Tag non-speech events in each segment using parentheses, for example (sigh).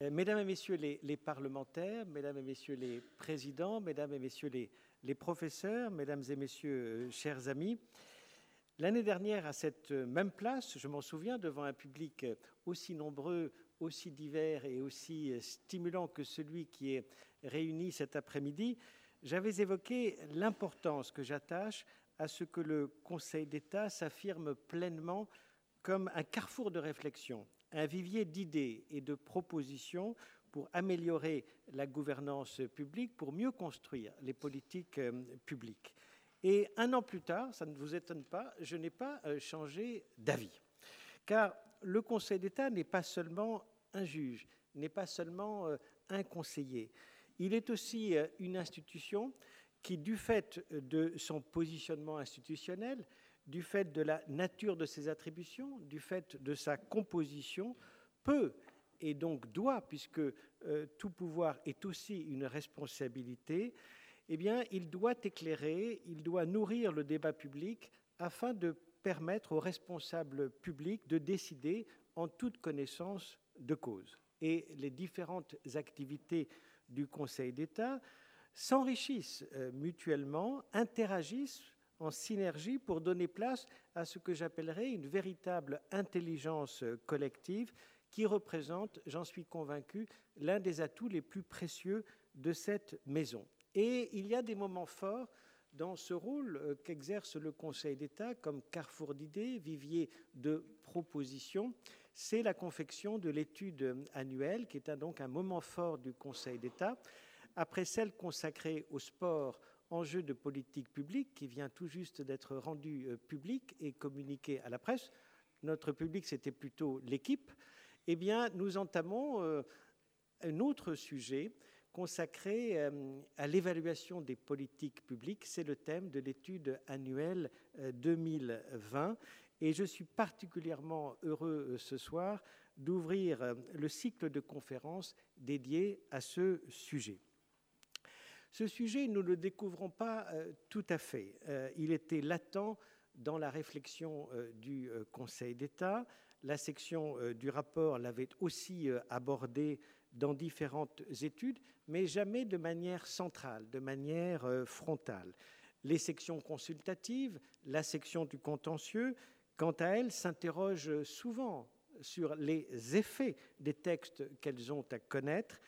Euh, mesdames et messieurs les, parlementaires, mesdames et messieurs les présidents, mesdames et messieurs les, professeurs, mesdames et messieurs, euh, chers amis, l'année dernière, à cette même place, je m'en souviens, devant un public aussi nombreux, aussi divers et aussi stimulant que celui qui est réuni cet après-midi, j'avais évoqué l'importance que j'attache à ce que le Conseil d'État s'affirme pleinement comme un carrefour de réflexion un vivier d'idées et de propositions pour améliorer la gouvernance publique, pour mieux construire les politiques euh, publiques. Et un an plus tard, ça ne vous étonne pas, je n'ai pas euh, changé d'avis. Car le Conseil d'État n'est pas seulement un juge, n'est pas seulement euh, un conseiller. Il est aussi une institution qui, du fait de son positionnement institutionnel, du fait de la nature de ses attributions, du fait de sa composition, peut et donc doit, puisque euh, tout pouvoir est aussi une responsabilité, eh bien, il doit éclairer, il doit nourrir le débat public afin de permettre aux responsables publics de décider en toute connaissance de cause. Et les différentes activités du Conseil d'État s'enrichissent euh, mutuellement, interagissent en synergie pour donner place à ce que j'appellerais une véritable intelligence collective qui représente, j'en suis convaincu, l'un des atouts les plus précieux de cette maison. Et il y a des moments forts dans ce rôle euh, qu'exerce le Conseil d'État comme carrefour d'idées, vivier de propositions. C'est la confection de l'étude annuelle, qui est donc un moment fort du Conseil d'État. Après celle consacrée au sport, enjeu de politique publique qui vient tout juste d'être rendu euh, public et communiqué à la presse, notre public c'était plutôt l'équipe, eh bien nous entamons euh, un autre sujet consacré euh, à l'évaluation des politiques publiques. C'est le thème de l'étude annuelle 2020 et je suis particulièrement heureux ce soir d'ouvrir le cycle de conférences dédié à ce sujet. Ce sujet, nous ne le découvrons pas euh, tout à fait. Euh, il était latent dans la réflexion euh, du Conseil d'État. La section du rapport l'avait aussi abordé dans différentes études, mais jamais de manière centrale, de manière frontale. Les sections consultatives, la section du contentieux, quant à elles, s'interrogent souvent sur les effets des textes qu'elles ont à connaître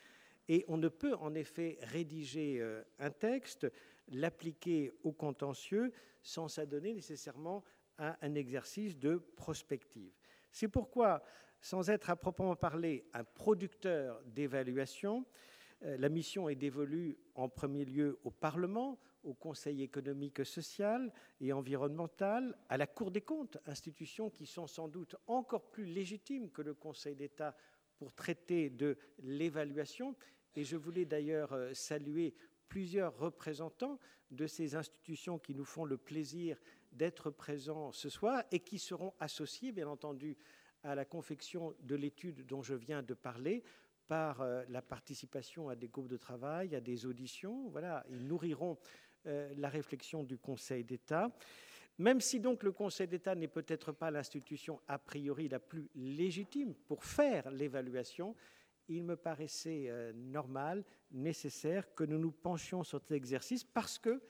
et on ne peut en effet rédiger euh, un texte, l'appliquer au contentieux sans s'adonner nécessairement à un exercice de prospective. C'est pourquoi, sans être à proprement parler un producteur d'évaluation, euh, la mission est dévolue en premier lieu au Parlement, au Conseil économique, social et environnemental, à la Cour des comptes, institutions qui sont sans doute encore plus légitimes que le Conseil d'État pour traiter de l'évaluation, et je voulais d'ailleurs euh, saluer plusieurs représentants de ces institutions qui nous font le plaisir d'être présents ce soir et qui seront associés, bien entendu, à la confection de l'étude dont je viens de parler par euh, la participation à des groupes de travail, à des auditions. Voilà, ils nourriront euh, la réflexion du Conseil d'État. Même si donc le Conseil d'État n'est peut-être pas l'institution a priori la plus légitime pour faire l'évaluation, il me paraissait euh, normal, nécessaire que nous nous penchions sur cet exercice parce que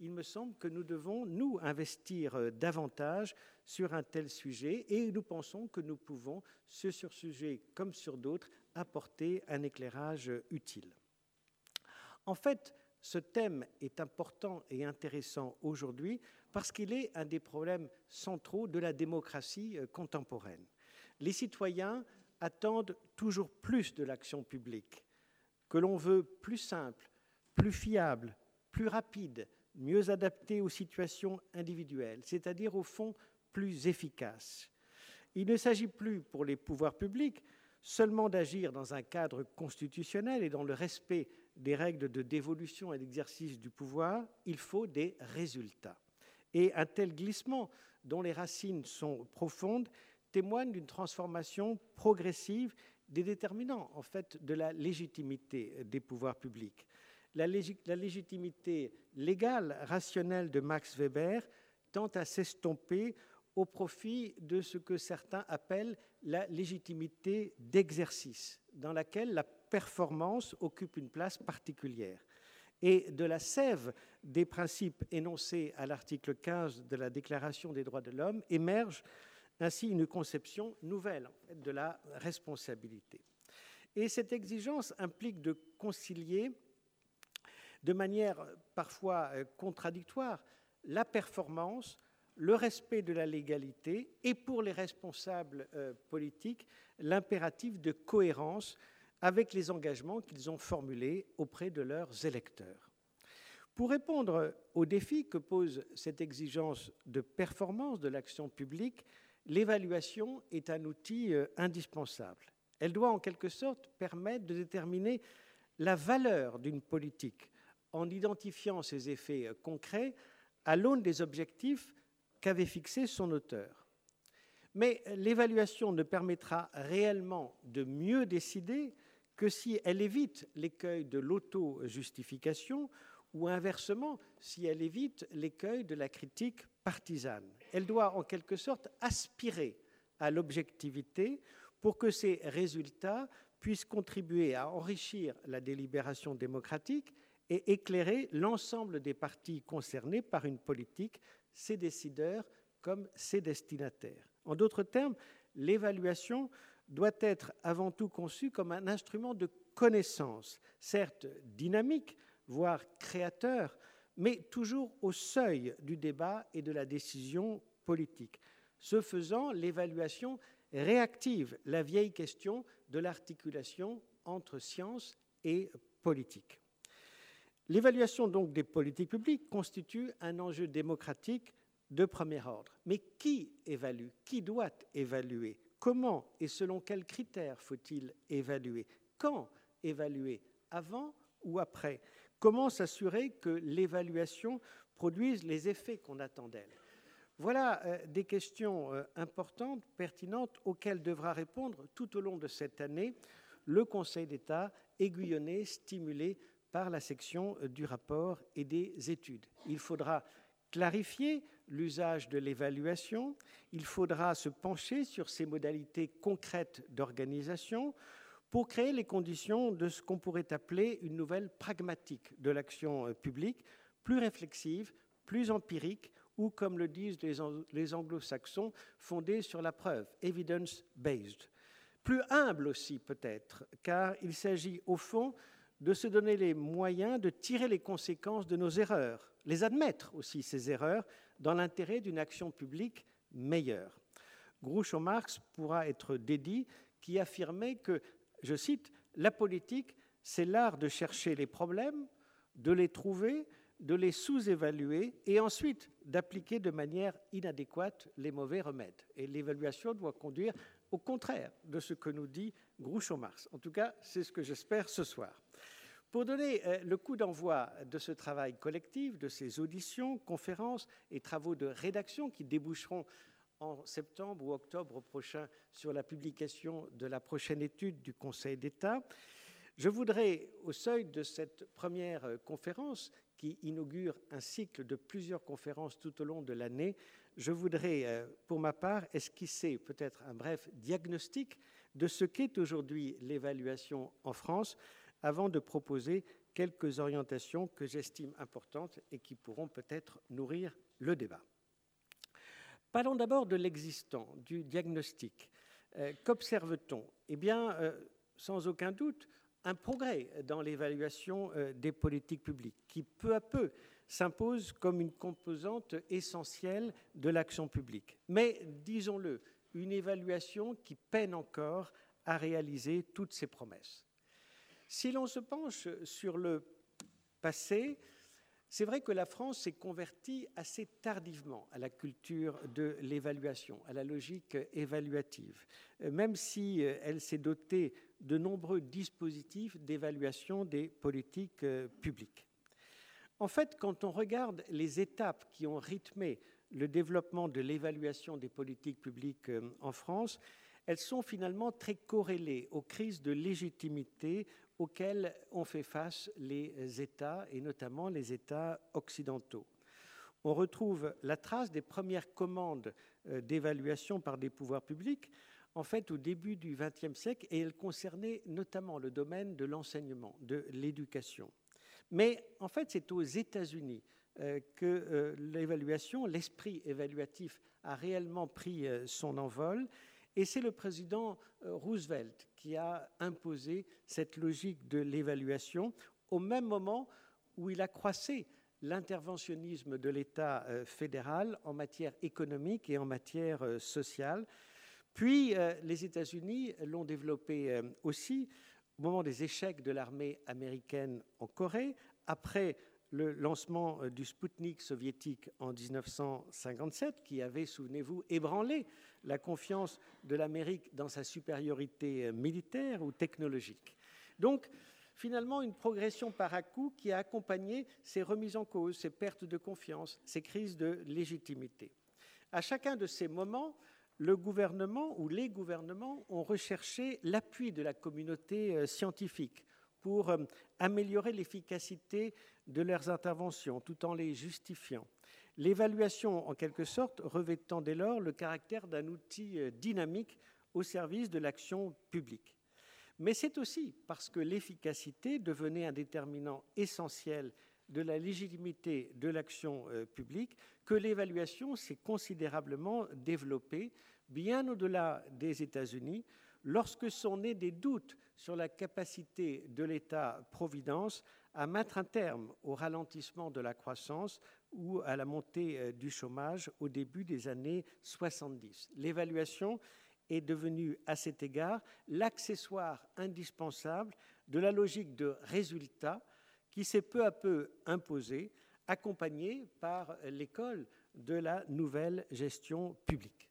il me semble que nous devons, nous, investir euh, davantage sur un tel sujet et nous pensons que nous pouvons, sur ce sujet comme sur d'autres, apporter un éclairage utile. En fait, ce thème est important et intéressant aujourd'hui parce qu'il est un des problèmes centraux de la démocratie euh, contemporaine. Les citoyens attendent toujours plus de l'action publique, que l'on veut plus simple, plus fiable, plus rapide, mieux adaptée aux situations individuelles, c'est-à-dire au fond plus efficace. Il ne s'agit plus pour les pouvoirs publics seulement d'agir dans un cadre constitutionnel et dans le respect des règles de dévolution et d'exercice du pouvoir, il faut des résultats. Et un tel glissement, dont les racines sont profondes, témoigne d'une transformation progressive des déterminants en fait de la légitimité des pouvoirs publics. La, légitimité légale, rationnelle de Max Weber tend à s'estomper au profit de ce que certains appellent la légitimité d'exercice, dans laquelle la performance occupe une place particulière. Et de la sève des principes énoncés à l'article 15 de la Déclaration des droits de l'homme émerge ainsi une conception nouvelle de la responsabilité. Et cette exigence implique de concilier de manière parfois euh, contradictoire la performance, le respect de la légalité et pour les responsables euh, politiques l'impératif de cohérence avec les engagements qu'ils ont formulés auprès de leurs électeurs. Pour répondre aux défis que pose cette exigence de performance de l'action publique, l'évaluation est un outil euh, indispensable. Elle doit en quelque sorte permettre de déterminer la valeur d'une politique en identifiant ses effets euh, concrets à l'aune des objectifs qu'avait fixés son auteur. Mais l'évaluation ne permettra réellement de mieux décider que si elle évite l'écueil de l'auto-justification ou inversement si elle évite l'écueil de la critique partisane. Elle doit en quelque sorte aspirer à l'objectivité pour que ces résultats puissent contribuer à enrichir la délibération démocratique et éclairer l'ensemble des partis concernés par une politique, ses décideurs comme ses destinataires. En d'autres termes, l'évaluation doit être avant tout conçue comme un instrument de connaissance, certes dynamique, voire créateur, mais toujours au seuil du débat et de la décision politique. Ce faisant, l'évaluation réactive la vieille question de l'articulation entre science et politique. L'évaluation des politiques publiques constitue un enjeu démocratique de premier ordre. Mais qui évalue Qui doit évaluer Comment et selon quels critères faut-il évaluer Quand évaluer Avant ou après Comment s'assurer que l'évaluation produise les effets qu'on attend d'elle Voilà euh, des questions euh, importantes, pertinentes, auxquelles devra répondre tout au long de cette année le Conseil d'État, aiguillonné, stimulé par la section euh, du rapport et des études. Il faudra clarifier l'usage de l'évaluation, il faudra se pencher sur ses modalités concrètes d'organisation, pour créer les conditions de ce qu'on pourrait appeler une nouvelle pragmatique de l'action euh, publique, plus réflexive, plus empirique, ou, comme le disent les anglo-saxons, fondée sur la preuve, evidence-based. Plus humble aussi peut-être, car il s'agit au fond de se donner les moyens de tirer les conséquences de nos erreurs, les admettre aussi ces erreurs dans l'intérêt d'une action publique meilleure. Groucho Marx pourra être dédié qui affirmait que je cite, La politique, c'est l'art de chercher les problèmes, de les trouver, de les sous-évaluer et ensuite d'appliquer de manière inadéquate les mauvais remèdes. Et l'évaluation doit conduire au contraire de ce que nous dit Groucho Marx. En tout cas, c'est ce que j'espère ce soir. Pour donner euh, le coup d'envoi de ce travail collectif, de ces auditions, conférences et travaux de rédaction qui déboucheront en septembre ou octobre prochain sur la publication de la prochaine étude du Conseil d'État. Je voudrais, au seuil de cette première euh, conférence, qui inaugure un cycle de plusieurs conférences tout au long de l'année, je voudrais, euh, pour ma part, esquisser peut-être un bref diagnostic de ce qu'est aujourd'hui l'évaluation en France, avant de proposer quelques orientations que j'estime importantes et qui pourront peut-être nourrir le débat. Parlons d'abord de l'existant, du diagnostic. Euh, qu'observe-t-on? Eh bien, euh, sans aucun doute, un progrès dans l'évaluation euh, des politiques publiques qui, peu à peu, s'impose comme une composante essentielle de l'action publique. Mais, disons-le, une évaluation qui peine encore à réaliser toutes ses promesses. Si l'on se penche sur le passé, c'est vrai que la France s'est convertie assez tardivement à la culture de l'évaluation, à la logique évaluative, euh, même si euh, elle s'est dotée de nombreux dispositifs d'évaluation des politiques euh, publiques. En fait, quand on regarde les étapes qui ont rythmé le développement de l'évaluation des politiques publiques en France, elles sont finalement très corrélées aux crises de légitimité auxquels ont fait face les États, et notamment les États occidentaux. On retrouve la trace des premières commandes d'évaluation par des pouvoirs publics, en fait, au début du XXe siècle, et elle concernait notamment le domaine de l'enseignement, de l'éducation. Mais en fait, c'est aux États-Unis que l'évaluation, l'esprit évaluatif a réellement pris son envol. Et c'est le président Roosevelt qui a imposé cette logique de l'évaluation au même moment où il a croissé l'interventionnisme de l'État euh, fédéral en matière économique et en matière euh, sociale. Puis euh, les États-Unis l'ont développé aussi au moment des échecs de l'armée américaine en Corée, après le lancement du Sputnik soviétique en 1957, qui avait, souvenez-vous, ébranlé la confiance de l'Amérique dans sa supériorité militaire ou technologique. Donc, finalement une progression par à coup qui a accompagné ces remises en cause, ces pertes de confiance, ces crises de légitimité. À chacun de ces moments, le gouvernement ou les gouvernements ont recherché l'appui de la communauté euh, scientifique pour euh, améliorer l'efficacité de leurs interventions tout en les justifiant. L'évaluation, en quelque sorte, revêtant dès lors le caractère d'un outil euh, dynamique au service de l'action publique. Mais c'est aussi parce que l'efficacité devenait un déterminant essentiel de la légitimité de l'action euh, publique que l'évaluation s'est considérablement développée bien au-delà des États-Unis lorsque sont nés des doutes sur la capacité de l'État-providence à mettre un terme au ralentissement de la croissance ou à la montée euh, du chômage au début des années 70. L'évaluation est devenu à cet égard l'accessoire indispensable de la logique de résultat qui s'est peu à peu imposée, accompagnée par l'école de la nouvelle gestion publique.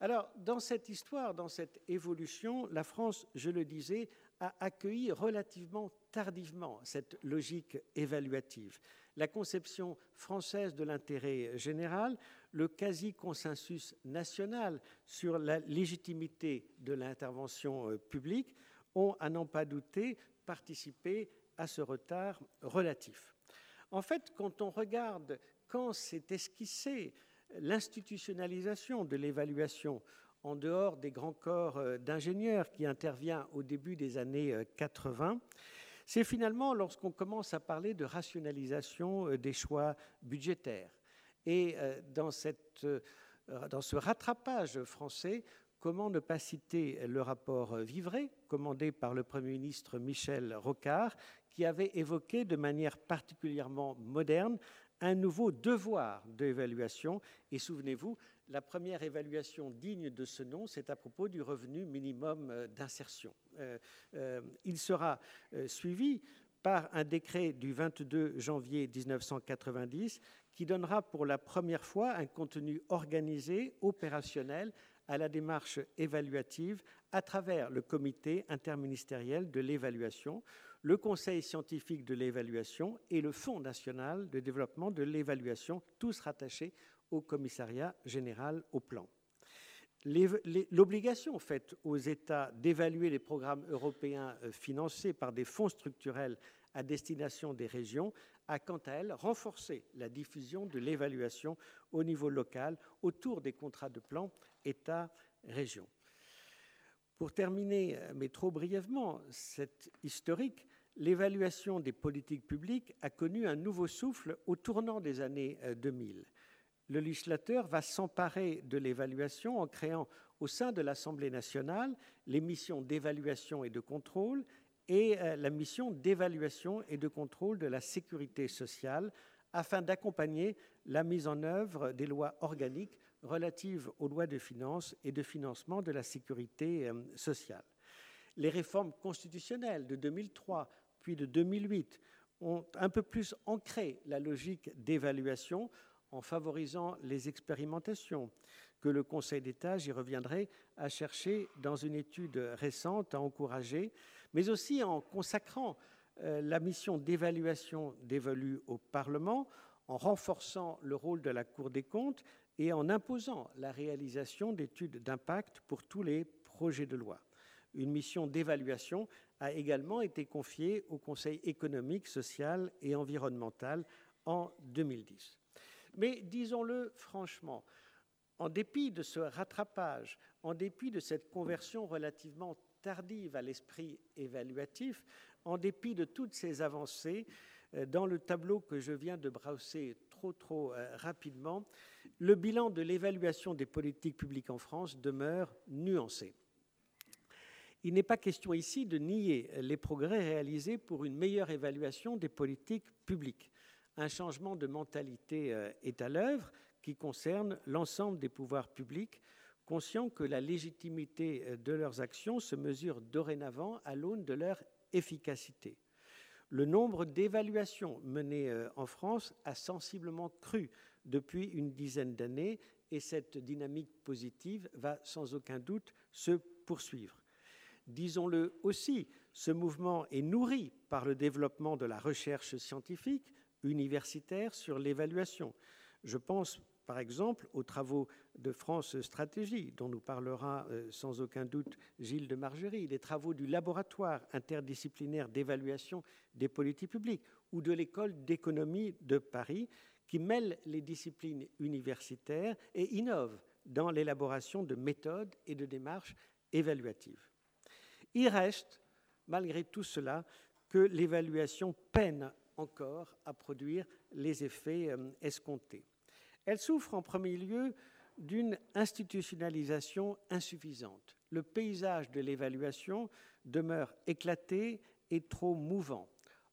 Alors, dans cette histoire, dans cette évolution, la France, je le disais, a accueilli relativement tardivement cette logique évaluative. La conception française de l'intérêt général, le quasi-consensus national sur la légitimité de l'intervention euh, publique ont, à n'en pas douter, participé à ce retard relatif. En fait, quand on regarde quand s'est esquissée l'institutionnalisation de l'évaluation en dehors des grands corps euh, d'ingénieurs qui intervient au début des années 80, euh, c'est finalement lorsqu'on commence à parler de rationalisation euh, des choix budgétaires. Et dans, ce rattrapage français, comment ne pas citer le rapport Vivray, commandé par le Premier ministre Michel Rocard, qui avait évoqué de manière particulièrement moderne un nouveau devoir d'évaluation. Et souvenez-vous, la première évaluation digne de ce nom, c'est à propos du revenu minimum euh, d'insertion. Euh, euh, il sera suivi par un décret du 22 janvier 1990 qui donnera pour la première fois un contenu organisé, opérationnel à la démarche évaluative à travers le comité interministériel de l'évaluation, le Conseil scientifique de l'évaluation et le Fonds national de développement de l'évaluation, tous rattachés au commissariat général au plan. L'obligation faite aux États d'évaluer les programmes européens euh, financés par des fonds structurels à destination des régions a quant à elle renforcé la diffusion de l'évaluation au niveau local autour des contrats de plan État-région. Pour terminer, euh, mais trop brièvement, cette historique, l'évaluation des politiques publiques a connu un nouveau souffle au tournant des années 2000. Euh, Le législateur va s'emparer de l'évaluation en créant au sein de l'Assemblée nationale les missions d'évaluation et de contrôle et euh, la mission d'évaluation et de contrôle de la sécurité sociale afin d'accompagner la mise en œuvre des lois organiques relatives aux lois de finances et de financement de la sécurité euh, sociale. Les réformes constitutionnelles de 2003 puis de 2008 ont un peu plus ancré la logique d'évaluation en favorisant les expérimentations que le Conseil d'État, j'y reviendrai, a cherché dans une étude récente à encourager, mais aussi en consacrant euh, la mission d'évaluation dévolue au Parlement, en renforçant le rôle de la Cour des comptes et en imposant la réalisation d'études d'impact pour tous les projets de loi. Une mission d'évaluation a également été confiée au Conseil économique, social et environnemental en 2010. Mais disons-le franchement, En dépit de ce rattrapage, en dépit de cette conversion relativement tardive à l'esprit évaluatif, en dépit de toutes ces avancées, euh, dans le tableau que je viens de brosser trop trop euh, rapidement, le bilan de l'évaluation des politiques publiques en France demeure nuancé. Il n'est pas question ici de nier les progrès réalisés pour une meilleure évaluation des politiques publiques. Un changement de mentalité euh, est à l'œuvre qui concerne l'ensemble des pouvoirs publics, conscients que la légitimité euh, de leurs actions se mesure dorénavant à l'aune de leur efficacité. Le nombre d'évaluations menées euh, en France a sensiblement cru depuis une dizaine d'années et cette dynamique positive va sans aucun doute se poursuivre. Disons-le aussi, ce mouvement est nourri par le développement de la recherche scientifique universitaire sur l'évaluation. Je pense par exemple aux travaux de France Stratégie, dont nous parlera euh, sans aucun doute Gilles de Margerie, les travaux du laboratoire interdisciplinaire d'évaluation des politiques publiques ou de l'école d'économie de Paris, qui mêlent les disciplines universitaires et innovent dans l'élaboration de méthodes et de démarches évaluatives. Il reste, malgré tout cela, que l'évaluation peine encore à produire les effets euh, escomptés. Elle souffre en premier lieu d'une institutionnalisation insuffisante. Le paysage de l'évaluation demeure éclaté et trop mouvant.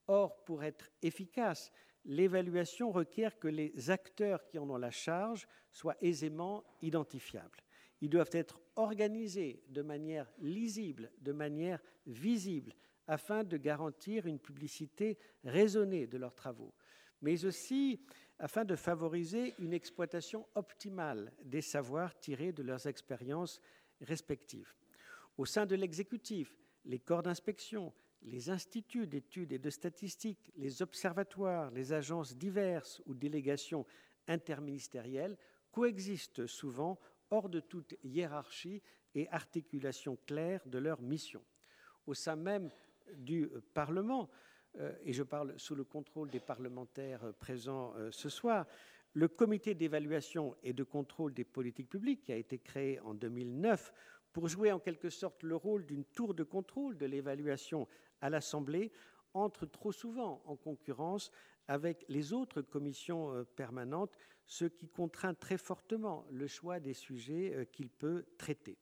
Or, pour être efficace, l'évaluation requiert que les acteurs qui en ont la charge soient aisément identifiables. Ils doivent être organisés de manière lisible, de manière visible, afin de garantir une publicité raisonnée de leurs travaux, mais aussi afin de favoriser une exploitation optimale des savoirs tirés de leurs expériences respectives. Au sein de l'exécutif, les corps d'inspection, les instituts d'études et de statistiques, les observatoires, les agences diverses ou délégations interministérielles coexistent souvent hors de toute hiérarchie et articulation claire de leur mission. Au sein même du Parlement, euh, et je parle sous le contrôle des parlementaires présents euh, ce soir, le comité d'évaluation et de contrôle des politiques publiques, qui a été créé en 2009 pour jouer en quelque sorte le rôle d'une tour de contrôle de l'évaluation à l'Assemblée, entre trop souvent en concurrence avec les autres commissions euh, permanentes, ce qui contraint très fortement le choix des sujets euh, qu'il peut traiter.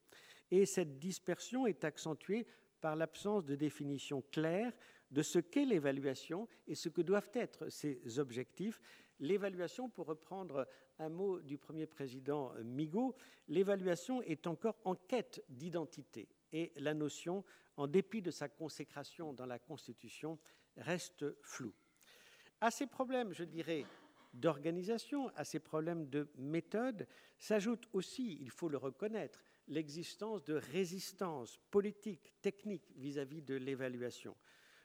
Et cette dispersion est accentuée par l'absence de définition claire de ce qu'est l'évaluation et ce que doivent être ses objectifs. L'évaluation, pour reprendre un mot du premier président euh, Migaud, l'évaluation est encore en quête d'identité et la notion, en dépit de sa consécration dans la Constitution, reste floue. À ces problèmes, je dirais, d'organisation, à ces problèmes de méthode, s'ajoute aussi, il faut le reconnaître, l'existence de résistance politique, technique vis-à-vis de l'évaluation.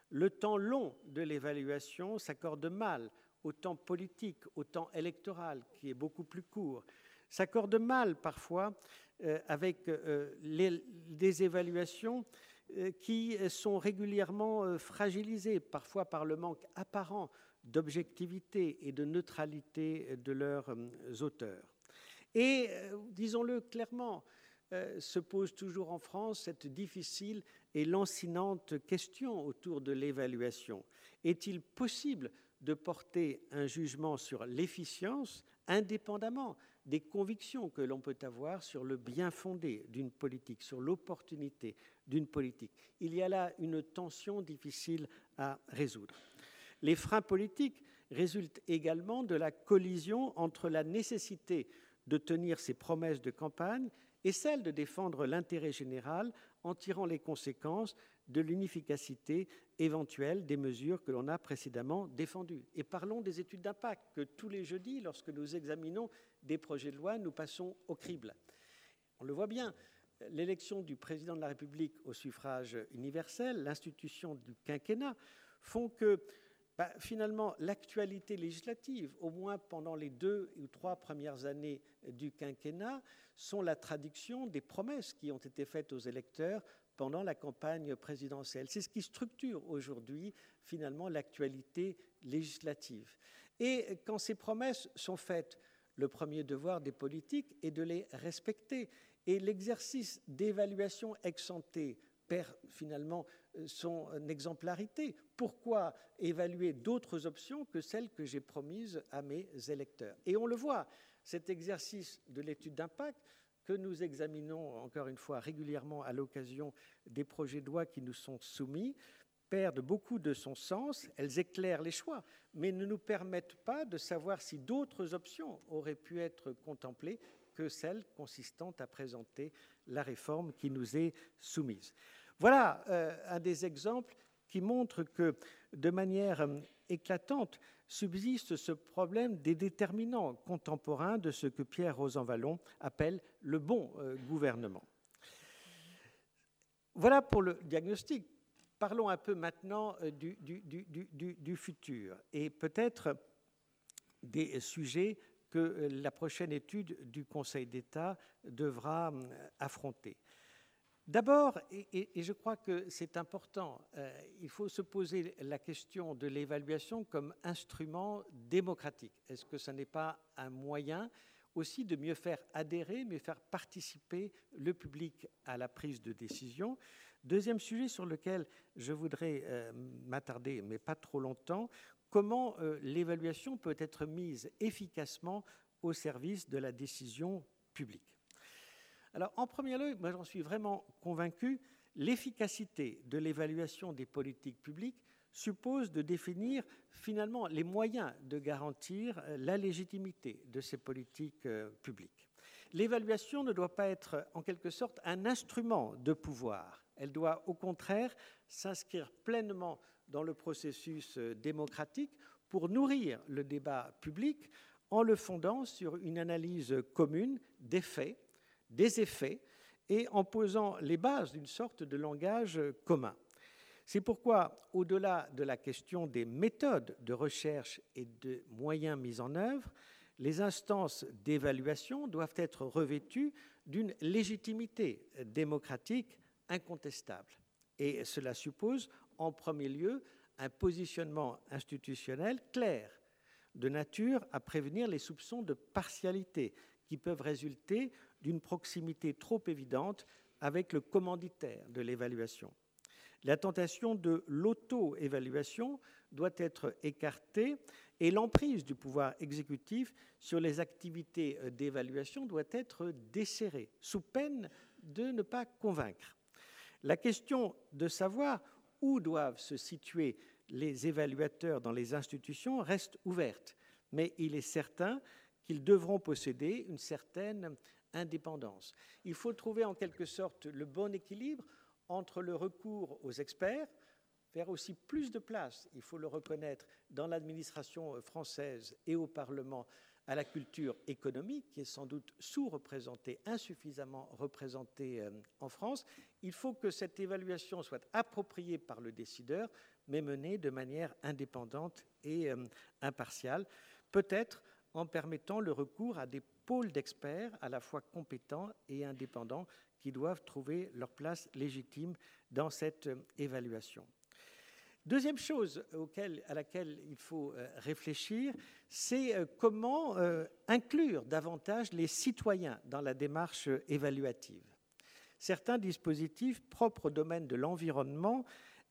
Le temps long de l'évaluation s'accorde mal au temps politique, au temps électoral, qui est beaucoup plus court. S'accorde mal parfois euh, avec euh, des évaluations euh, qui sont régulièrement fragilisées, parfois par le manque apparent d'objectivité et de neutralité de leurs euh, auteurs. Et, euh, disons-le clairement, euh, se pose toujours en France cette difficile et lancinante question autour de l'évaluation. Est-il possible de porter un jugement sur l'efficience indépendamment des convictions que l'on peut avoir sur le bien fondé d'une politique, sur l'opportunité d'une politique? Il y a là une tension difficile à résoudre. Les freins politiques résultent également de la collision entre la nécessité de tenir ses promesses de campagne et celle de défendre l'intérêt général en tirant les conséquences de l'inefficacité éventuelle des mesures que l'on a précédemment défendues. Et parlons des études d'impact que tous les jeudis, lorsque nous examinons des projets de loi, nous passons au crible. On le voit bien, l'élection du président de la République au suffrage universel, l'institution du quinquennat, font que bah, finalement, l'actualité législative, au moins pendant les deux ou trois premières années du quinquennat, sont la traduction des promesses qui ont été faites aux électeurs pendant la campagne présidentielle. C'est ce qui structure aujourd'hui finalement l'actualité législative. Et quand ces promesses sont faites le premier devoir des politiques est de les respecter. Et l'exercice d'évaluation ex perd finalement son exemplarité. Pourquoi évaluer d'autres options que celles que j'ai promises à mes électeurs? Et on le voit, cet exercice de l'étude d'impact que nous examinons encore une fois régulièrement à l'occasion des projets de loi qui nous sont soumis perdent beaucoup de son sens, elles éclairent les choix, mais ne nous permettent pas de savoir si d'autres options auraient pu être contemplées que celles consistant à présenter la réforme qui nous est soumise. Voilà euh, un des exemples qui montre que, de manière euh, éclatante, subsiste ce problème des déterminants contemporains de ce que Pierre Rosanvallon appelle le bon euh, gouvernement. Voilà pour le diagnostic. Parlons un peu maintenant du, du futur et peut-être des sujets que la prochaine étude du Conseil d'État devra affronter. D'abord, et, je crois que c'est important, euh, il faut se poser la question de l'évaluation comme instrument démocratique. Est-ce que ce n'est pas un moyen aussi de mieux faire adhérer, mieux faire participer le public à la prise de décision? Deuxième sujet sur lequel je voudrais euh, m'attarder, mais pas trop longtemps, comment euh, l'évaluation peut être mise efficacement au service de la décision publique? Alors, en premier lieu, moi j'en suis vraiment convaincu, l'efficacité de l'évaluation des politiques publiques suppose de définir finalement les moyens de garantir euh, la légitimité de ces politiques euh, publiques. L'évaluation ne doit pas être en quelque sorte un instrument de pouvoir. Elle doit au contraire s'inscrire pleinement dans le processus euh, démocratique pour nourrir le débat public en le fondant sur une analyse commune des faits des effets et en posant les bases d'une sorte de langage commun. C'est pourquoi, au-delà de la question des méthodes de recherche et de moyens mis en œuvre, les instances d'évaluation doivent être revêtues d'une légitimité démocratique incontestable. Et cela suppose, en premier lieu, un positionnement institutionnel clair, de nature à prévenir les soupçons de partialité qui peuvent résulter d'une proximité trop évidente avec le commanditaire de l'évaluation. La tentation de l'auto-évaluation doit être écartée et l'emprise du pouvoir exécutif sur les activités d'évaluation doit être desserrée, sous peine de ne pas convaincre. La question de savoir où doivent se situer les évaluateurs dans les institutions reste ouverte, mais il est certain qu'ils devront posséder une certaine indépendance. Il faut trouver en quelque sorte le bon équilibre entre le recours aux experts, faire aussi plus de place, il faut le reconnaître, dans l'administration française et au Parlement à la culture économique, qui est sans doute sous-représentée, insuffisamment représentée euh, en France. Il faut que cette évaluation soit appropriée par le décideur, mais menée de manière indépendante et euh, impartiale, peut-être en permettant le recours à des pôles d'experts à la fois compétents et indépendants qui doivent trouver leur place légitime dans cette euh, évaluation. Deuxième chose à laquelle il faut euh, réfléchir, c'est euh, comment inclure davantage les citoyens dans la démarche évaluative. Certains dispositifs propres au domaine de l'environnement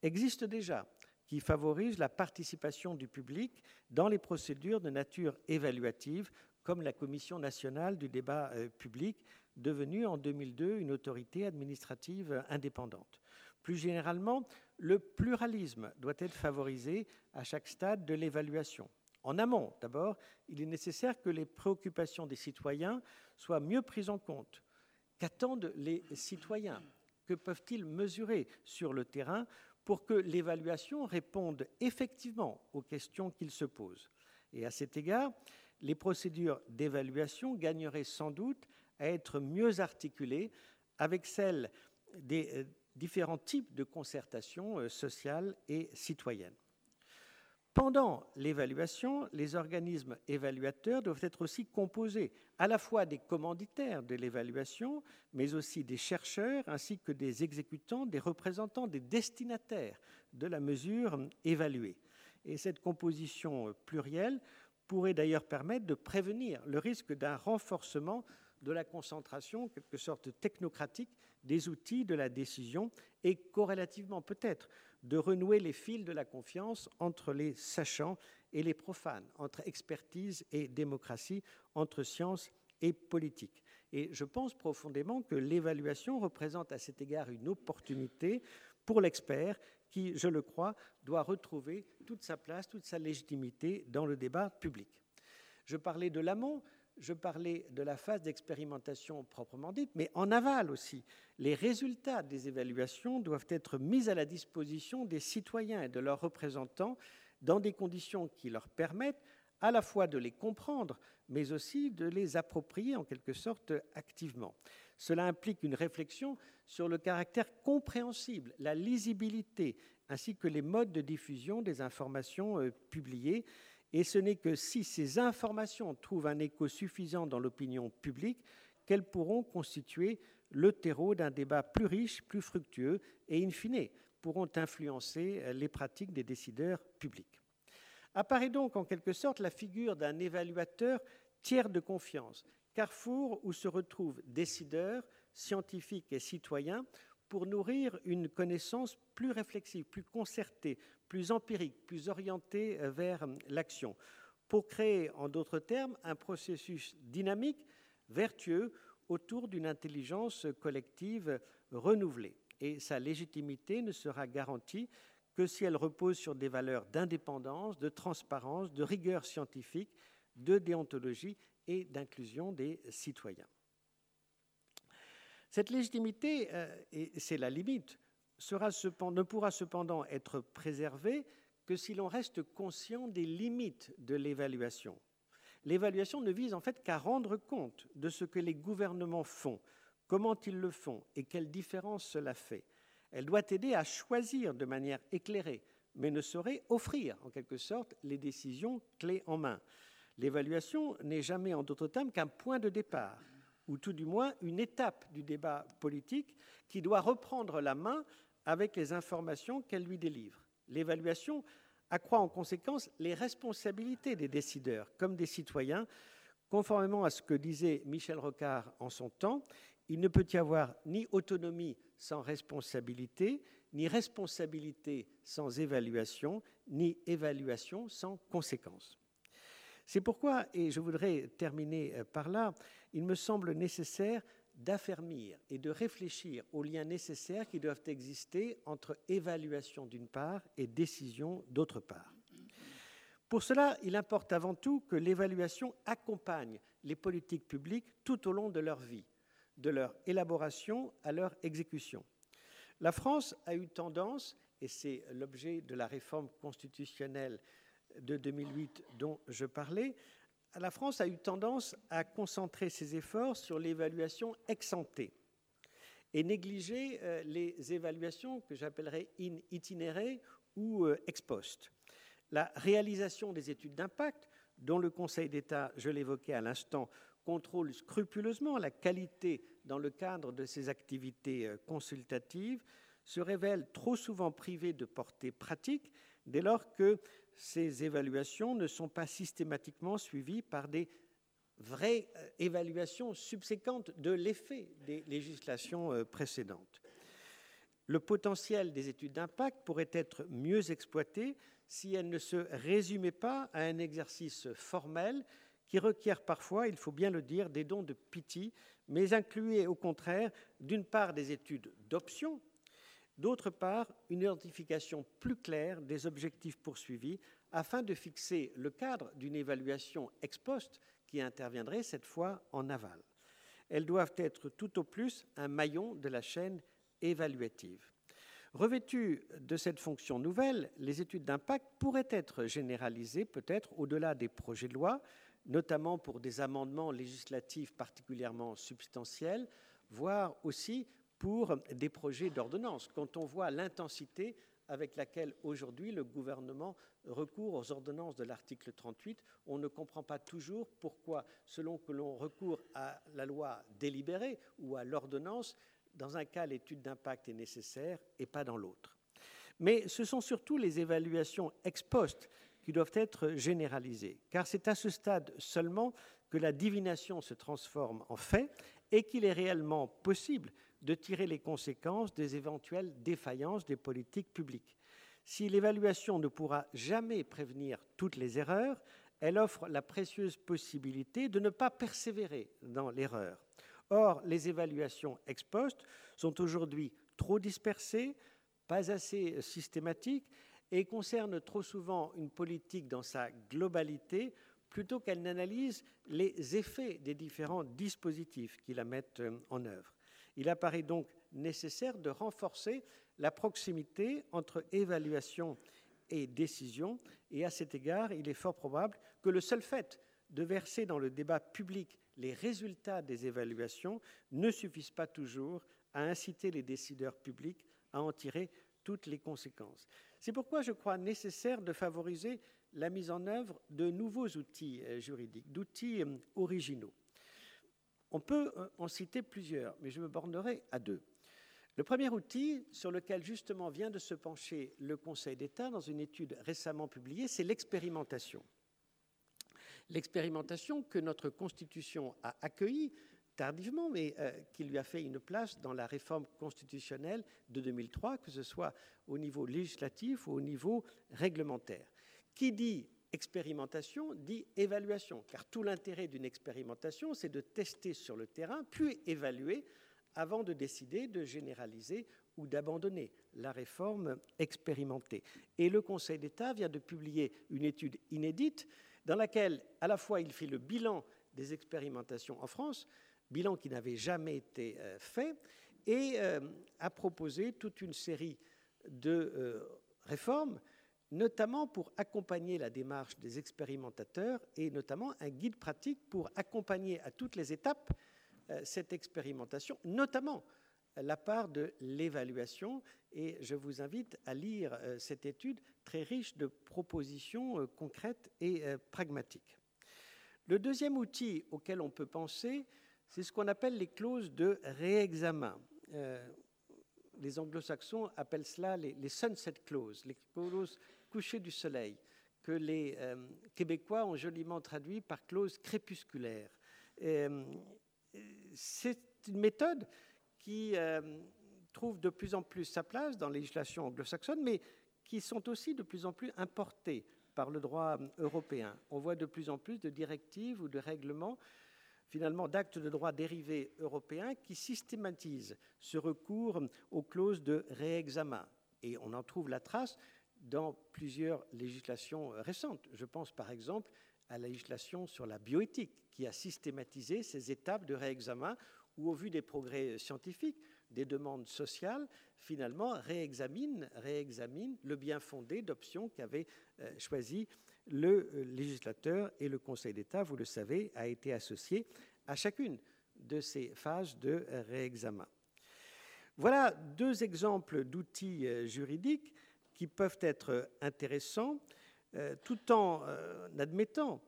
existent déjà, qui favorisent la participation du public dans les procédures de nature évaluative, comme la Commission nationale du débat euh, public, devenue en 2002 une autorité administrative indépendante. Plus généralement, le pluralisme doit être favorisé à chaque stade de l'évaluation. En amont, d'abord, il est nécessaire que les préoccupations des citoyens soient mieux prises en compte. Qu'attendent les citoyens? Que peuvent-ils mesurer sur le terrain pour que l'évaluation réponde effectivement aux questions qu'ils se posent? Et à cet égard, les procédures d'évaluation gagneraient sans doute à être mieux articulées avec celles des euh, différents types de concertation euh, sociale et citoyenne. Pendant l'évaluation, les organismes évaluateurs doivent être aussi composés à la fois des commanditaires de l'évaluation, mais aussi des chercheurs, ainsi que des exécutants, des représentants, des destinataires de la mesure évaluée. Et cette composition plurielle pourrait d'ailleurs permettre de prévenir le risque d'un renforcement de la concentration, en quelque sorte technocratique, des outils de la décision et corrélativement peut-être de renouer les fils de la confiance entre les sachants et les profanes, entre expertise et démocratie, entre science et politique. Et je pense profondément que l'évaluation représente à cet égard une opportunité pour l'expert qui, je le crois, doit retrouver toute sa place, toute sa légitimité dans le débat public. Je parlais de l'amont, je parlais de la phase d'expérimentation proprement dite, mais en aval aussi. Les résultats des évaluations doivent être mis à la disposition des citoyens et de leurs représentants dans des conditions qui leur permettent à la fois de les comprendre, mais aussi de les approprier en quelque sorte activement. Cela implique une réflexion sur le caractère compréhensible, la lisibilité, ainsi que les modes de diffusion des informations euh, publiées. Et ce n'est que si ces informations trouvent un écho suffisant dans l'opinion publique qu'elles pourront constituer le terreau d'un débat plus riche, plus fructueux et, in fine, pourront influencer euh, les pratiques des décideurs publics. Apparaît donc en quelque sorte la figure d'un évaluateur tiers de confiance, carrefour où se retrouvent décideurs, scientifiques et citoyens pour nourrir une connaissance plus réflexive, plus concertée, plus empirique, plus orientée vers l'action, pour créer, en d'autres termes, un processus dynamique, vertueux, autour d'une intelligence collective renouvelée. Et sa légitimité ne sera garantie que si elle repose sur des valeurs d'indépendance, de transparence, de rigueur scientifique, de déontologie et d'inclusion des citoyens. Cette légitimité, euh, et c'est la limite, ne pourra cependant être préservée que si l'on reste conscient des limites de l'évaluation. L'évaluation ne vise en fait qu'à rendre compte de ce que les gouvernements font, comment ils le font et quelle différence cela fait. Elle doit aider à choisir de manière éclairée, mais ne saurait offrir, en quelque sorte, les décisions clés en main. L'évaluation n'est jamais, en d'autres termes, qu'un point de départ, ou tout du moins une étape du débat politique qui doit reprendre la main avec les informations qu'elle lui délivre. L'évaluation accroît en conséquence les responsabilités des décideurs comme des citoyens, conformément à ce que disait Michel Rocard en son temps. Il ne peut y avoir ni autonomie sans responsabilité, ni responsabilité sans évaluation, ni évaluation sans conséquence. C'est pourquoi, et je voudrais terminer euh, par là, il me semble nécessaire d'affermir et de réfléchir aux liens nécessaires qui doivent exister entre évaluation d'une part et décision d'autre part. Pour cela, il importe avant tout que l'évaluation accompagne les politiques publiques tout au long de leur vie de leur élaboration à leur exécution. La France a eu tendance, et c'est l'objet de la réforme constitutionnelle de 2008 dont je parlais, la France a eu tendance à concentrer ses efforts sur l'évaluation ex ante et négliger euh, les évaluations que j'appellerais in itinéré ou euh, ex post. La réalisation des études d'impact, dont le Conseil d'État, je l'évoquais à l'instant, contrôle scrupuleusement la qualité dans le cadre de ses activités euh, consultatives, se révèle trop souvent privé de portée pratique dès lors que ces évaluations ne sont pas systématiquement suivies par des vraies euh, évaluations subséquentes de l'effet des législations euh, précédentes. Le potentiel des études d'impact pourrait être mieux exploité si elles ne se résumaient pas à un exercice formel qui requiert parfois, il faut bien le dire, des dons de pitié, mais incluait au contraire, d'une part, des études d'options, d'autre part, une identification plus claire des objectifs poursuivis afin de fixer le cadre d'une évaluation ex post qui interviendrait cette fois en aval. Elles doivent être tout au plus un maillon de la chaîne évaluative. Revêtues de cette fonction nouvelle, les études d'impact pourraient être généralisées peut-être au-delà des projets de loi, notamment pour des amendements législatifs particulièrement substantiels, voire aussi pour des projets d'ordonnance. Quand on voit l'intensité avec laquelle aujourd'hui le gouvernement recourt aux ordonnances de l'article 38, on ne comprend pas toujours pourquoi, selon que l'on recourt à la loi délibérée ou à l'ordonnance, dans un cas l'étude d'impact est nécessaire et pas dans l'autre. Mais ce sont surtout les évaluations ex post qui doivent être généralisées, car c'est à ce stade seulement que la divination se transforme en fait et qu'il est réellement possible de tirer les conséquences des éventuelles défaillances des politiques publiques. Si l'évaluation ne pourra jamais prévenir toutes les erreurs, elle offre la précieuse possibilité de ne pas persévérer dans l'erreur. Or, les évaluations ex post sont aujourd'hui trop dispersées, pas assez systématiques et concernent trop souvent une politique dans sa globalité plutôt qu'elle n'analyse les effets des différents dispositifs qui la mettent en œuvre. Il apparaît donc nécessaire de renforcer la proximité entre évaluation et décision, et à cet égard, il est fort probable que le seul fait de verser dans le débat public les résultats des évaluations ne suffisent pas toujours à inciter les décideurs publics à en tirer toutes les conséquences. C'est pourquoi je crois nécessaire de favoriser la mise en œuvre de nouveaux outils euh, juridiques, d'outils euh, originaux. On peut euh, en citer plusieurs, mais je me bornerai à deux. Le premier outil sur lequel justement vient de se pencher le Conseil d'État dans une étude récemment publiée, c'est l'expérimentation. L'expérimentation que notre Constitution a accueillie tardivement, mais euh, qui lui a fait une place dans la réforme constitutionnelle de 2003, que ce soit au niveau législatif ou au niveau réglementaire. Qui dit expérimentation dit évaluation, car tout l'intérêt d'une expérimentation, c'est de tester sur le terrain, puis évaluer avant de décider de généraliser ou d'abandonner la réforme expérimentée. Et le Conseil d'État vient de publier une étude inédite dans laquelle à la fois il fait le bilan des expérimentations en France, bilan qui n'avait jamais été euh, fait, et euh, a proposé toute une série de euh, réformes, notamment pour accompagner la démarche des expérimentateurs et notamment un guide pratique pour accompagner à toutes les étapes cette expérimentation, notamment la part de l'évaluation. Et je vous invite à lire cette étude très riche de propositions concrètes et pragmatiques. Le deuxième outil auquel on peut penser, c'est ce qu'on appelle les clauses de réexamen. Euh, les anglo-saxons appellent cela les, sunset clauses, les clauses coucher du soleil, que les euh, Québécois ont joliment traduit par clauses crépusculaires. Euh, c'est une méthode qui trouve de plus en plus sa place dans les législations anglo-saxonnes, mais qui sont aussi de plus en plus importées par le droit européen. On voit de plus en plus de directives ou de règlements finalement d'actes de droit dérivés européens qui systématisent ce recours aux clauses de réexamen. Et on en trouve la trace dans plusieurs législations récentes. Je pense par exemple à la législation sur la bioéthique, qui a systématisé ces étapes de réexamen où, au vu des progrès scientifiques, des demandes sociales, finalement, réexamine, réexamine le bien fondé d'options qu'avait euh, choisi le euh, législateur et le Conseil d'État, vous le savez, a été associé à chacune de ces phases de réexamen. Voilà deux exemples d'outils euh, juridiques qui peuvent être intéressants, euh, tout en admettant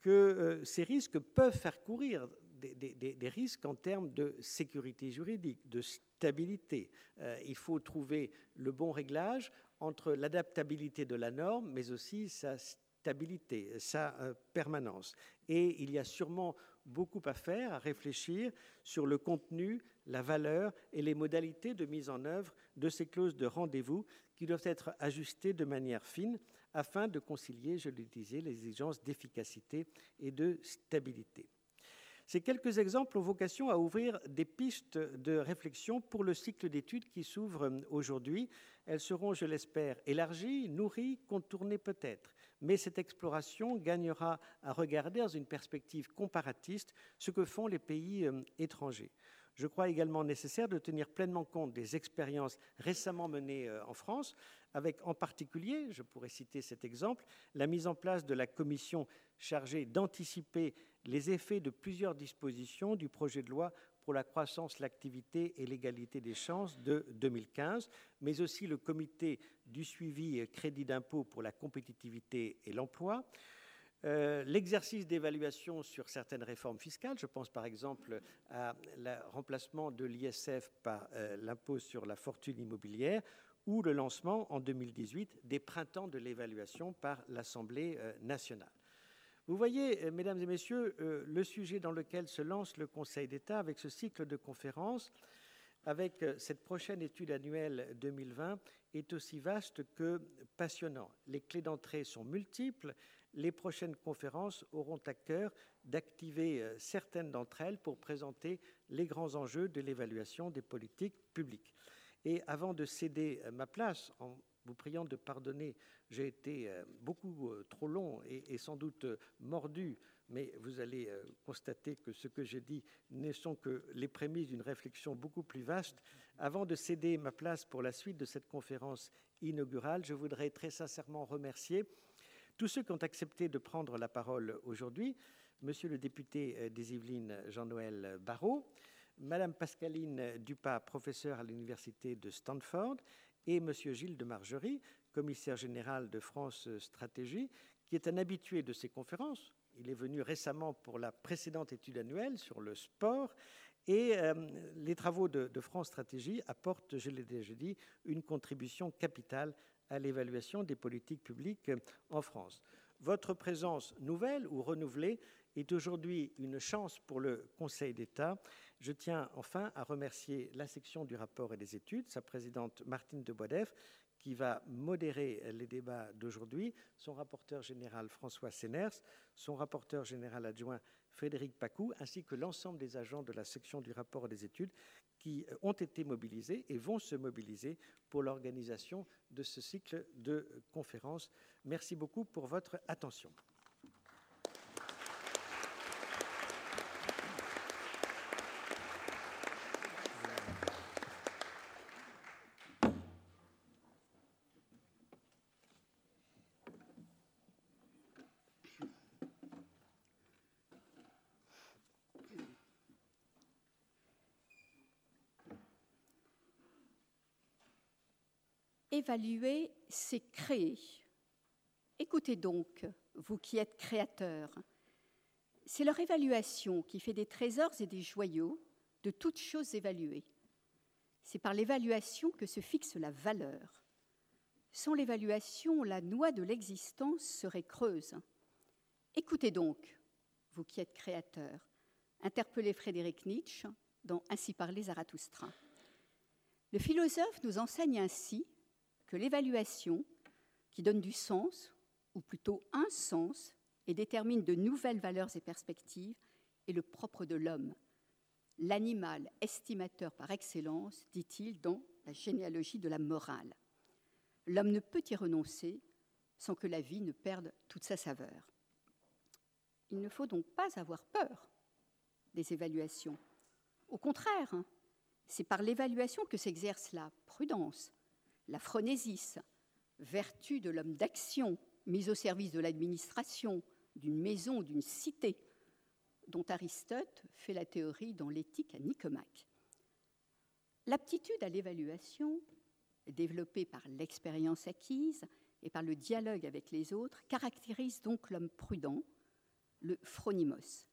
que ces risques peuvent faire courir des, risques en termes de sécurité juridique, de stabilité. il faut trouver le bon réglage entre l'adaptabilité de la norme, mais aussi sa stabilité, sa euh, permanence. Et il y a sûrement beaucoup à faire, à réfléchir sur le contenu, la valeur et les modalités de mise en œuvre de ces clauses de rendez-vous qui doivent être ajustées de manière fine afin de concilier, je le disais, les exigences d'efficacité et de stabilité. Ces quelques exemples ont vocation à ouvrir des pistes de réflexion pour le cycle d'études qui s'ouvre aujourd'hui. Elles seront, je l'espère, élargies, nourries, contournées peut-être mais cette exploration gagnera à regarder dans une perspective comparatiste ce que font les pays euh, étrangers. Je crois également nécessaire de tenir pleinement compte des expériences récemment menées euh, en France, avec en particulier, je pourrais citer cet exemple, la mise en place de la commission chargée d'anticiper les effets de plusieurs dispositions du projet de loi pour la croissance, l'activité et l'égalité des chances de 2015, mais aussi le comité du suivi crédit d'impôt pour la compétitivité et l'emploi, euh, l'exercice d'évaluation sur certaines réformes fiscales, je pense par exemple à le remplacement de l'ISF par euh, l'impôt sur la fortune immobilière, ou le lancement en 2018 des printemps de l'évaluation par l'Assemblée nationale. Vous voyez, mesdames et messieurs, le sujet dans lequel se lance le Conseil d'État avec ce cycle de conférences, avec cette prochaine étude annuelle 2020, est aussi vaste que passionnant. Les clés d'entrée sont multiples. Les prochaines conférences auront à cœur d'activer euh, certaines d'entre elles pour présenter les grands enjeux de l'évaluation des politiques publiques. Et avant de céder euh, ma place, en vous priant de pardonner, j'ai été euh, beaucoup trop long et, sans doute mordu, mais vous allez constater que ce que j'ai dit ne sont que les prémices d'une réflexion beaucoup plus vaste. Avant de céder ma place pour la suite de cette conférence inaugurale, je voudrais très sincèrement remercier tous ceux qui ont accepté de prendre la parole aujourd'hui, Monsieur le député euh, des Yvelines Jean-Noël Barrot, Madame Pascaline Dupas, professeure à l'Université de Stanford, et Monsieur Gilles de Margerie, commissaire général de France Stratégie, qui est un habitué de ces conférences. Il est venu récemment pour la précédente étude annuelle sur le sport. Et euh, les travaux de, France Stratégie apportent, je l'ai déjà dit, une contribution capitale à l'évaluation des politiques publiques en France. Votre présence nouvelle ou renouvelée est aujourd'hui une chance pour le Conseil d'État. Je tiens enfin à remercier la section du rapport et des études, sa présidente Martine de Boisdef, qui va modérer les débats d'aujourd'hui, son rapporteur général François Séners, son rapporteur général adjoint Frédéric Pacou, ainsi que l'ensemble des agents de la section du rapport et des études qui ont été mobilisés et vont se mobiliser pour l'organisation de ce cycle de conférences. Merci beaucoup pour votre attention. Évaluer, c'est créer. Écoutez donc, vous qui êtes créateurs. C'est leur évaluation qui fait des trésors et des joyaux de toutes choses évaluées. C'est par l'évaluation que se fixe la valeur. Sans l'évaluation, la noix de l'existence serait creuse. Écoutez donc, vous qui êtes créateurs, interpellez Frédéric Nietzsche dans Ainsi parlait Zarathustra. Le philosophe nous enseigne ainsi l'évaluation, qui donne du sens, ou plutôt un sens, et détermine de nouvelles valeurs et perspectives, est le propre de l'homme, l'animal estimateur par excellence, dit-il dans la généalogie de la morale. L'homme ne peut y renoncer sans que la vie ne perde toute sa saveur. Il ne faut donc pas avoir peur des évaluations. Au contraire, hein, c'est par l'évaluation que s'exerce la prudence, la phronésis, vertu de l'homme d'action mise au service de l'administration, d'une maison, d'une cité, dont Aristote fait la théorie dans l'éthique à Nicomaque. L'aptitude à l'évaluation, développée par l'expérience acquise et par le dialogue avec les autres, caractérise donc l'homme prudent, le phronimos.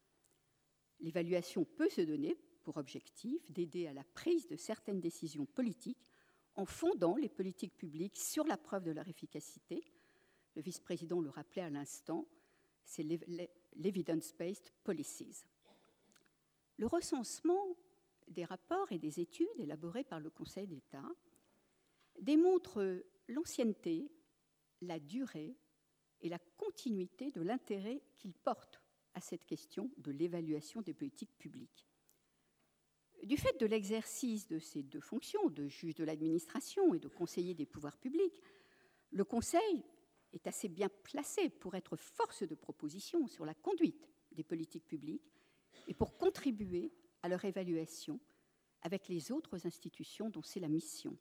L'évaluation peut se donner pour objectif d'aider à la prise de certaines décisions politiques en fondant les politiques publiques sur la preuve de leur efficacité. Le vice-président le rappelait à l'instant, c'est l'evidence-based policies. Le recensement des rapports et des études élaborés par le Conseil d'État démontre l'ancienneté, la durée et la continuité de l'intérêt qu'il porte à cette question de l'évaluation des politiques publiques. Du fait de l'exercice de ces deux fonctions, de juge de l'administration et de conseiller des pouvoirs publics, le Conseil est assez bien placé pour être force de proposition sur la conduite des politiques publiques et pour contribuer à leur évaluation avec les autres institutions dont c'est la mission.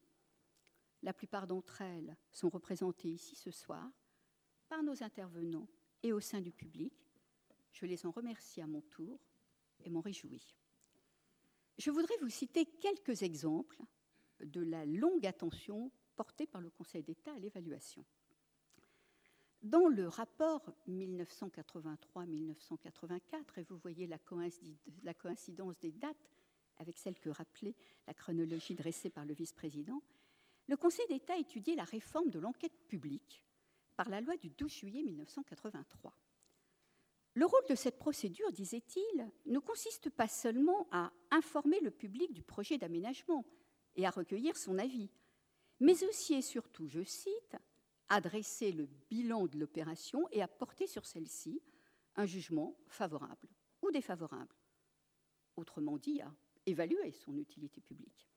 La plupart d'entre elles sont représentées ici ce soir par nos intervenants et au sein du public. Je les en remercie à mon tour et m'en réjouis. Je voudrais vous citer quelques exemples de la longue attention portée par le Conseil d'État à l'évaluation. Dans le rapport 1983-1984, et vous voyez la coïncidence des dates avec celle que rappelait la chronologie dressée par le vice-président, le Conseil d'État a étudié la réforme de l'enquête publique par la loi du 12 juillet 1983. Le rôle de cette procédure, disait-il, ne consiste pas seulement à informer le public du projet d'aménagement et à recueillir son avis, mais aussi et surtout, je cite, à dresser le bilan de l'opération et à porter sur celle-ci un jugement favorable ou défavorable. Autrement dit, à évaluer son utilité publique.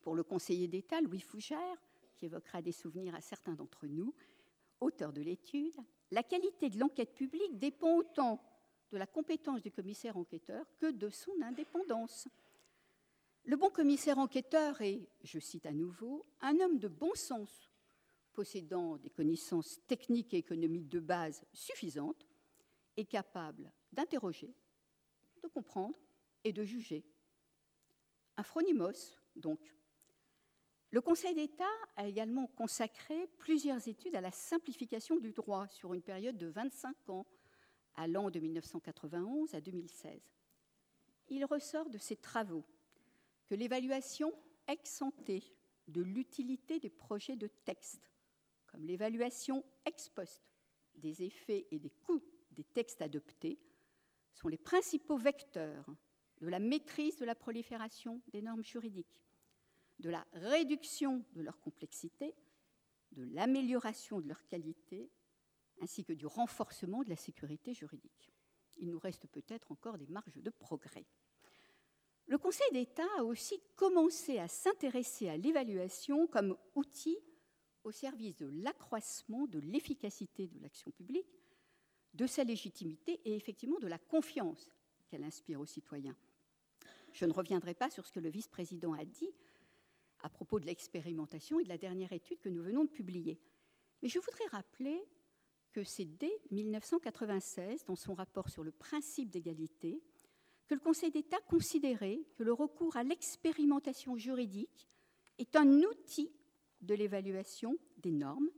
Pour le conseiller d'État, Louis Fougère, qui évoquera des souvenirs à certains d'entre nous, auteur de l'étude, la qualité de l'enquête publique dépend autant de la compétence du commissaire enquêteur que de son indépendance. Le bon commissaire enquêteur est, je cite à nouveau, un homme de bon sens, possédant des connaissances techniques et économiques de base suffisantes et capable d'interroger, de comprendre et de juger. Un phronimos, donc. Le Conseil d'État a également consacré plusieurs études à la simplification du droit sur une période de 25 ans, allant de 1991 à 2016. Il ressort de ces travaux que l'évaluation ex ante de l'utilité des projets de texte, comme l'évaluation ex post des effets et des coûts des textes adoptés, sont les principaux vecteurs de la maîtrise de la prolifération des normes juridiques, de la réduction de leur complexité, de l'amélioration de leur qualité, ainsi que du renforcement de la sécurité juridique. Il nous reste peut-être encore des marges de progrès. Le Conseil d'État a aussi commencé à s'intéresser à l'évaluation comme outil au service de l'accroissement de l'efficacité de l'action publique, de sa légitimité et effectivement de la confiance qu'elle inspire aux citoyens. Je ne reviendrai pas sur ce que le vice-président a dit à propos de l'expérimentation et de la dernière étude que nous venons de publier. Mais je voudrais rappeler que c'est dès 1996, dans son rapport sur le principe d'égalité, que le Conseil d'État considérait que le recours à l'expérimentation juridique est un outil de l'évaluation des normes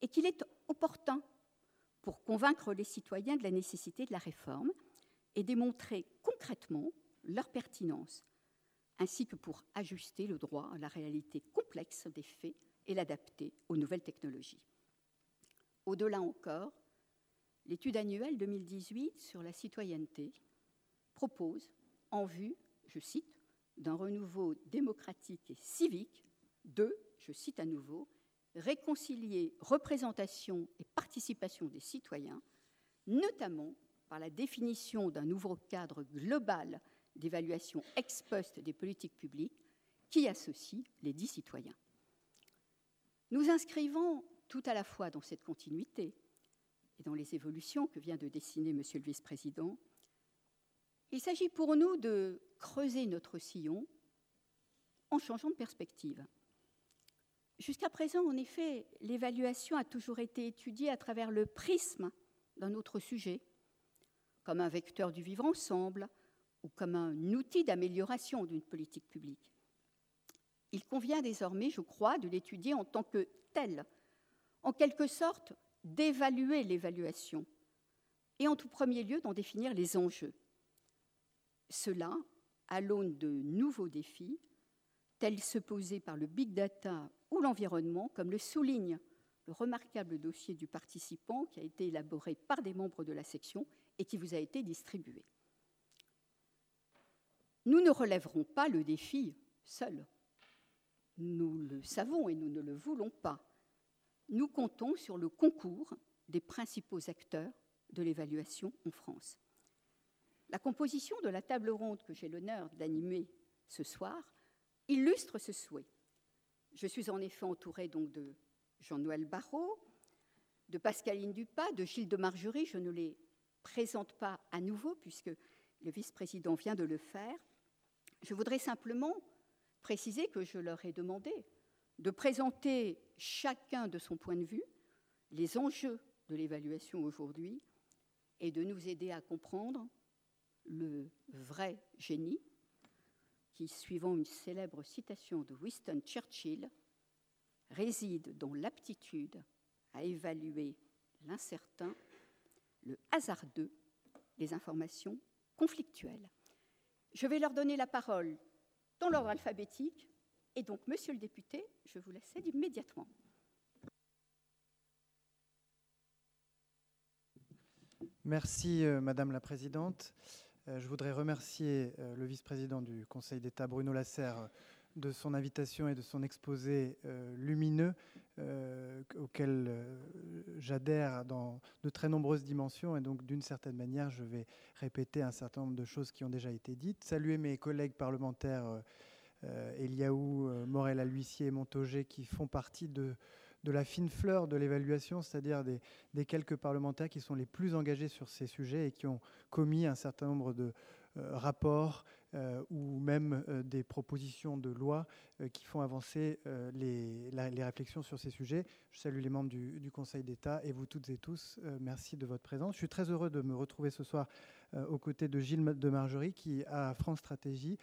et qu'il est opportun pour convaincre les citoyens de la nécessité de la réforme et démontrer concrètement leur pertinence, ainsi que pour ajuster le droit à la réalité complexe des faits et l'adapter aux nouvelles technologies. Au-delà encore, l'étude annuelle 2018 sur la citoyenneté propose, en vue, je cite, d'un renouveau démocratique et civique, de, je cite à nouveau, réconcilier représentation et participation des citoyens, notamment par la définition d'un nouveau cadre global d'évaluation ex post des politiques publiques qui associe les dix citoyens. Nous inscrivons tout à la fois dans cette continuité et dans les évolutions que vient de dessiner Monsieur le Vice-président il s'agit pour nous de creuser notre sillon en changeant de perspective. Jusqu'à présent, en effet, l'évaluation a toujours été étudiée à travers le prisme d'un autre sujet, comme un vecteur du vivre ensemble ou comme un outil d'amélioration d'une politique publique. Il convient désormais, je crois, de l'étudier en tant que tel, en quelque sorte d'évaluer l'évaluation, et en tout premier lieu d'en définir les enjeux. Cela à l'aune de nouveaux défis, tels ceux posés par le big data ou l'environnement, comme le souligne le remarquable dossier du participant qui a été élaboré par des membres de la section et qui vous a été distribué. Nous ne relèverons pas le défi seuls. Nous le savons et nous ne le voulons pas. Nous comptons sur le concours des principaux acteurs de l'évaluation en France. La composition de la table ronde que j'ai l'honneur d'animer ce soir illustre ce souhait. Je suis en effet entourée donc de Jean-Noël Barrault, de Pascaline Dupas, de Gilles de Margerie. Je ne les présente pas à nouveau puisque le vice-président vient de le faire. Je voudrais simplement préciser que je leur ai demandé de présenter chacun de son point de vue les enjeux de l'évaluation aujourd'hui et de nous aider à comprendre le vrai génie, qui, suivant une célèbre citation de Winston Churchill, réside dans l'aptitude à évaluer l'incertain, le hasardeux, les informations conflictuelles. Je vais leur donner la parole dans l'ordre alphabétique Et donc, monsieur le député, je vous laisse immédiatement. Merci, euh, Madame la Présidente. Euh, je voudrais remercier euh, le vice-président du Conseil d'État, Bruno Lasserre, de son invitation et de son exposé lumineux auquel j'adhère dans de très nombreuses dimensions. Et donc, d'une certaine manière, je vais répéter un certain nombre de choses qui ont déjà été dites. Saluer mes collègues parlementaires Eliaou, Morel, l'huissier et Montaugé qui font partie de de la fine fleur de l'évaluation, c'est-à-dire des, quelques parlementaires qui sont les plus engagés sur ces sujets et qui ont commis un certain nombre de euh, rapports euh, ou même euh, des propositions de loi qui font avancer les, réflexions sur ces sujets. Je salue les membres du, du Conseil d'État et vous toutes et tous. merci de votre présence. Je suis très heureux de me retrouver ce soir aux côtés de Gilles de Margerie qui, à France Stratégie,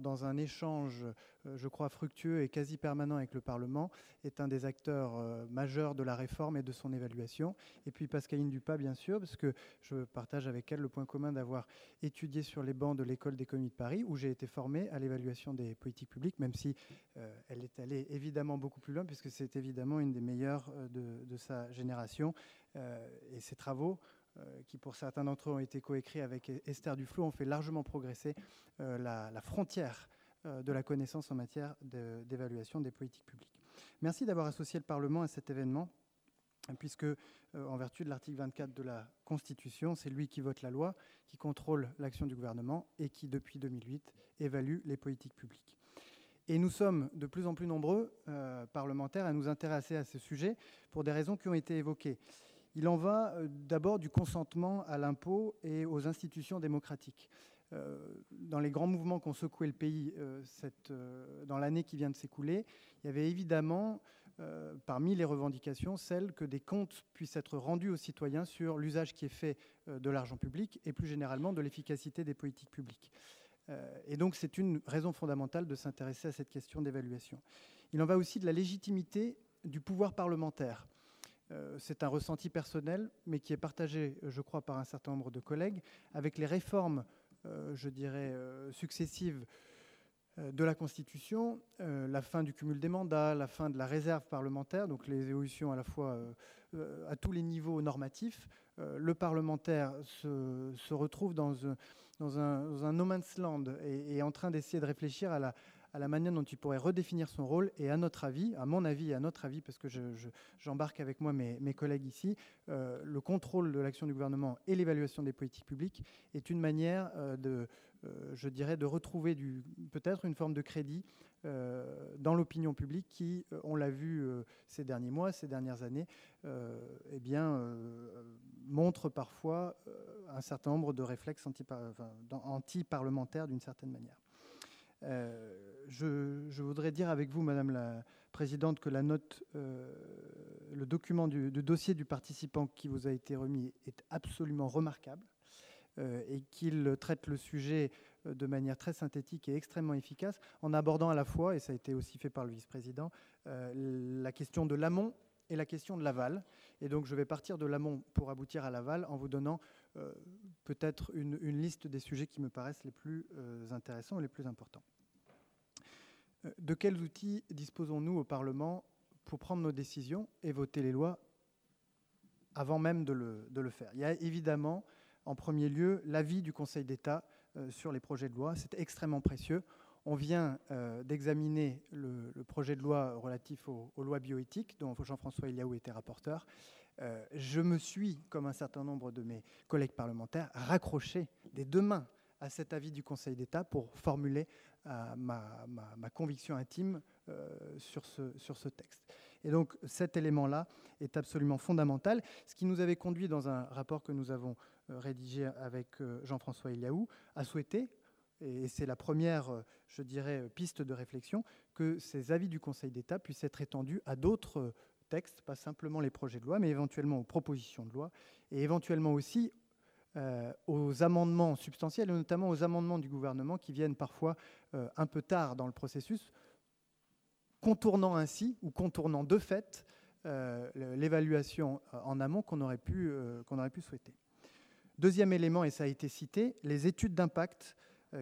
dans un échange, euh, je crois, fructueux et quasi permanent avec le Parlement, est un des acteurs euh, majeurs de la réforme et de son évaluation. Et puis Pascaline Dupas, bien sûr, parce que je partage avec elle le point commun d'avoir étudié sur les bancs de l'École d'économie de Paris, où j'ai été formé à l'évaluation des politiques publiques, même si euh, elle est allée évidemment beaucoup plus loin, puisque c'est évidemment une des meilleures de, sa génération. et ses travaux qui pour certains d'entre eux ont été coécrits avec Esther Duflo, ont fait largement progresser euh, la, frontière euh, de la connaissance en matière d'évaluation des politiques publiques. Merci d'avoir associé le Parlement à cet événement, puisque, en vertu de l'article 24 de la Constitution, c'est lui qui vote la loi, qui contrôle l'action du gouvernement et qui, depuis 2008, évalue les politiques publiques. Et nous sommes de plus en plus nombreux, parlementaires, à nous intéresser à ce sujet pour des raisons qui ont été évoquées. Il en va euh, d'abord du consentement à l'impôt et aux institutions démocratiques. Euh, dans les grands mouvements qui ont secoué le pays euh, dans l'année qui vient de s'écouler, il y avait évidemment parmi les revendications celle que des comptes puissent être rendus aux citoyens sur l'usage qui est fait de l'argent public et plus généralement de l'efficacité des politiques publiques. et donc c'est une raison fondamentale de s'intéresser à cette question d'évaluation. Il en va aussi de la légitimité du pouvoir parlementaire. Euh, c'est un ressenti personnel, mais qui est partagé, je crois, par un certain nombre de collègues, avec les réformes, euh, je dirais, euh, successives de la Constitution, la fin du cumul des mandats, la fin de la réserve parlementaire, donc les évolutions à la fois à tous les niveaux normatifs. le parlementaire se, retrouve dans, un, no man's land et est en train d'essayer de réfléchir à la, à la manière dont il pourrait redéfinir son rôle. Et à notre avis, à mon avis et à notre avis, parce que j'embarque avec moi mes, collègues ici, euh, le contrôle de l'action du gouvernement et l'évaluation des politiques publiques est une manière euh, de, euh, je dirais, de retrouver peut-être une forme de crédit dans l'opinion publique qui, on l'a vu ces derniers mois, ces dernières années, eh bien, montre parfois un certain nombre de réflexes anti-parlementaires d'une certaine manière. Euh, je, voudrais dire avec vous, Madame la Présidente, que euh, le document du, dossier du participant qui vous a été remis est absolument remarquable euh, et qu'il traite le sujet de manière très synthétique et extrêmement efficace, en abordant à la fois, et ça a été aussi fait par le vice-président, la question de l'amont et la question de l'aval. Et donc je vais partir de l'amont pour aboutir à l'aval en vous donnant peut-être une, liste des sujets qui me paraissent les plus euh, intéressants et les plus importants. Euh, de quels outils disposons-nous au Parlement pour prendre nos décisions et voter les lois avant même de le, faire? Il y a évidemment, en premier lieu, l'avis du Conseil d'État sur les projets de loi. C'est extrêmement précieux. On vient d'examiner le, projet de loi relatif aux, aux lois bioéthiques, dont Jean-François Eliaou était rapporteur. Euh, je me suis, comme un certain nombre de mes collègues parlementaires, raccroché des deux mains à cet avis du Conseil d'État pour formuler euh, ma, conviction intime euh, sur, ce, sur ce texte. Et donc cet élément-là est absolument fondamental, ce qui nous avait conduit dans un rapport que nous avons rédigé avec Jean-François Eliaou à souhaiter, et c'est la première, je dirais, piste de réflexion, que ces avis du Conseil d'État puissent être étendus à d'autres textes, pas simplement les projets de loi, mais éventuellement aux propositions de loi, et éventuellement aussi euh, aux amendements substantiels, et notamment aux amendements du gouvernement qui viennent parfois euh, un peu tard dans le processus, contournant ainsi, ou contournant de fait, euh, l'évaluation en amont qu'on aurait, pu, qu'on aurait pu souhaiter. Deuxième élément, et ça a été cité, les études d'impact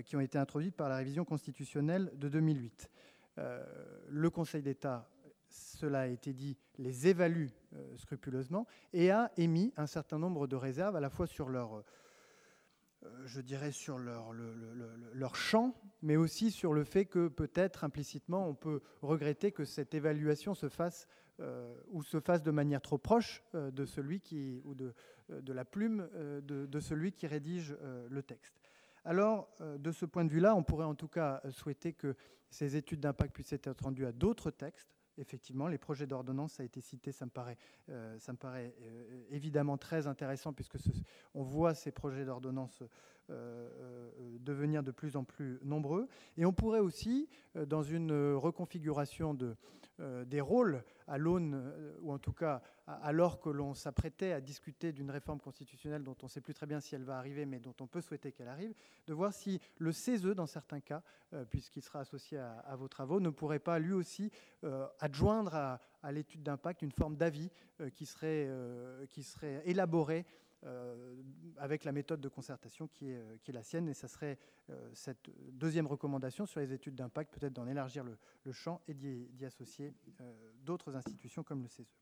qui ont été introduites par la révision constitutionnelle de 2008. le Conseil d'État cela a été dit, les évalue scrupuleusement et a émis un certain nombre de réserves à la fois sur leur euh, je dirais, sur leur, champ, mais aussi sur le fait que peut-être implicitement on peut regretter que cette évaluation se fasse euh, ou se fasse de manière trop proche euh, de celui qui, ou de, de la plume de, de, celui qui rédige le texte. Alors, de ce point de vue-là, on pourrait en tout cas souhaiter que ces études d'impact puissent être rendues à d'autres textes, effectivement, les projets d'ordonnance, ça a été cité, ça me paraît, euh, euh, évidemment très intéressant puisque on voit ces projets d'ordonnance devenir de plus en plus nombreux. Et on pourrait aussi, dans une reconfiguration de, des rôles à l'aune, ou en tout cas alors que l'on s'apprêtait à discuter d'une réforme constitutionnelle dont on ne sait plus très bien si elle va arriver, mais dont on peut souhaiter qu'elle arrive, de voir si le CESE, dans certains cas, puisqu'il sera associé à, vos travaux, ne pourrait pas lui aussi adjoindre à, l'étude d'impact une forme d'avis euh, qui, serait, euh, qui serait élaboré euh, avec la méthode de concertation qui est, est la sienne. Et ça serait cette deuxième recommandation sur les études d'impact, peut-être d'en élargir le, champ et d'y associer d'autres institutions comme le CESE.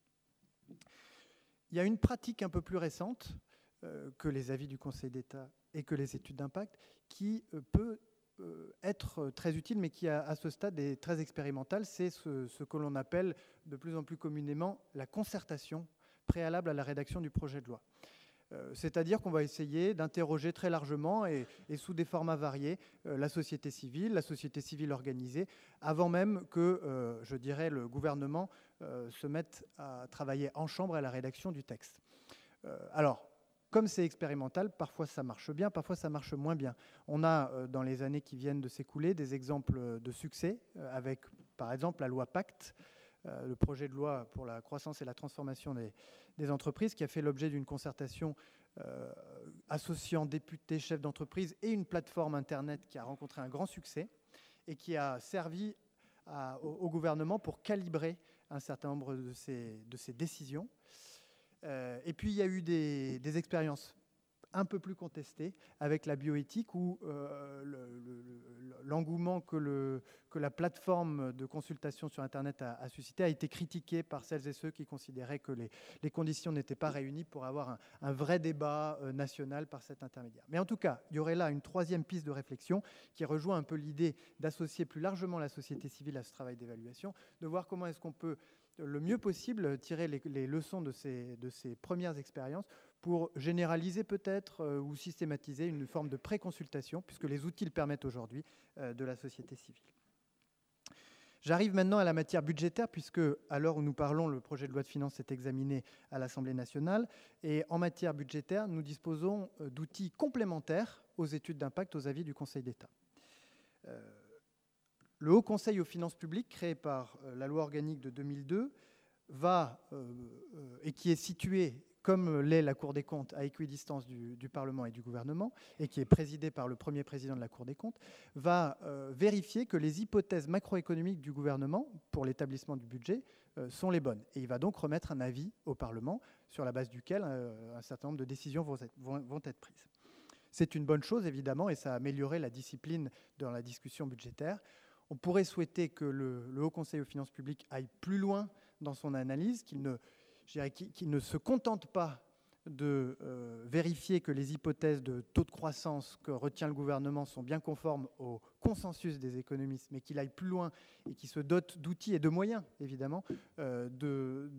Il y a une pratique un peu plus récente que les avis du Conseil d'État et que les études d'impact qui peut euh, être très utile, mais qui à, ce stade est très expérimental, c'est ce, que l'on appelle de plus en plus communément la concertation préalable à la rédaction du projet de loi. Euh, c'est-à-dire qu'on va essayer d'interroger très largement et, sous des formats variés euh, la société civile, la société civile organisée, avant même que, je dirais, le gouvernement se mette à travailler en chambre à la rédaction du texte. alors, comme c'est expérimental, parfois ça marche bien, parfois ça marche moins bien. On a, euh, dans les années qui viennent de s'écouler, des exemples de succès euh, avec, par exemple, la loi Pacte, euh, le projet de loi pour la croissance et la transformation des, entreprises, qui a fait l'objet d'une concertation associant députés, chefs d'entreprise et une plateforme Internet qui a rencontré un grand succès et qui a servi au, gouvernement pour calibrer un certain nombre de de ces décisions. Euh, et puis il y a eu des, expériences un peu plus contestées avec la bioéthique où euh, l'engouement que, la plateforme de consultation sur Internet a, suscité a été critiqué par celles et ceux qui considéraient que les, conditions n'étaient pas réunies pour avoir un, vrai débat euh, national par cet intermédiaire. Mais en tout cas, il y aurait là une troisième piste de réflexion qui rejoint un peu l'idée d'associer plus largement la société civile à ce travail d'évaluation, de voir comment est-ce qu'on peut le mieux possible, tirer les, leçons de ces, premières expériences pour généraliser peut-être euh, ou systématiser une forme de préconsultation, puisque les outils le permettent aujourd'hui, euh, de la société civile. J'arrive maintenant à la matière budgétaire, puisque à l'heure où nous parlons, le projet de loi de finances est examiné à l'Assemblée nationale. Et en matière budgétaire, nous disposons euh, d'outils complémentaires aux études d'impact, aux avis du Conseil d'État. Le Haut Conseil aux finances publiques, créé par la loi organique de 2002, va, et qui est situé, comme l'est la Cour des comptes, à équidistance du, Parlement et du gouvernement, et qui est présidé par le premier président de la Cour des comptes, va vérifier que les hypothèses macroéconomiques du gouvernement pour l'établissement du budget sont les bonnes. Et il va donc remettre un avis au Parlement sur la base duquel un certain nombre de décisions vont être, vont être prises. C'est une bonne chose, évidemment, et ça a amélioré la discipline dans la discussion budgétaire. On pourrait souhaiter que le, Haut Conseil aux finances publiques aille plus loin dans son analyse, qu'il ne, ne, se contente pas de euh, vérifier que les hypothèses de taux de croissance que retient le gouvernement sont bien conformes au consensus des économistes, mais qu'il aille plus loin et qu'il se dote d'outils et de moyens, évidemment, euh,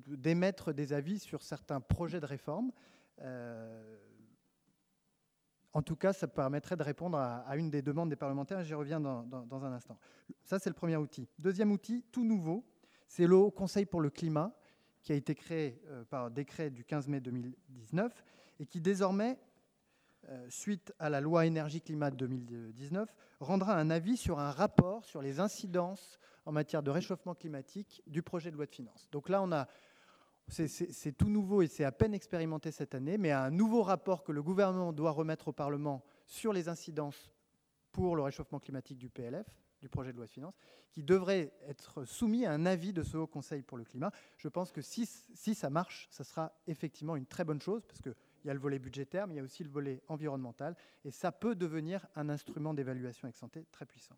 d'émettre des avis sur certains projets de réforme. Euh, en tout cas, ça permettrait de répondre à, une des demandes des parlementaires, j'y reviens dans, un instant. Ça, c'est le premier outil. Deuxième outil, tout nouveau, c'est le Conseil pour le climat, qui a été créé euh, par décret du 15 mai 2019 et qui désormais, euh, suite à la loi énergie-climat 2019, rendra un avis sur un rapport sur les incidences en matière de réchauffement climatique du projet de loi de finances. Donc là, on a c'est tout nouveau et c'est à peine expérimenté cette année, mais un nouveau rapport que le gouvernement doit remettre au Parlement sur les incidences pour le réchauffement climatique du PLF, du projet de loi de finances, qui devrait être soumis à un avis de ce Haut Conseil pour le climat. Je pense que si, si ça marche, ça sera effectivement une très bonne chose, parce qu'il y a le volet budgétaire, mais il y a aussi le volet environnemental, et ça peut devenir un instrument d'évaluation ex santé très puissant.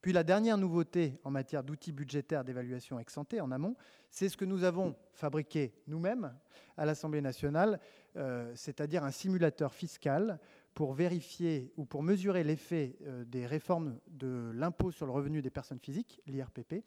Puis la dernière nouveauté en matière d'outils budgétaires d'évaluation ex ante en amont, c'est ce que nous avons fabriqué nous-mêmes à l'Assemblée nationale, euh, c'est-à-dire un simulateur fiscal pour vérifier ou pour mesurer l'effet euh, des réformes de l'impôt sur le revenu des personnes physiques, l'IRPP,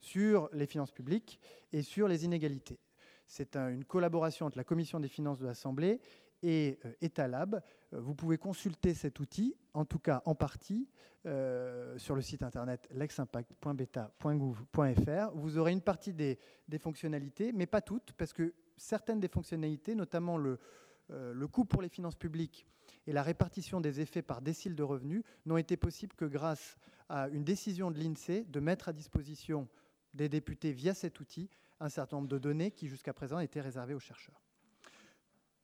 sur les finances publiques et sur les inégalités. C'est une collaboration entre la Commission des finances de l'Assemblée et euh, Etalab. Euh, vous pouvez consulter cet outil, en tout cas en partie, euh, sur le site internet leximpact.beta.gouv.fr. Vous aurez une partie des, fonctionnalités, mais pas toutes, parce que certaines des fonctionnalités, notamment le coût pour les finances publiques et la répartition des effets par décile de revenus, n'ont été possibles que grâce à une décision de l'INSEE de mettre à disposition des députés via cet outil un certain nombre de données qui jusqu'à présent étaient réservées aux chercheurs.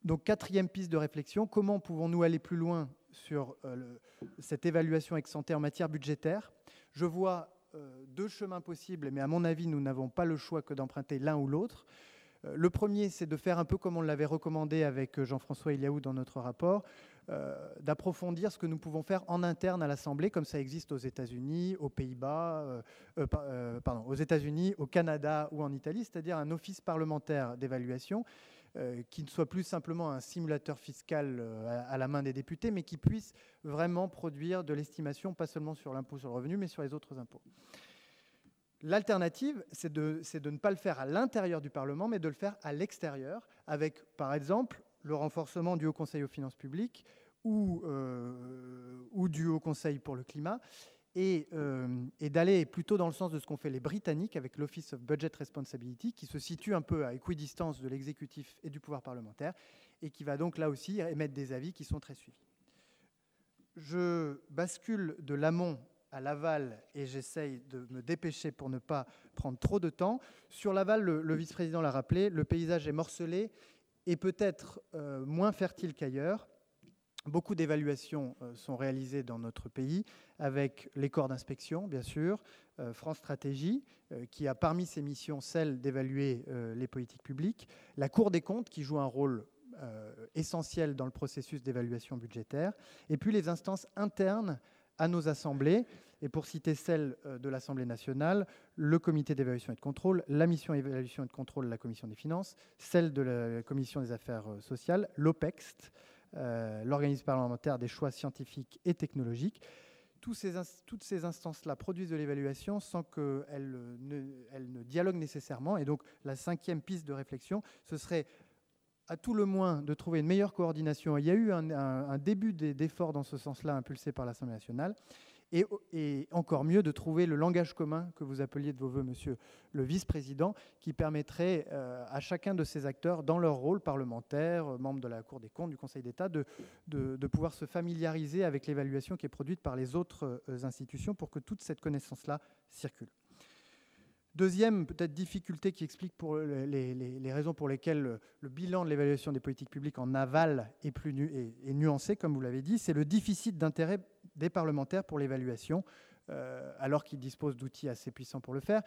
Donc quatrième piste de réflexion, comment pouvons-nous aller plus loin sur euh, cette évaluation ex ante en matière budgétaire? Je vois euh, deux chemins possibles, mais à mon avis, nous n'avons pas le choix que d'emprunter l'un ou l'autre. Euh, le premier, c'est de faire un peu comme on l'avait recommandé avec Jean-François Eliaou dans notre rapport, d'approfondir ce que nous pouvons faire en interne à l'Assemblée, comme ça existe aux États-Unis, aux Pays-Bas, pardon, aux États-Unis, au Canada ou en Italie, c'est-à-dire un office parlementaire d'évaluation euh, qui ne soit plus simplement un simulateur fiscal euh, à, la main des députés, mais qui puisse vraiment produire de l'estimation, pas seulement sur l'impôt sur le revenu, mais sur les autres impôts. L'alternative, c'est de, de, ne pas le faire à l'intérieur du Parlement, mais de le faire à l'extérieur, avec, par exemple, le renforcement du Haut Conseil aux finances publiques ou, euh, ou du Haut Conseil pour le climat, euh, et, d'aller plutôt dans le sens de ce qu'ont fait les Britanniques avec l'Office of Budget Responsibility, qui se situe un peu à équidistance de l'exécutif et du pouvoir parlementaire, et qui va donc là aussi émettre des avis qui sont très suivis. Je bascule de l'amont à l'aval et j'essaye de me dépêcher pour ne pas prendre trop de temps. Sur l'aval, le, vice-président l'a rappelé, le paysage est morcelé et peut-être euh, moins fertile qu'ailleurs. Beaucoup d'évaluations euh, sont réalisées dans notre pays avec les corps d'inspection, bien sûr, euh, France Stratégie, euh, qui a parmi ses missions celle d'évaluer les politiques publiques, la Cour des comptes, qui joue un rôle essentiel dans le processus d'évaluation budgétaire, et puis les instances internes à nos assemblées, et pour citer celle de l'Assemblée nationale, le comité d'évaluation et de contrôle, la mission d'évaluation et de contrôle de la commission des finances, celle de la commission des affaires sociales, l'OPEXT, l'organisme parlementaire des choix scientifiques et technologiques. ces toutes ces instances-là produisent de l'évaluation sans qu'elles ne, ne dialoguent nécessairement. Et donc la cinquième piste de réflexion, ce serait à tout le moins de trouver une meilleure coordination. Il y a eu un, un début d'efforts dans ce sens-là impulsé par l'Assemblée nationale et, encore mieux de trouver le langage commun que vous appeliez de vos voeux, monsieur le vice-président, qui permettrait euh, à chacun de ces acteurs, dans leur rôle parlementaire, euh, membre de la Cour des comptes, du Conseil d'État, de, pouvoir se familiariser avec l'évaluation qui est produite par les autres euh, institutions pour que toute cette connaissance-là circule. Deuxième peut-être difficulté qui explique les, raisons pour lesquelles le, bilan de l'évaluation des politiques publiques en aval est, plus nuancé, comme vous l'avez dit, c'est le déficit d'intérêt des parlementaires pour l'évaluation, euh, alors qu'ils disposent d'outils assez puissants pour le faire.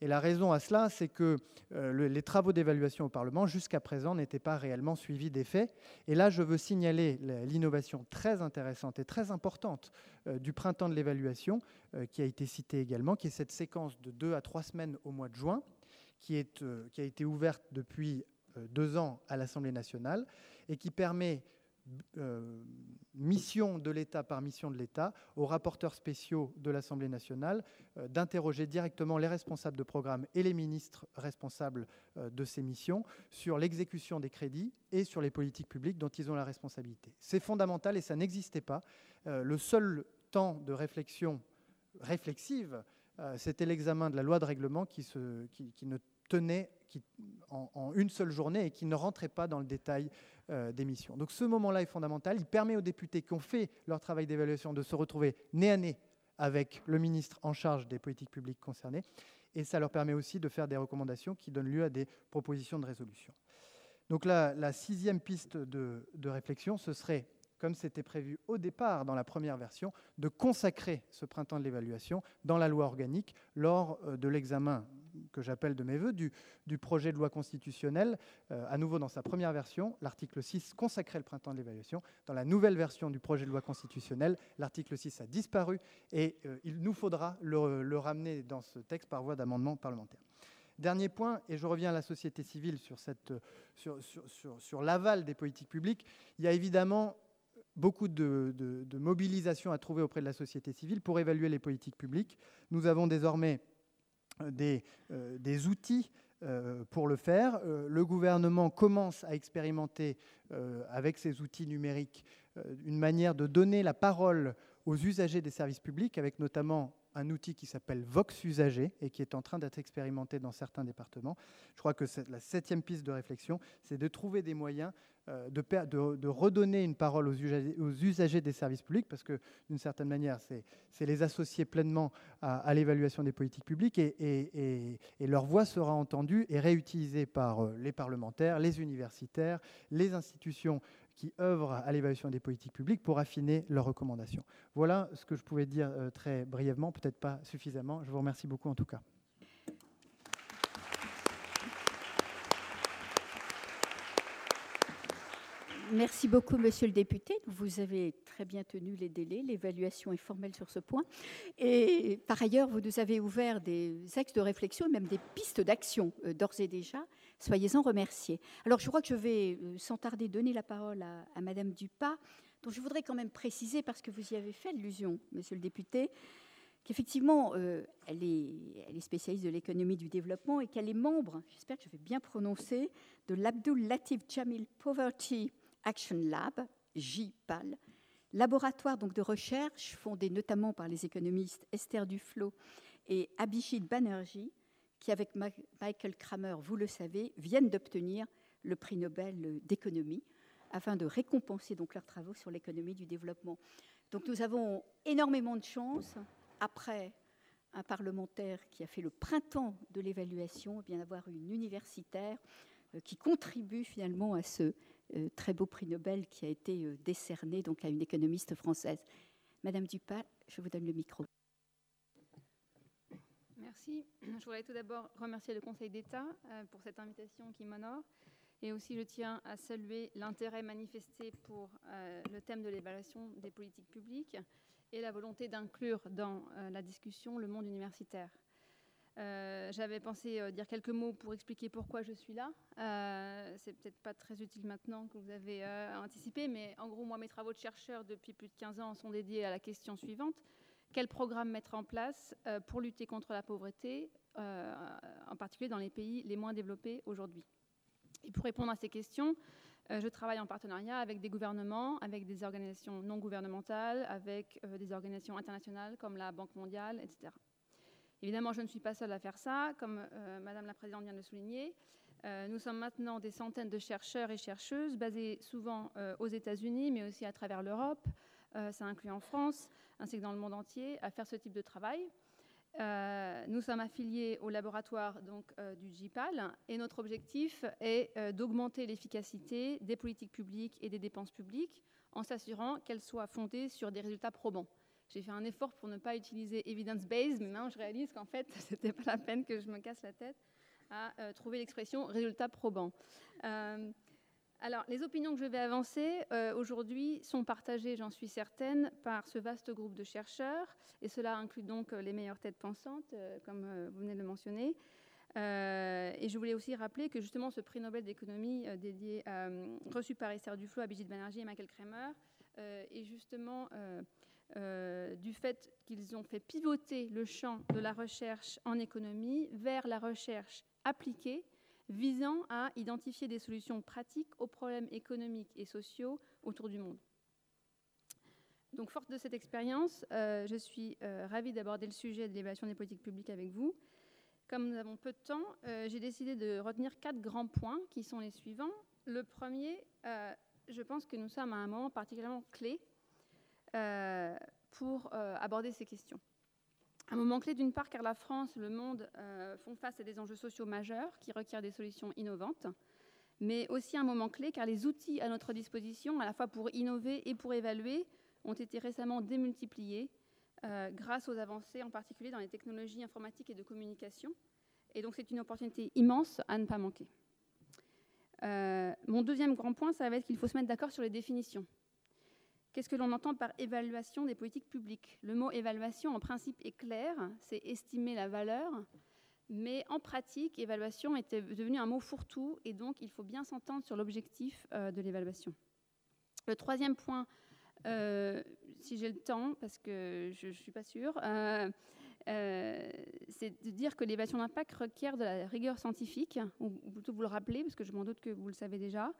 Et la raison à cela, c'est que euh, les travaux d'évaluation au Parlement, jusqu'à présent, n'étaient pas réellement suivis d'effets. Et là, je veux signaler l'innovation très intéressante et très importante euh, du printemps de l'évaluation, qui a été citée également, qui est cette séquence de deux à trois semaines au mois de juin, qui a été ouverte depuis deux ans à l'Assemblée nationale et qui permet euh, mission de l'État par mission de l'État aux rapporteurs spéciaux de l'Assemblée nationale euh, d'interroger directement les responsables de programme et les ministres responsables euh, de ces missions sur l'exécution des crédits et sur les politiques publiques dont ils ont la responsabilité. C'est fondamental et ça n'existait pas. le seul temps de réflexion réflexive, c'était l'examen de la loi de règlement qui, ne tenait en, une seule journée et qui ne rentrait pas dans le détail euh, des missions. Donc ce moment-là est fondamental. Il permet aux députés qui ont fait leur travail d'évaluation de se retrouver nez à nez avec le ministre en charge des politiques publiques concernées. Et ça leur permet aussi de faire des recommandations qui donnent lieu à des propositions de résolution. Donc la, la sixième piste de, de réflexion, ce serait comme c'était prévu au départ dans la première version, de consacrer ce printemps de l'évaluation dans la loi organique lors euh, de l'examen que j'appelle de mes voeux, du, projet de loi constitutionnelle, euh, à nouveau dans sa première version, l'article 6 consacrait le printemps de l'évaluation. Dans la nouvelle version du projet de loi constitutionnelle, l'article 6 a disparu et euh, il nous faudra le, ramener dans ce texte par voie d'amendement parlementaire. Dernier point, et je reviens à la société civile sur, sur, sur l'aval des politiques publiques, il y a évidemment beaucoup de, mobilisation à trouver auprès de la société civile pour évaluer les politiques publiques. Nous avons désormais des, euh, des outils euh, pour le faire. le gouvernement commence à expérimenter avec ces outils numériques une manière de donner la parole aux usagers des services publics, avec notamment un outil qui s'appelle Vox Usager et qui est en train d'être expérimenté dans certains départements. Je crois que la septième piste de réflexion, c'est de trouver des moyens euh, de, redonner une parole aux usagers, des services publics, parce que d'une certaine manière, c'est les associer pleinement à, l'évaluation des politiques publiques et, leur voix sera entendue et réutilisée par euh, les parlementaires, les universitaires, les institutions qui œuvrent à l'évaluation des politiques publiques pour affiner leurs recommandations. Voilà ce que je pouvais dire euh, très brièvement, peut-être pas suffisamment. Je vous remercie beaucoup en tout cas. Merci beaucoup, monsieur le député. Vous avez très bien tenu les délais. L'évaluation est formelle sur ce point. Et par ailleurs, vous nous avez ouvert des axes de réflexion et même des pistes d'action euh, d'ores et déjà. Soyez-en remerciés. Alors, je crois que je vais, euh, sans tarder, donner la parole à, madame Dupas, dont je voudrais quand même préciser, parce que vous y avez fait allusion, monsieur le député, qu'effectivement, euh, elle, est, spécialiste de l'économie du développement et qu'elle est membre, j'espère que je vais bien prononcer, de l'Abdul Latif Jamil Poverty Action Lab, JPAL, laboratoire donc de recherche fondé notamment par les économistes Esther Duflo et Abhishek Banerjee, qui avec Michael Kramer, vous le savez, viennent d'obtenir le prix Nobel d'économie afin de récompenser donc leurs travaux sur l'économie du développement. Donc nous avons énormément de chance après un parlementaire qui a fait le printemps de l'évaluation, eh bien d'avoir une universitaire euh, qui contribue finalement à ce très beau prix Nobel qui a été euh, décerné donc à une économiste française. Madame Dupas, je vous donne le micro. Merci. Je voudrais tout d'abord remercier le Conseil d'État euh, pour cette invitation qui m'honore. Et aussi, je tiens à saluer l'intérêt manifesté pour le thème de l'évaluation des politiques publiques et la volonté d'inclure dans la discussion le monde universitaire. Euh, j'avais pensé euh, dire quelques mots pour expliquer pourquoi je suis là. Euh, c'est peut-être pas très utile maintenant que vous avez anticipé, mais en gros, moi, mes travaux de chercheur depuis plus de 15 ans sont dédiés à la question suivante quel programme mettre en place pour lutter contre la pauvreté, en particulier dans les pays les moins développés aujourd'hui? Et pour répondre à ces questions, je travaille en partenariat avec des gouvernements, avec des organisations non gouvernementales, avec des organisations internationales comme la Banque mondiale, etc. Évidemment, je ne suis pas seule à faire ça, comme euh, Madame la Présidente vient de souligner. Euh, nous sommes maintenant des centaines de chercheurs et chercheuses, basés souvent euh, aux États-Unis, mais aussi à travers l'Europe, ça inclut en France, ainsi que dans le monde entier, à faire ce type de travail. nous sommes affiliés au laboratoire donc, du GIPAL et notre objectif est d'augmenter l'efficacité des politiques publiques et des dépenses publiques en s'assurant qu'elles soient fondées sur des résultats probants. J'ai fait un effort pour ne pas utiliser evidence-based, mais maintenant je réalise qu'en fait, (laughs) ce n'était pas la peine que je me casse la tête à euh, trouver l'expression résultat probant. Euh, alors, les opinions que je vais avancer euh, aujourd'hui sont partagées, j'en suis certaine, par ce vaste groupe de chercheurs, et cela inclut donc les meilleures têtes pensantes, comme vous venez de le mentionner. et je voulais aussi rappeler que justement ce prix Nobel d'économie dédié, reçu par Esther Duflo, Abhijit Banerjee et Michael Kramer est justement euh, du fait qu'ils ont fait pivoter le champ de la recherche en économie vers la recherche appliquée visant à identifier des solutions pratiques aux problèmes économiques et sociaux autour du monde. Donc, forte de cette expérience, euh, je suis euh, ravie d'aborder le sujet de l'évaluation des politiques publiques avec vous. Comme nous avons peu de temps, j'ai décidé de retenir quatre grands points qui sont les suivants. Le premier, je pense que nous sommes à un moment particulièrement clé pour euh, aborder ces questions. Un moment clé d'une part car la France, le monde euh, font face à des enjeux sociaux majeurs qui requièrent des solutions innovantes, mais aussi un moment clé car les outils à notre disposition, à la fois pour innover et pour évaluer, ont été récemment démultipliés grâce aux avancées en particulier dans les technologies informatiques et de communication. Et donc c'est une opportunité immense à ne pas manquer. Euh, mon deuxième grand point, ça va être qu'il faut se mettre d'accord sur les définitions. Qu'est-ce que l'on entend par évaluation des politiques publiques? Le mot évaluation, en principe, est clair, c'est estimer la valeur, mais en pratique, évaluation est devenu un mot fourre-tout, et donc il faut bien s'entendre sur l'objectif euh, de l'évaluation. Le troisième point, euh, si j'ai le temps, parce que je ne suis pas sûre, euh, c'est de dire que l'évaluation d'impact requiert de la rigueur scientifique, ou plutôt vous le rappeler, parce que je m'en doute que vous le savez déjà.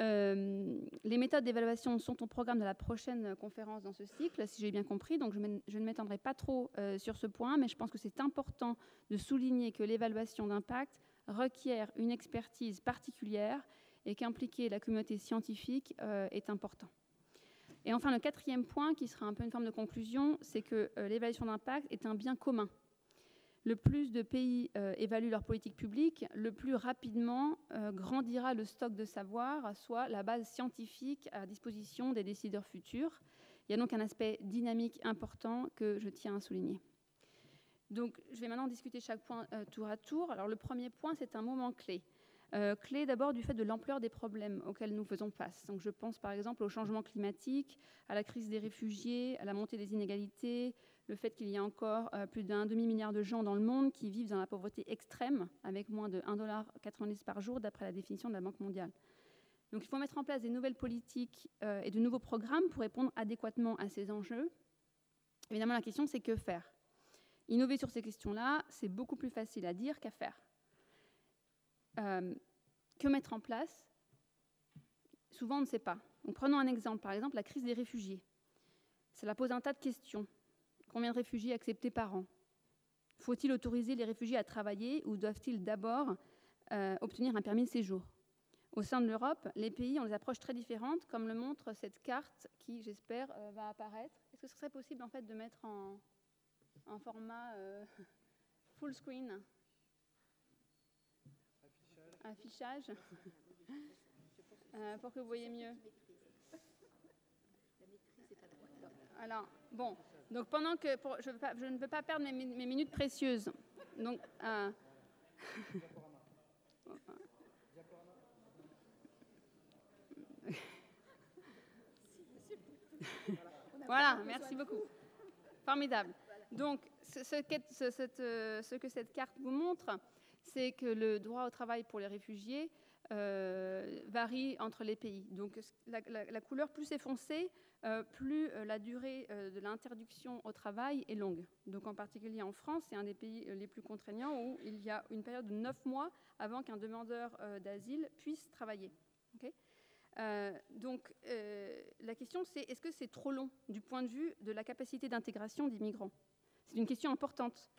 Euh, les méthodes d'évaluation sont au programme de la prochaine conférence dans ce cycle, si j'ai bien compris, donc je, ne m'étendrai pas trop euh, sur ce point, mais je pense que c'est important de souligner que l'évaluation d'impact requiert une expertise particulière et qu'impliquer la communauté scientifique est important. Et enfin, le quatrième point, qui sera un peu une forme de conclusion, c'est que euh, l'évaluation d'impact est un bien commun. Le plus de pays euh, évaluent leur politique publique, le plus rapidement euh, grandira le stock de savoir, soit la base scientifique à disposition des décideurs futurs. Il y a donc un aspect dynamique important que je tiens à souligner. Donc, je vais maintenant discuter chaque point tour à tour. Alors, le premier point, c'est un moment clé. Euh, clé d'abord du fait de l'ampleur des problèmes auxquels nous faisons face. Donc je pense par exemple au changement climatique, à la crise des réfugiés, à la montée des inégalités, le fait qu'il y a encore euh, plus d'un demi-milliard de gens dans le monde qui vivent dans la pauvreté extrême, avec moins de 1,90$ par jour d'après la définition de la Banque mondiale. Donc il faut mettre en place des nouvelles politiques euh, et de nouveaux programmes pour répondre adéquatement à ces enjeux. Évidemment, la question, c'est que faire? Innover sur ces questions-là, c'est beaucoup plus facile à dire qu'à faire. Euh, que mettre en place? Souvent, on ne sait pas. Donc, prenons un exemple, par exemple la crise des réfugiés. Cela pose un tas de questions. Combien de réfugiés acceptés par an Faut-il autoriser les réfugiés à travailler ou doivent-ils d'abord euh, obtenir un permis de séjour? Au sein de l'Europe, les pays ont des approches très différentes, comme le montre cette carte qui, j'espère, euh, va apparaître. Est-ce que ce serait possible en fait de mettre en, en format full screen? Affichage. Euh, pour que vous voyez mieux. Alors, bon, donc pendant que je, ne veux pas perdre mes, minutes précieuses. Donc, euh, voilà, merci beaucoup. Formidable. Donc, ce, ce, que cette carte vous montre, c'est que le droit au travail pour les réfugiés euh, varie entre les pays. Donc la, couleur plus est foncée, euh, plus euh, la durée de l'interdiction au travail est longue. Donc en particulier en France, c'est un des pays les plus contraignants où il y a une période de neuf mois avant qu'un demandeur d'asile puisse travailler. donc la question c'est est-ce que c'est trop long du point de vue de la capacité d'intégration des migrants? C'est une question importante.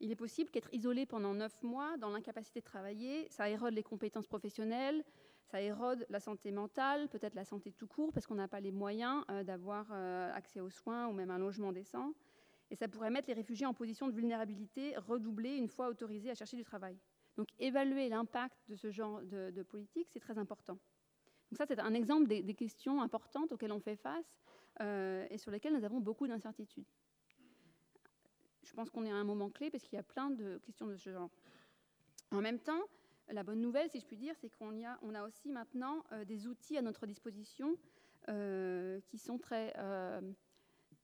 Il est possible qu'être isolé pendant neuf mois dans l'incapacité de travailler, ça érode les compétences professionnelles, ça érode la santé mentale, peut-être la santé tout court, parce qu'on n'a pas les moyens euh, d'avoir euh, accès aux soins ou même un logement décent. Et ça pourrait mettre les réfugiés en position de vulnérabilité redoublée une fois autorisés à chercher du travail. Donc évaluer l'impact de ce genre de, politique, c'est très important. Donc ça, c'est un exemple des, questions importantes auxquelles on fait face euh, et sur lesquelles nous avons beaucoup d'incertitudes je pense qu'on est à un moment clé parce qu'il y a plein de questions de ce genre. En même temps, la bonne nouvelle, si je puis dire, c'est qu'on a, aussi maintenant euh, des outils à notre disposition euh, qui sont très, euh,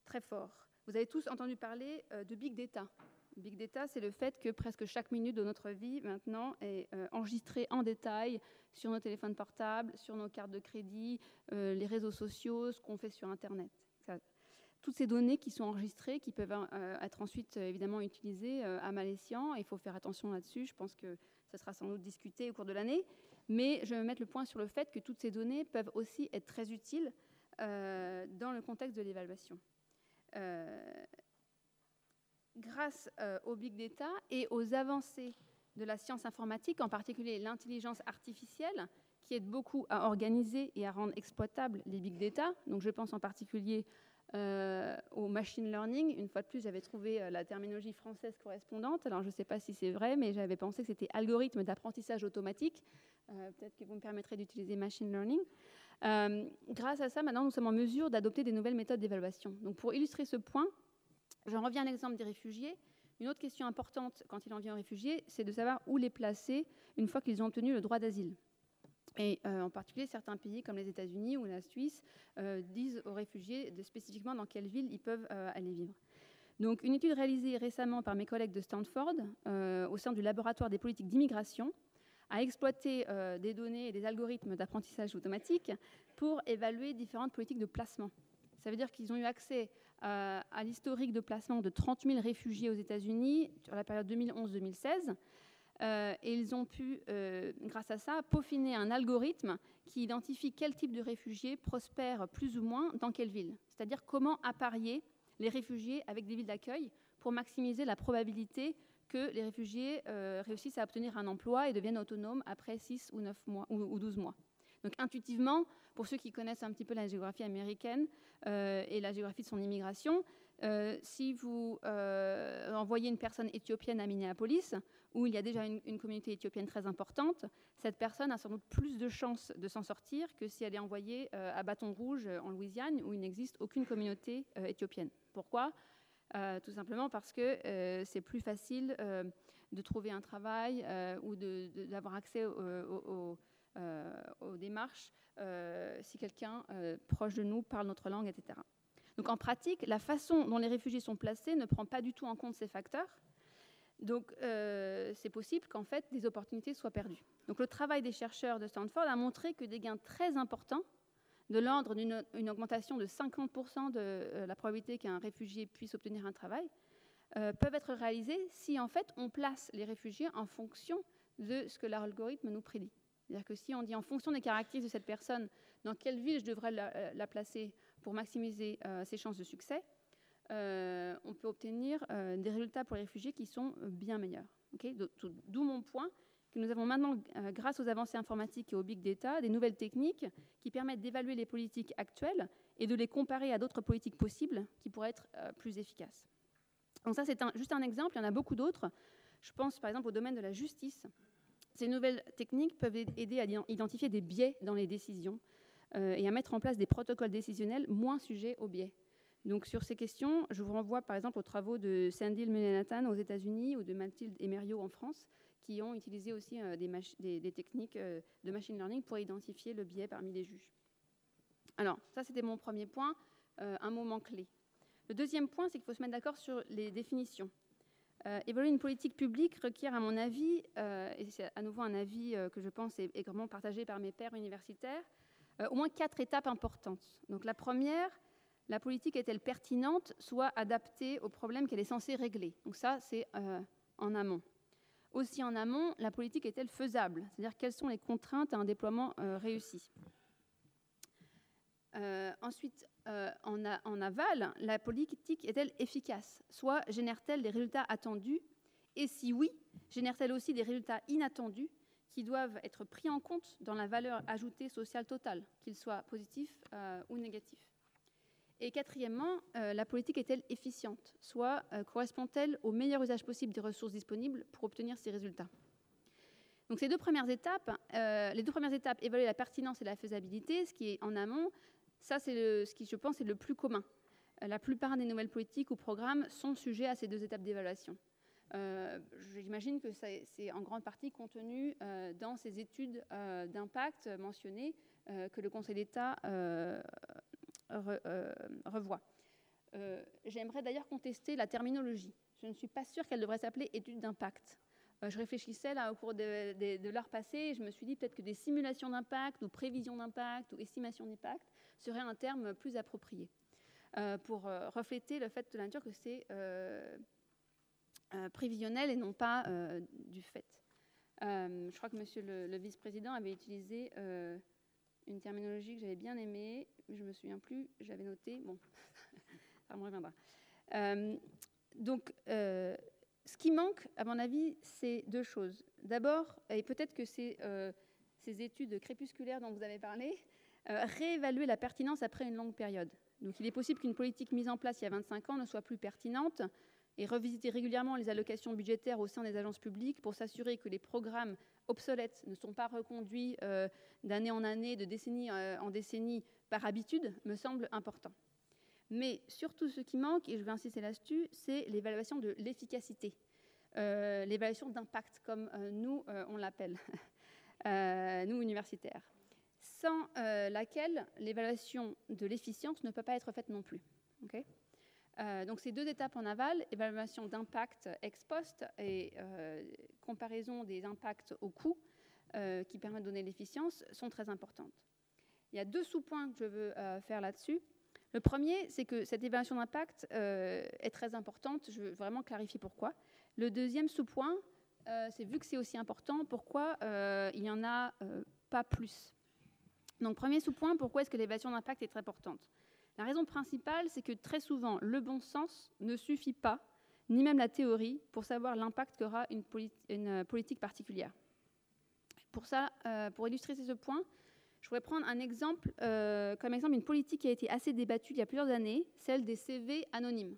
très forts. Vous avez tous entendu parler de Big Data. Big Data, c'est le fait que presque chaque minute de notre vie maintenant est enregistrée en détail sur nos téléphones portables, sur nos cartes de crédit, les réseaux sociaux, ce qu'on fait sur Internet toutes ces données qui sont enregistrées, qui peuvent être ensuite évidemment utilisées à mal escient. Il faut faire attention là-dessus. Je pense que ce sera sans doute discuté au cours de l'année. Mais je vais mettre le point sur le fait que toutes ces données peuvent aussi être très utiles dans le contexte de l'évaluation. grâce au big data et aux avancées de la science informatique, en particulier l'intelligence artificielle, qui aide beaucoup à organiser et à rendre exploitables les big data. Donc je pense en particulier euh, au machine learning. Une fois de plus, j'avais trouvé euh, la terminologie française correspondante. Alors, je ne sais pas si c'est vrai, mais j'avais pensé que c'était algorithme d'apprentissage automatique. Euh, peut-être que vous me permettrez d'utiliser machine learning. grâce à ça, maintenant, nous sommes en mesure d'adopter des nouvelles méthodes d'évaluation. Donc, pour illustrer ce point, j'en reviens à l'exemple des réfugiés. Une autre question importante quand il en vient aux réfugiés, c'est de savoir où les placer une fois qu'ils ont obtenu le droit d'asile. Et euh, en particulier, certains pays comme les États-Unis ou la Suisse euh, disent aux réfugiés de spécifiquement dans quelle ville ils peuvent euh, aller vivre. Donc, une étude réalisée récemment par mes collègues de Stanford au sein du laboratoire des politiques d'immigration a exploité des données et des algorithmes d'apprentissage automatique pour évaluer différentes politiques de placement. Ça veut dire qu'ils ont eu accès à l'historique de placement de 30 000 réfugiés aux États-Unis sur la période 2011-2016 euh, et ils ont pu, euh, grâce à ça, peaufiner un algorithme qui identifie quel type de réfugiés prospèrent plus ou moins dans quelle ville. C'est-à-dire comment apparier les réfugiés avec des villes d'accueil pour maximiser la probabilité que les réfugiés euh, réussissent à obtenir un emploi et deviennent autonomes après 6 ou 9 mois ou 12 mois. Donc intuitivement, pour ceux qui connaissent un petit peu la géographie américaine et la géographie de son immigration, si vous envoyez une personne éthiopienne à Minneapolis, où il y a déjà une, communauté éthiopienne très importante, cette personne a sans doute plus de chances de s'en sortir que si elle est envoyée euh, à Bâton Rouge en Louisiane, où il n'existe aucune communauté euh, éthiopienne. Pourquoi? Euh, Tout simplement parce que c'est plus facile de trouver un travail ou d'avoir accès aux démarches si quelqu'un proche de nous parle notre langue, etc. Donc en pratique, la façon dont les réfugiés sont placés ne prend pas du tout en compte ces facteurs donc, euh, c'est possible qu'en fait, des opportunités soient perdues. Donc, le travail des chercheurs de Stanford a montré que des gains très importants, de l'ordre d'une augmentation de 50% de euh, la probabilité qu'un réfugié puisse obtenir un travail, euh, peuvent être réalisés si, en fait, on place les réfugiés en fonction de ce que l'algorithme nous prédit. C'est-à-dire que si on dit en fonction des caractéristiques de cette personne, dans quelle ville je devrais la, placer pour maximiser ses chances de succès, euh, on peut obtenir euh, des résultats pour les réfugiés qui sont euh, bien meilleurs. D'où mon point que nous avons maintenant, grâce aux avancées informatiques et au big data, des nouvelles techniques qui permettent d'évaluer les politiques actuelles et de les comparer à d'autres politiques possibles qui pourraient être plus efficaces. Donc ça, c'est juste un exemple, il y en a beaucoup d'autres. Je pense par exemple au domaine de la justice. Ces nouvelles techniques peuvent aider à identifier des biais dans les décisions et à mettre en place des protocoles décisionnels moins sujets aux biais. Donc sur ces questions, je vous renvoie par exemple aux travaux de Sandil Mulenathan aux États-Unis ou de Mathilde Emerio en France, qui ont utilisé aussi euh, des, techniques euh, de machine learning pour identifier le biais parmi les juges. Alors, ça c'était mon premier point, euh, un moment clé. Le deuxième point, c'est qu'il faut se mettre d'accord sur les définitions. évoluer une politique publique requiert, à mon avis, et c'est à nouveau un avis que je pense est, est partagé par mes pairs universitaires, au moins quatre étapes importantes. Donc la première, la politique est-elle pertinente, soit adaptée aux problèmes qu'elle est censée régler. Donc ça, c'est euh, en amont. Aussi en amont, la politique est-elle faisable? C'est-à-dire quelles sont les contraintes à un déploiement euh, réussi? Euh, Ensuite, en, aval, la politique est-elle efficace? Soit génère-t-elle les résultats attendus? Et si oui, génère-t-elle aussi des résultats inattendus qui doivent être pris en compte dans la valeur ajoutée sociale totale, qu'ils soient positifs ou négatifs? Et quatrièmement, euh, la politique est-elle efficiente? Soit euh, correspond-elle au meilleur usage possible des ressources disponibles pour obtenir ces résultats? Donc ces deux premières étapes, euh, les deux premières étapes, évaluer la pertinence et la faisabilité, ce qui est en amont, ça c'est ce qui je pense est le plus commun. la plupart des nouvelles politiques ou programmes sont sujets à ces deux étapes d'évaluation. J'imagine que c'est en grande partie contenu dans ces études d'impact mentionnées que le Conseil d'État euh, revoit. Euh, j'aimerais d'ailleurs contester la terminologie. Je ne suis pas sûre qu'elle devrait s'appeler étude d'impact. Euh, je réfléchissais là au cours de, l'heure passée et je me suis dit peut-être que des simulations d'impact ou prévisions d'impact ou estimation d'impact seraient un terme plus approprié pour refléter le fait de la que c'est prévisionnel et non pas du fait. je crois que monsieur le vice-président avait utilisé une terminologie que j'avais bien aimée, je ne me souviens plus, j'avais noté, bon, (laughs) ça me reviendra. Euh, donc, euh, ce qui manque, à mon avis, c'est deux choses. D'abord, et peut-être que euh, ces études crépusculaires dont vous avez parlé, réévaluer la pertinence après une longue période. Donc, il est possible qu'une politique mise en place il y a 25 ans ne soit plus pertinente et revisiter régulièrement les allocations budgétaires au sein des agences publiques pour s'assurer que les programmes obsolètes ne sont pas reconduits euh, d'année en année, de décennie euh, en décennie par habitude, me semble important. Mais surtout, ce qui manque, et je vais insister là-dessus, c'est l'évaluation de l'efficacité, euh, l'évaluation d'impact, comme nous, on l'appelle, (laughs) nous, universitaires, sans laquelle l'évaluation de l'efficience ne peut pas être faite non plus. Donc, ces deux étapes en aval, évaluation d'impact ex post et comparaison des impacts au coût, qui permettent de donner l'efficience, sont très importantes. Il y a deux sous-points que je veux faire là-dessus. Le premier, c'est que cette évaluation d'impact euh, est très importante. Je veux vraiment clarifier pourquoi. Le deuxième sous-point, euh, c'est vu que c'est aussi important, pourquoi euh, il n'y en a pas plus. Donc, premier sous-point, pourquoi est-ce que l'évaluation d'impact est très importante? La raison principale, c'est que très souvent, le bon sens ne suffit pas, ni même la théorie, pour savoir l'impact qu'aura une, une, politique particulière. Pour ça, pour illustrer ce point, je voudrais prendre un exemple, euh, comme exemple une politique qui a été assez débattue il y a plusieurs années, celle des CV anonymes.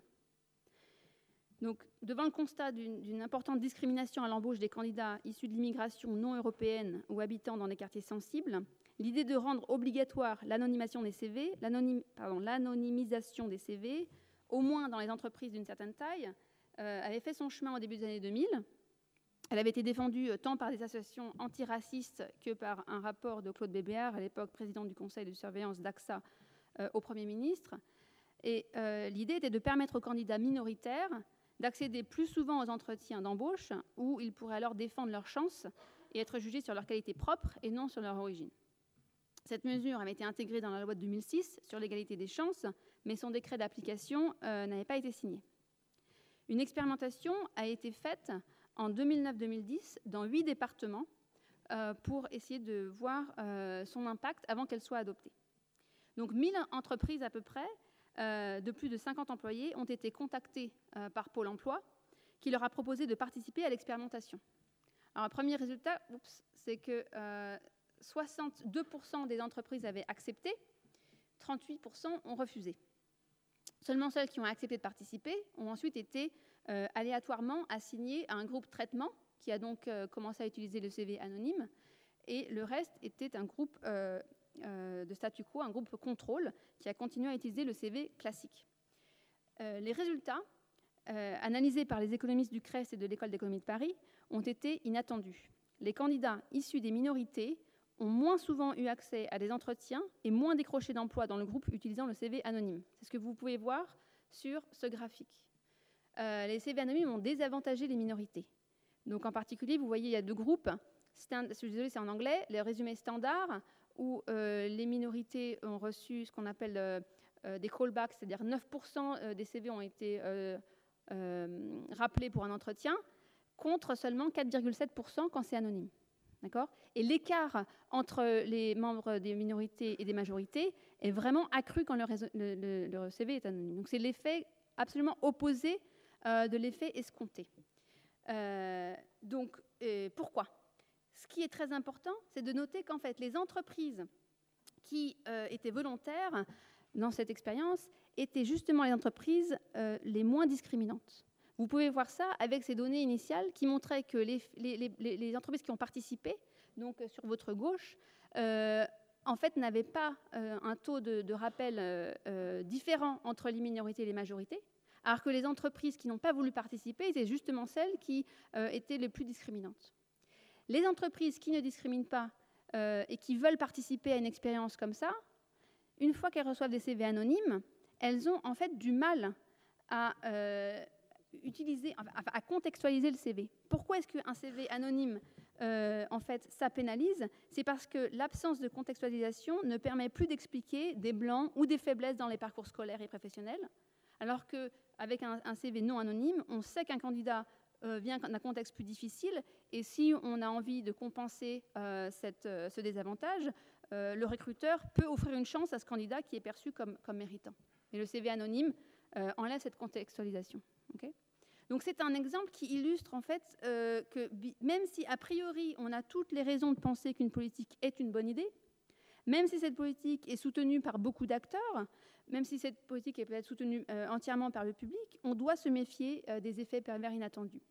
Donc, devant le constat d'une importante discrimination à l'embauche des candidats issus de l'immigration non européenne ou habitant dans des quartiers sensibles, l'idée de rendre obligatoire l'anonymisation des CV, au moins dans les entreprises d'une certaine taille, euh, avait fait son chemin au début des années 2000 elle avait été défendue euh, tant par des associations antiracistes que par un rapport de Claude Bébéard, à l'époque président du conseil de surveillance d'AXA, euh, au Premier ministre. Et l'idée était de permettre aux candidats minoritaires d'accéder plus souvent aux entretiens d'embauche, où ils pourraient alors défendre leurs chances et être jugés sur leur qualité propre et non sur leur origine. Cette mesure avait été intégrée dans la loi de 2006 sur l'égalité des chances, mais son décret d'application n'avait pas été signé. Une expérimentation a été faite en 2009-2010 dans huit départements euh, pour essayer de voir euh, son impact avant qu'elle soit adoptée. Donc 1000 entreprises à peu près, euh, de plus de 50 employés, ont été contactées par Pôle Emploi, qui leur a proposé de participer à l'expérimentation. Alors, un premier résultat, c'est que 62% des entreprises avaient accepté, 38% ont refusé. Seulement celles qui ont accepté de participer ont ensuite été euh, aléatoirement assigné à un groupe traitement qui a donc euh, commencé à utiliser le CV anonyme, et le reste était un groupe euh, de statu quo, un groupe contrôle, qui a continué à utiliser le CV classique. les résultats, analysés par les économistes du CRES et de l'École d'économie de Paris, ont été inattendus. Les candidats issus des minorités ont moins souvent eu accès à des entretiens et moins décroché d'emploi dans le groupe utilisant le CV anonyme. C'est ce que vous pouvez voir sur ce graphique. Euh, les CV anonymes ont désavantagé les minorités. Donc en particulier, vous voyez, il y a deux groupes. je suis désolée, c'est en anglais. Les résumés standards, où euh, les minorités ont reçu ce qu'on appelle euh, des callbacks, c'est-à-dire 9% des CV ont été rappelés pour un entretien, contre seulement 4,7% quand c'est anonyme. Et l'écart entre les membres des minorités et des majorités est vraiment accru quand le, le CV est anonyme. Donc c'est l'effet absolument opposé euh, de l'effet escompté. Euh, donc, pourquoi? Ce qui est très important, c'est de noter qu'en fait, les entreprises qui euh, étaient volontaires dans cette expérience étaient justement les entreprises les moins discriminantes. Vous pouvez voir ça avec ces données initiales qui montraient que les, entreprises qui ont participé, donc sur votre gauche, en fait, n'avaient pas un taux de, rappel différent entre les minorités et les majorités, alors que les entreprises qui n'ont pas voulu participer étaient justement celles qui euh, étaient les plus discriminantes. Les entreprises qui ne discriminent pas euh, et qui veulent participer à une expérience comme ça, une fois qu'elles reçoivent des CV anonymes, elles ont en fait du mal à euh, à contextualiser le CV. Pourquoi est-ce qu'un CV anonyme, en fait, ça pénalise? C'est parce que l'absence de contextualisation ne permet plus d'expliquer des blancs ou des faiblesses dans les parcours scolaires et professionnels, alors que avec un, CV non anonyme, on sait qu'un candidat euh, vient d'un contexte plus difficile, et si on a envie de compenser euh, euh, ce désavantage, le recruteur peut offrir une chance à ce candidat qui est perçu comme, méritant. Et le CV anonyme enlève cette contextualisation. Donc c'est un exemple qui illustre en fait que même si a priori on a toutes les raisons de penser qu'une politique est une bonne idée, même si cette politique est soutenue par beaucoup d'acteurs, même si cette politique est peut-être soutenue euh, entièrement par le public, on doit se méfier euh, des effets pervers inattendus.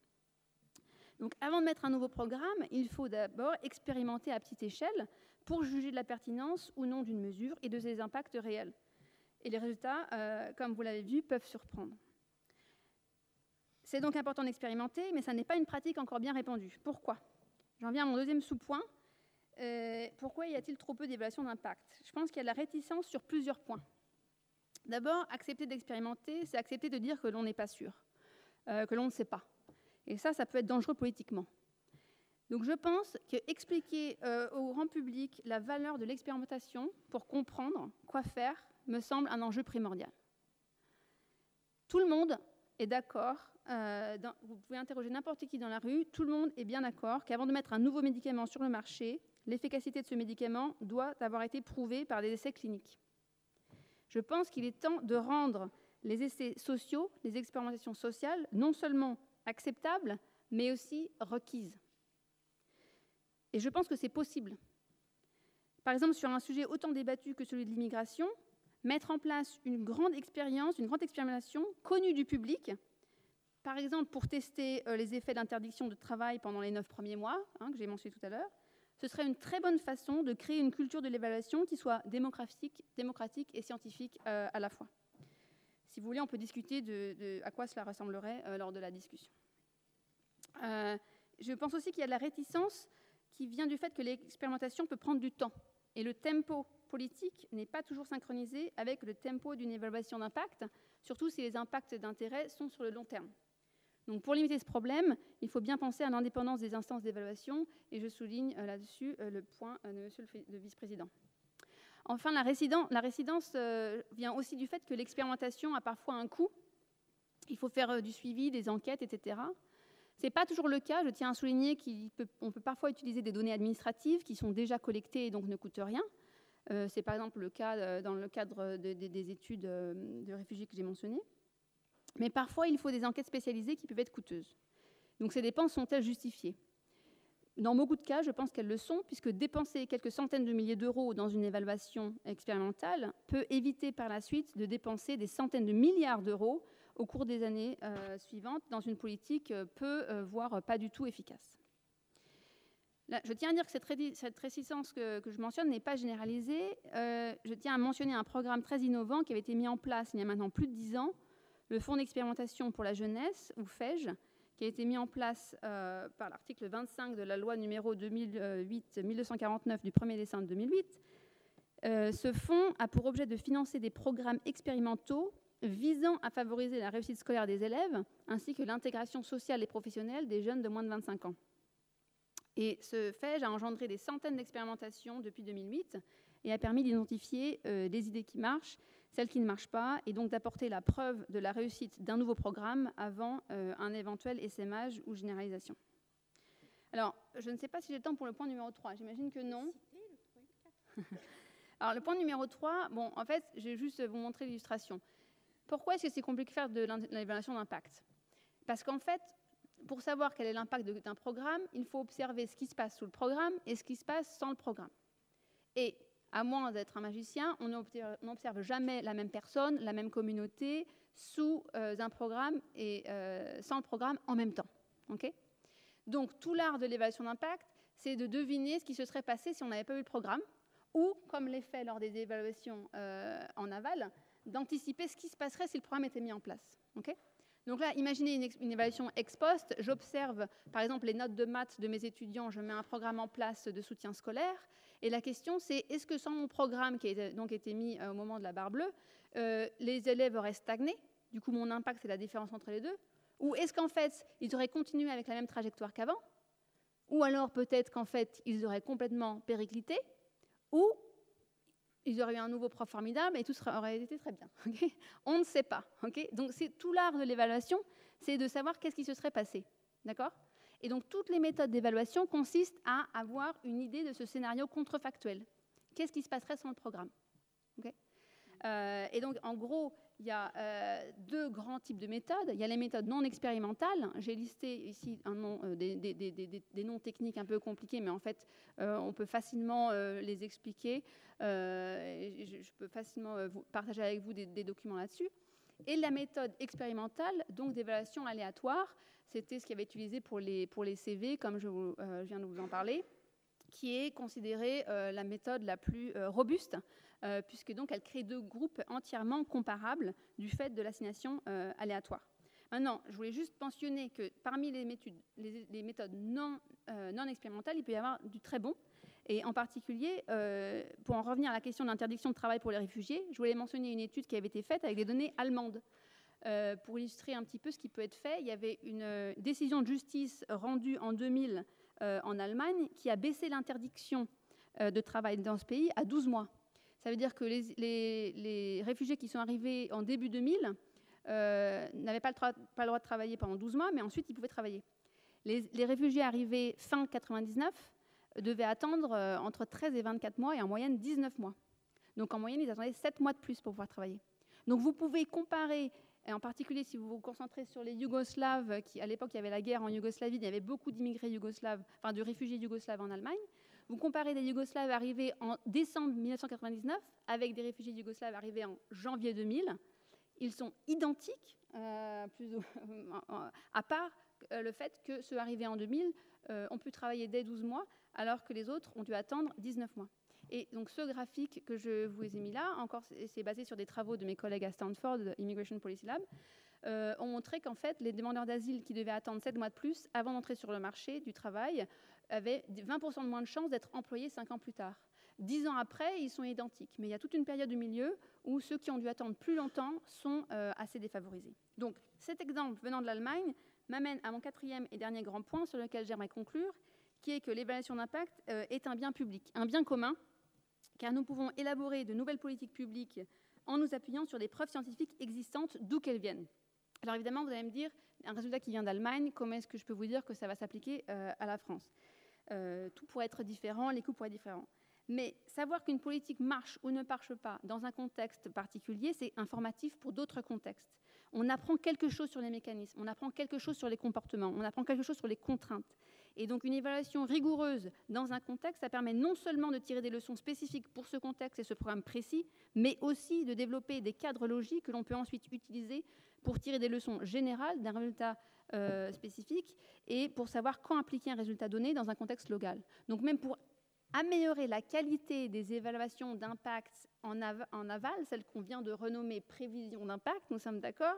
Donc avant de mettre un nouveau programme, il faut d'abord expérimenter à petite échelle pour juger de la pertinence ou non d'une mesure et de ses impacts réels. et les résultats, euh, comme vous l'avez vu, peuvent surprendre. C'est donc important d'expérimenter, mais ça n'est pas une pratique encore bien répandue. Pourquoi? J'en viens à mon deuxième sous-point. Euh, pourquoi y a-t-il trop peu d'évaluation d'impact? Je pense qu'il y a de la réticence sur plusieurs points. D'abord, accepter d'expérimenter, c'est accepter de dire que l'on n'est pas sûr, euh, que l'on ne sait pas. Et ça, ça peut être dangereux politiquement. Donc je pense qu'expliquer euh, au grand public la valeur de l'expérimentation pour comprendre quoi faire me semble un enjeu primordial. Tout le monde est d'accord, euh, vous pouvez interroger n'importe qui dans la rue, tout le monde est bien d'accord qu'avant de mettre un nouveau médicament sur le marché, l'efficacité de ce médicament doit avoir été prouvée par des essais cliniques. Je pense qu'il est temps de rendre les essais sociaux, les expérimentations sociales, non seulement acceptables, mais aussi requises. Et je pense que c'est possible. Par exemple, sur un sujet autant débattu que celui de l'immigration, mettre en place une grande expérience, une grande expérimentation connue du public, par exemple pour tester euh, les effets d'interdiction de travail pendant les neuf premiers mois, hein, que j'ai mentionné tout à l'heure, ce serait une très bonne façon de créer une culture de l'évaluation qui soit démocratique, démocratique et scientifique euh, à la fois. Si vous voulez, on peut discuter de, à quoi cela ressemblerait euh, lors de la discussion. je pense aussi qu'il y a de la réticence qui vient du fait que l'expérimentation peut prendre du temps. Et le tempo politique n'est pas toujours synchronisé avec le tempo d'une évaluation d'impact, surtout si les impacts d'intérêt sont sur le long terme. Donc pour limiter ce problème, il faut bien penser à l'indépendance des instances d'évaluation, et je souligne euh, là-dessus euh, le point euh, de Monsieur le vice-président. Enfin, la résidence vient aussi du fait que l'expérimentation a parfois un coût. Il faut faire du suivi, des enquêtes, etc. Ce n'est pas toujours le cas. Je tiens à souligner qu'on peut, parfois utiliser des données administratives qui sont déjà collectées et donc ne coûtent rien. Euh, c'est par exemple le cas euh, dans le cadre des études euh, de réfugiés que j'ai mentionnées. Mais parfois, il faut des enquêtes spécialisées qui peuvent être coûteuses. Donc ces dépenses sont-elles justifiées? Dans beaucoup de cas, je pense qu'elles le sont, puisque dépenser quelques centaines de milliers d'euros dans une évaluation expérimentale peut éviter par la suite de dépenser des centaines de milliards d'euros au cours des années suivantes dans une politique peu, voire pas du tout efficace. Je tiens à dire que cette, résistance que, je mentionne n'est pas généralisée. je tiens à mentionner un programme très innovant qui avait été mis en place il y a maintenant plus de dix ans, le Fonds d'expérimentation pour la jeunesse, ou FEJ, qui a été mis en place par l'article 25 de la loi numéro 2008-1249 du 1er décembre 2008. ce fonds a pour objet de financer des programmes expérimentaux visant à favoriser la réussite scolaire des élèves ainsi que l'intégration sociale et professionnelle des jeunes de moins de 25 ans. Et ce FEJ a engendré des centaines d'expérimentations depuis 2008 et a permis d'identifier euh, des idées qui marchent, celles qui ne marchent pas, et donc d'apporter la preuve de la réussite d'un nouveau programme avant euh, un éventuel essaimage ou généralisation. Alors, je ne sais pas si j'ai le temps pour le point numéro 3. J'imagine que non. (laughs) Alors, le point numéro 3, bon, en fait, je vais juste vous montrer l'illustration. Pourquoi est-ce que c'est compliqué de faire de l'évaluation d'impact? Parce qu'en fait, pour savoir quel est l'impact d'un programme, il faut observer ce qui se passe sous le programme et ce qui se passe sans le programme. Et à moins d'être un magicien, on n'observe jamais la même personne, la même communauté sous euh, un programme et euh, sans le programme en même temps. Donc tout l'art de l'évaluation d'impact, c'est de deviner ce qui se serait passé si on n'avait pas eu le programme, ou, comme l'effet lors des évaluations euh, en aval, d'anticiper ce qui se passerait si le programme était mis en place. Donc là, imaginez une, évaluation ex post. J'observe, par exemple, les notes de maths de mes étudiants. Je mets un programme en place de soutien scolaire. Et la question, c'est est-ce que sans mon programme, qui a donc été mis euh, au moment de la barre bleue, euh, les élèves auraient stagné? Du coup, mon impact, c'est la différence entre les deux. Ou est-ce qu'en fait, ils auraient continué avec la même trajectoire qu'avant? Ou alors peut-être qu'en fait, ils auraient complètement périclité? Ou ils auraient eu un nouveau prof formidable et tout aurait été très bien. On ne sait pas. donc c'est tout l'art de l'évaluation, c'est de savoir qu'est-ce qui se serait passé. D'accord? Et donc toutes les méthodes d'évaluation consistent à avoir une idée de ce scénario contrefactuel. Qu'est-ce qui se passerait sans le programme euh, Et donc en gros, il y a euh, deux grands types de méthodes. Il y a les méthodes non expérimentales. J'ai listé ici euh, des, noms techniques un peu compliqués, mais en fait, euh, on peut facilement les expliquer. Je, peux facilement partager avec vous des, documents là-dessus. Et la méthode expérimentale, donc d'évaluation aléatoire, c'était ce qui avait utilisé pour les, CV, comme je viens de vous en parler qui est considérée la méthode la plus robuste puisque donc elle crée deux groupes entièrement comparables du fait de l'assignation aléatoire. Maintenant, je voulais juste mentionner que parmi les méthodes, non, non expérimentales, il peut y avoir du très bon, et en particulier, euh, pour en revenir à la question d'interdiction de travail pour les réfugiés, je voulais mentionner une étude qui avait été faite avec des données allemandes. Euh, pour illustrer un petit peu ce qui peut être fait, il y avait une euh, décision de justice rendue en 2000 en Allemagne qui a baissé l'interdiction de travail dans ce pays à 12 mois. Ça veut dire que les, réfugiés qui sont arrivés en début 2000 n'avaient pas, le droit de travailler pendant 12 mois, mais ensuite ils pouvaient travailler. Les, réfugiés arrivés fin 99 devaient attendre euh, entre 13 et 24 mois et en moyenne 19 mois. Donc en moyenne, ils attendaient 7 mois de plus pour pouvoir travailler. Donc vous pouvez comparer, et en particulier si vous vous concentrez sur les Yougoslaves, qui à l'époque il y avait la guerre en Yougoslavie, il y avait beaucoup d'immigrés yougoslaves, enfin de réfugiés yougoslaves en Allemagne. Vous comparez des Yougoslaves arrivés en décembre 1999 avec des réfugiés yougoslaves arrivés en janvier 2000. Ils sont identiques, euh, plus (laughs) à part euh, le fait que ceux arrivés en 2000 ont pu travailler dès 12 mois, alors que les autres ont dû attendre 19 mois. Et donc ce graphique que je vous ai mis là, encore c'est basé sur des travaux de mes collègues à Stanford, Immigration Policy Lab, euh, ont montré qu'en fait les demandeurs d'asile qui devaient attendre 7 mois de plus avant d'entrer sur le marché du travail avaient 20% de moins de chances d'être employés 5 ans plus tard. 10 ans après, ils sont identiques, mais il y a toute une période au milieu où ceux qui ont dû attendre plus longtemps sont euh, assez défavorisés. Donc cet exemple venant de l'Allemagne m'amène à mon quatrième et dernier grand point sur lequel j'aimerais conclure, qui est que l'évaluation d'impact euh, est un bien public, un bien commun, car nous pouvons élaborer de nouvelles politiques publiques en nous appuyant sur des preuves scientifiques existantes, d'où qu'elles viennent. Alors évidemment, vous allez me dire, un résultat qui vient d'Allemagne, comment est-ce que je peux vous dire que ça va s'appliquer euh, à la France? Euh, Tout pourrait être différent, les coûts pourraient être différents. Mais savoir qu'une politique marche ou ne marche pas dans un contexte particulier, c'est informatif pour d'autres contextes. On apprend quelque chose sur les mécanismes, on apprend quelque chose sur les comportements, on apprend quelque chose sur les contraintes. Et donc une évaluation rigoureuse dans un contexte, ça permet non seulement de tirer des leçons spécifiques pour ce contexte et ce programme précis, mais aussi de développer des cadres logiques que l'on peut ensuite utiliser pour tirer des leçons générales d'un résultat euh, spécifique et pour savoir quand appliquer un résultat donné dans un contexte local. Donc même pour améliorer la qualité des évaluations d'impact en, aval, celles qu'on vient de renommer prévision d'impact, nous sommes d'accord,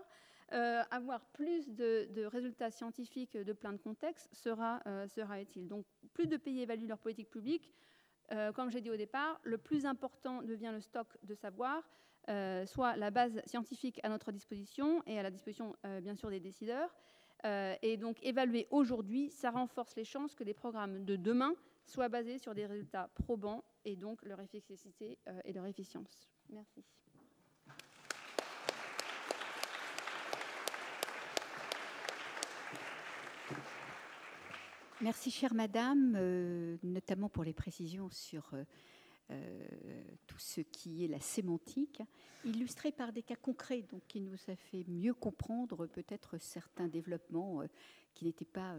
euh, avoir plus de, résultats scientifiques de plein de contextes sera, euh, sera utile. Donc, plus de pays évaluent leur politique publique. Euh, comme j'ai dit au départ, le plus important devient le stock de savoir, soit la base scientifique à notre disposition et à la disposition, bien sûr, des décideurs. Et donc, évaluer aujourd'hui, ça renforce les chances que les programmes de demain soient basés sur des résultats probants et donc leur efficacité et leur efficience. Merci. Merci, chère madame, euh, notamment pour les précisions sur euh, euh, tout ce qui est la sémantique, illustré par des cas concrets, donc qui nous a fait mieux comprendre peut-être certains développements qui n'étaient pas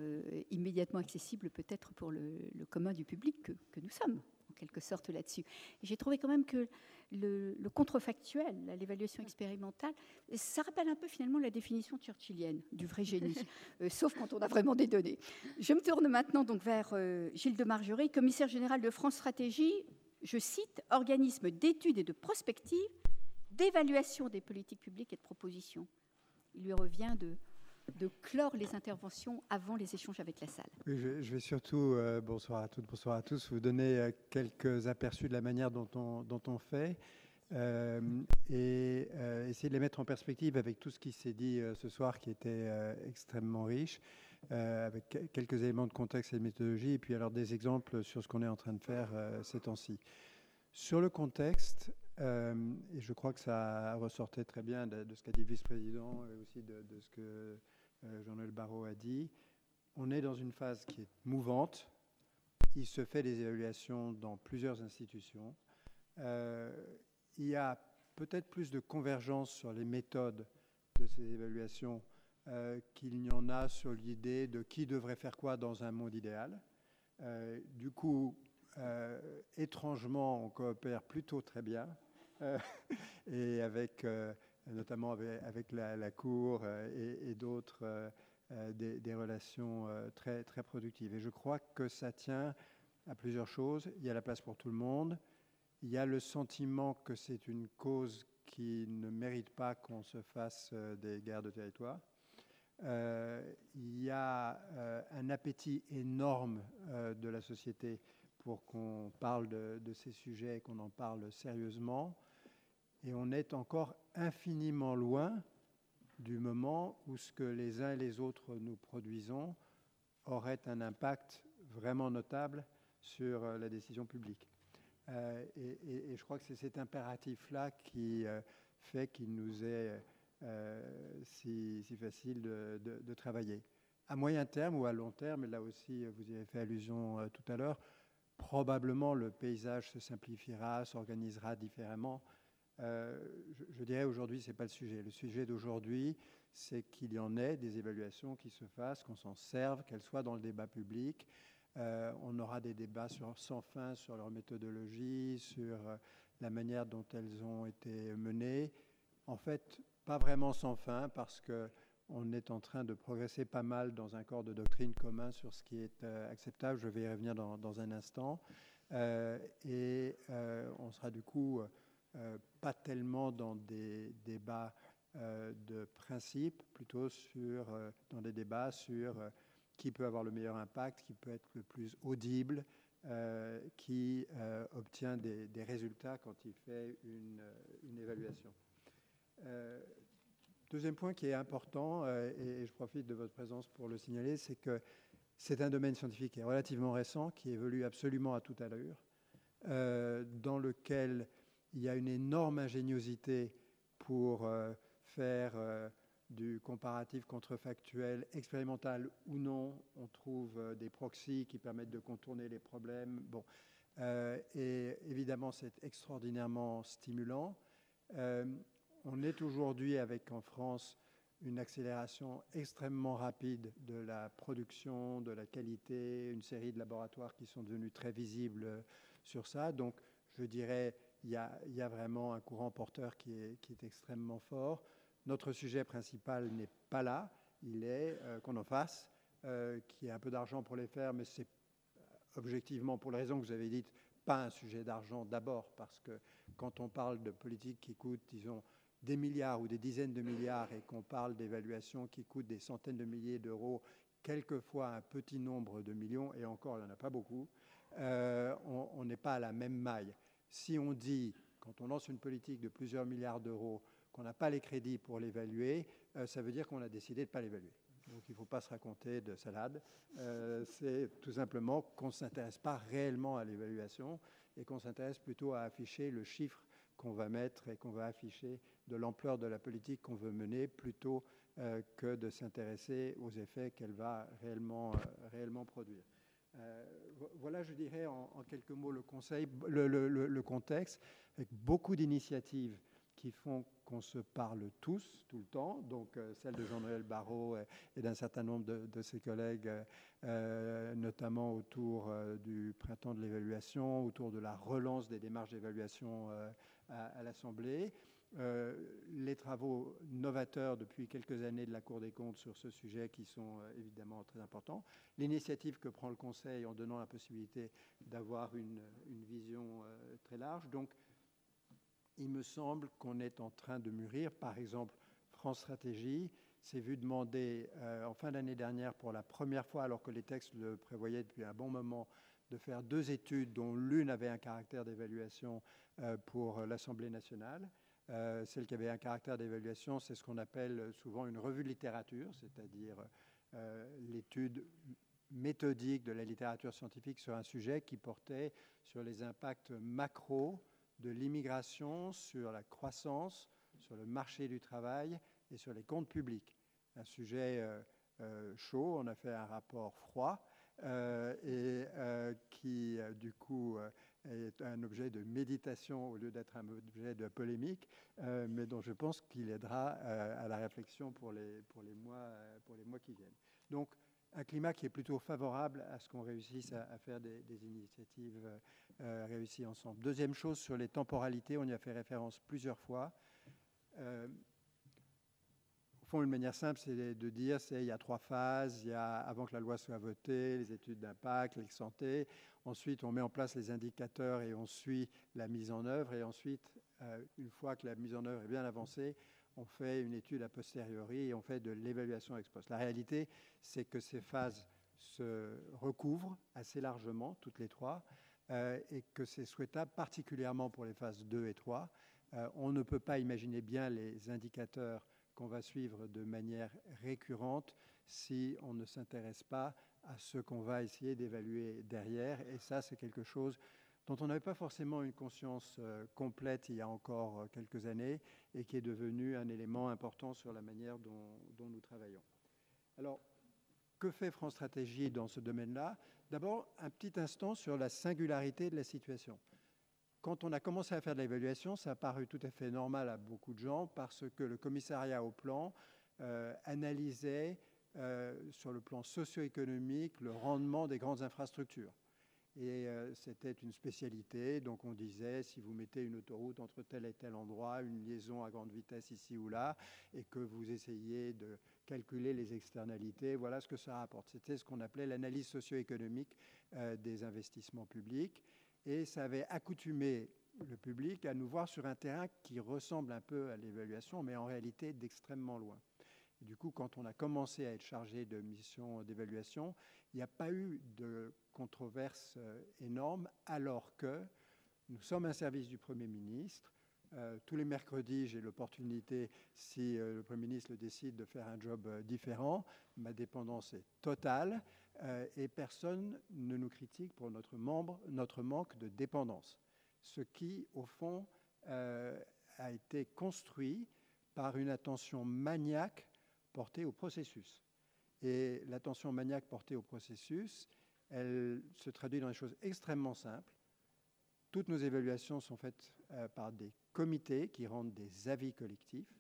immédiatement accessibles peut-être pour le, commun du public que nous sommes quelque sorte là-dessus. J'ai trouvé quand même que le, contrefactuel, l'évaluation expérimentale, ça rappelle un peu finalement la définition churchillienne du vrai génie, (laughs) euh, sauf quand on a vraiment des données. Je me tourne maintenant donc vers euh, Gilles de Margerie, commissaire général de France Stratégie, je cite, organisme d'études et de prospective, d'évaluation des politiques publiques et de propositions. Il lui revient de clore les interventions avant les échanges avec la salle. je, vais surtout, euh, bonsoir à toutes, bonsoir à tous, vous donner euh, quelques aperçus de la manière dont on, dont on fait euh, et essayer de les mettre en perspective avec tout ce qui s'est dit ce soir qui était extrêmement riche, avec quelques éléments de contexte et de méthodologie, et puis alors des exemples sur ce qu'on est en train de faire ces temps-ci. Sur le contexte, et je crois que ça ressortait très bien de, ce qu'a dit le vice-président et aussi de, ce que euh, Jean-Noël Barrault a dit, on est dans une phase qui est mouvante. Il se fait des évaluations dans plusieurs institutions. Euh, il y a peut-être plus de convergence sur les méthodes de ces évaluations euh, qu'il n'y en a sur l'idée de qui devrait faire quoi dans un monde idéal. du coup, étrangement, on coopère plutôt très bien (laughs) et avec notamment avec, la, Cour euh, et, d'autres, euh, euh, des, relations très, très productives. Et je crois que ça tient à plusieurs choses. Il y a la place pour tout le monde. il y a le sentiment que c'est une cause qui ne mérite pas qu'on se fasse des guerres de territoire. Il y a un appétit énorme de la société pour qu'on parle de, ces sujets et qu'on en parle sérieusement. Et on est encore infiniment loin du moment où ce que les uns et les autres nous produisons aurait un impact vraiment notable sur euh, la décision publique. Euh, et, je crois que c'est cet impératif-là qui euh, fait qu'il nous est euh, si, facile de, travailler. À moyen terme ou à long terme, et là aussi vous y avez fait allusion euh, tout à l'heure, probablement le paysage se simplifiera, s'organisera différemment. Euh, je, dirais aujourd'hui, ce n'est pas le sujet. Le sujet d'aujourd'hui, c'est qu'il y en ait des évaluations qui se fassent, qu'on s'en serve, qu'elles soient dans le débat public. On aura des débats sans fin sur leur méthodologie, sur la manière dont elles ont été menées. En fait, pas vraiment sans fin, parce que on est en train de progresser pas mal dans un corps de doctrine commun sur ce qui est euh, acceptable. Je vais y revenir dans, un instant. Euh, et euh, on sera du coup euh, pas tellement dans des débats de principe, plutôt sur, dans des débats sur qui peut avoir le meilleur impact, qui peut être le plus audible, qui obtient des, résultats quand il fait une évaluation. Deuxième point qui est important, euh, et, je profite de votre présence pour le signaler, c'est que c'est un domaine scientifique qui est relativement récent, qui évolue absolument à toute allure, euh, dans lequel il y a une énorme ingéniosité pour euh, faire euh, du comparatif contrefactuel, expérimental ou non. On trouve euh, des proxys qui permettent de contourner les problèmes. Bon. Euh, et évidemment, c'est extraordinairement stimulant. Euh, on est aujourd'hui avec en France une accélération extrêmement rapide de la production, de la qualité, une série de laboratoires qui sont devenus très visibles sur ça. Donc, je dirais, il y a, vraiment un courant porteur qui est, qui est, extrêmement fort. Notre sujet principal n'est pas là, il est euh, qu'on en fasse, euh, qu'il y ait un peu d'argent pour les faire, mais c'est objectivement, pour les raisons que vous avez dites, pas un sujet d'argent d'abord, parce que quand on parle de politique qui coûte, disons, des milliards ou des dizaines de milliards et qu'on parle d'évaluations qui coûtent des centaines de milliers d'euros, quelquefois un petit nombre de millions, et encore, il n'y en a pas beaucoup, euh, on n'est pas à la même maille. Si on dit, quand on lance une politique de plusieurs milliards d'euros, qu'on n'a pas les crédits pour l'évaluer, euh, ça veut dire qu'on a décidé de ne pas l'évaluer. Donc il ne faut pas se raconter de salade. Euh, C'est tout simplement qu'on ne s'intéresse pas réellement à l'évaluation et qu'on s'intéresse plutôt à afficher le chiffre qu'on va mettre et qu'on va afficher de l'ampleur de la politique qu'on veut mener plutôt euh, que de s'intéresser aux effets qu'elle va réellement, euh, réellement produire. Euh, voilà, je dirais en, quelques mots le, conseil, le, contexte, avec beaucoup d'initiatives qui font qu'on se parle tous, tout le temps, donc celle de Jean-Noël Barrot et, d'un certain nombre de, ses collègues, notamment autour du printemps de l'évaluation, autour de la relance des démarches d'évaluation à, l'Assemblée. Euh, les travaux novateurs depuis quelques années de la Cour des comptes sur ce sujet qui sont euh, évidemment très importants, l'initiative que prend le Conseil en donnant la possibilité d'avoir une, vision euh, très large. Donc, il me semble qu'on est en train de mûrir, par exemple, France Stratégie s'est vu demander en fin d'année dernière pour la première fois, alors que les textes le prévoyaient depuis un bon moment, de faire deux études dont l'une avait un caractère d'évaluation euh, pour l'Assemblée nationale. Euh, celle qui avait un caractère d'évaluation, c'est ce qu'on appelle souvent une revue de littérature, c'est-à-dire euh, l'étude méthodique de la littérature scientifique sur un sujet qui portait sur les impacts macro de l'immigration sur la croissance, sur le marché du travail et sur les comptes publics. Un sujet chaud, on a fait un rapport froid et euh, qui, du coup, est un objet de méditation au lieu d'être un objet de polémique, euh, mais dont je pense qu'il aidera euh, à la réflexion pour les, pour, les mois, euh, pour les mois qui viennent. Donc, un climat qui est plutôt favorable à ce qu'on réussisse à, faire des, initiatives euh, réussies ensemble. Deuxième chose, sur les temporalités, on y a fait référence plusieurs fois. Une manière simple, c'est de dire c'est il y a trois phases. Il y a avant que la loi soit votée, les études d'impact, les santé. Ensuite, on met en place les indicateurs et on suit la mise en œuvre. Et ensuite, euh, une fois que la mise en œuvre est bien avancée, on fait une étude a posteriori et on fait de l'évaluation ex post. La réalité, c'est que ces phases se recouvrent assez largement, toutes les trois, euh, et que c'est souhaitable, particulièrement pour les phases 2 et 3. Euh, on ne peut pas imaginer bien les indicateurs qu'on va suivre de manière récurrente si on ne s'intéresse pas à ce qu'on va essayer d'évaluer derrière. Et ça, c'est quelque chose dont on n'avait pas forcément une conscience euh, complète il y a encore euh, quelques années et qui est devenu un élément important sur la manière dont, dont nous travaillons. Alors, que fait France Stratégie dans ce domaine-là? D'abord, un petit instant sur la singularité de la situation. Quand on a commencé à faire de l'évaluation, ça a paru tout à fait normal à beaucoup de gens parce que le commissariat au plan euh, analysait euh, sur le plan socio-économique le rendement des grandes infrastructures. Et euh, c'était une spécialité, donc on disait si vous mettez une autoroute entre tel et tel endroit, une liaison à grande vitesse ici ou là, et que vous essayez de calculer les externalités, voilà ce que ça rapporte. C'était ce qu'on appelait l'analyse socio-économique des investissements publics et ça avait accoutumé le public à nous voir sur un terrain qui ressemble un peu à l'évaluation, mais en réalité d'extrêmement loin. du coup, quand on a commencé à être chargé de mission d'évaluation, il n'y a pas eu de controverse euh, énorme, alors que nous sommes un service du Premier ministre. Euh, tous les mercredis, j'ai l'opportunité, si euh, le Premier ministre le décide, de faire un job différent. Ma dépendance est totale. Euh, et personne ne nous critique pour notre, manque de dépendance. Ce qui, au fond, euh, a été construit par une attention maniaque portée au processus. Et l'attention maniaque portée au processus, elle se traduit dans des choses extrêmement simples. Toutes nos évaluations sont faites euh, par des comités qui rendent des avis collectifs.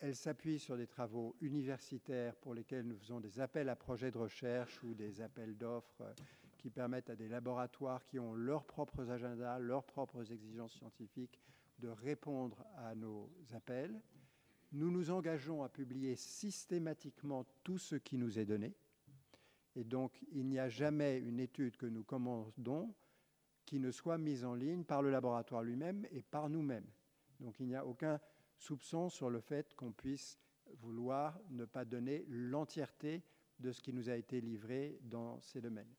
Elle s'appuie sur des travaux universitaires pour lesquels nous faisons des appels à projets de recherche ou des appels d'offres euh, qui permettent à des laboratoires qui ont leurs propres agendas, leurs propres exigences scientifiques de répondre à nos appels. Nous nous engageons à publier systématiquement tout ce qui nous est donné. Et donc, il n'y a jamais une étude que nous commandons qui ne soit mise en ligne par le laboratoire lui-même et par nous-mêmes. Donc, il n'y a aucun soupçon sur le fait qu'on puisse vouloir ne pas donner l'entièreté de ce qui nous a été livré dans ces domaines.